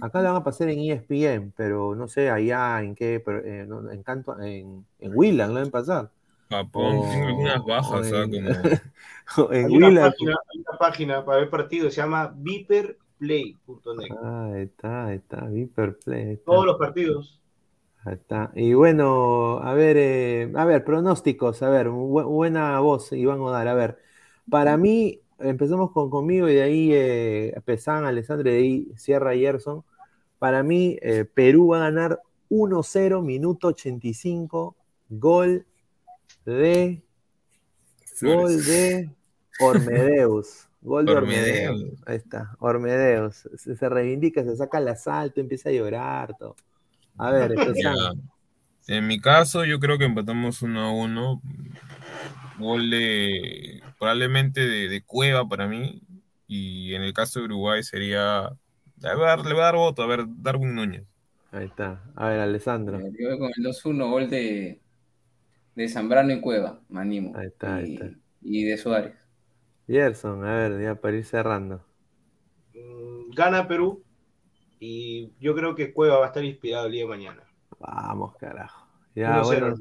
Acá la van a pasar en ESPN, pero no sé allá en qué. pero, eh, no, en, Canto- en, en Willan la van a pasar. Japón, tiene algunas bajas, en- Como... en Hay una, Willan. página, hay una página para ver partidos, se llama viperplay.net. Ah, ahí está, ahí está, Viperplay. está. Todos los partidos. Ahí está. Y bueno, a ver, eh, a ver, pronósticos, a ver, bu- buena voz, Iván Odar. A ver, para mí, empezamos con conmigo y de ahí eh, Pesán, Alessandro y de ahí Sierra Gerson. Para mí, eh, Perú va a ganar 1-0, minuto 85, gol de. Gol de Ormedeus. Gol de Ormedeus. Ahí está, Ormedeus. Se, reivindica, se saca el asalto, empieza a llorar. Todo. A ver. En mi caso, yo creo que empatamos 1 a 1. Gol de, probablemente de, Cueva para mí. Y en el caso de Uruguay sería. Le voy a dar, le voy a dar voto, a ver, Darwin Núñez. Ahí está. A ver, Alessandro. Yo con el 2-1, gol de, de Zambrano y Cueva, me animo. Ahí está, ahí está. Y de Suárez. Gerson, a ver, ya para ir cerrando. Mm, gana Perú y yo creo que Cueva va a estar inspirado el día de mañana. Vamos, carajo. Ya, bueno,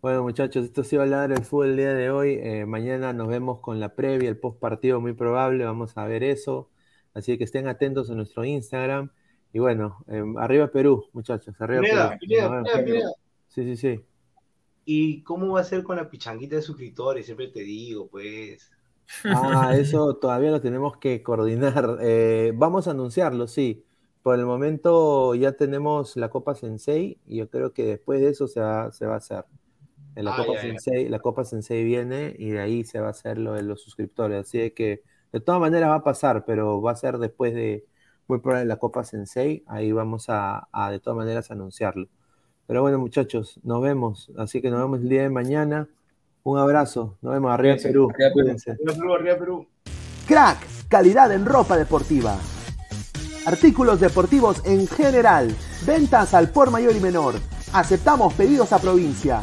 bueno, muchachos, esto sí va a hablar el fútbol el día de hoy. Eh, mañana nos vemos con la previa, el post partido muy probable. Vamos a ver eso. Así que estén atentos a nuestro Instagram. Y bueno, em, arriba Perú, muchachos. Arriba Perú. Sí, sí, sí. ¿Y cómo va a ser con la pichanguita de suscriptores? Siempre te digo, pues. Ah, eso todavía lo tenemos que coordinar. Eh, vamos a anunciarlo, sí. Por el momento ya tenemos la Copa Sensei y yo creo que después de eso se va, se va a hacer. En la, Copa Sensei, la Copa Sensei viene y de ahí se va a hacer lo de los suscriptores. Así que de todas maneras va a pasar, pero va a ser después de muy probable la Copa Sensei. Ahí vamos a, a de todas maneras anunciarlo. Pero bueno, muchachos, nos vemos. Así que nos vemos el día de mañana. Un abrazo. Nos vemos arriba Perú. Cuídense. Arriba Perú. Crack, calidad en ropa deportiva artículos deportivos en general, ventas al por mayor y menor. Aceptamos pedidos a provincia.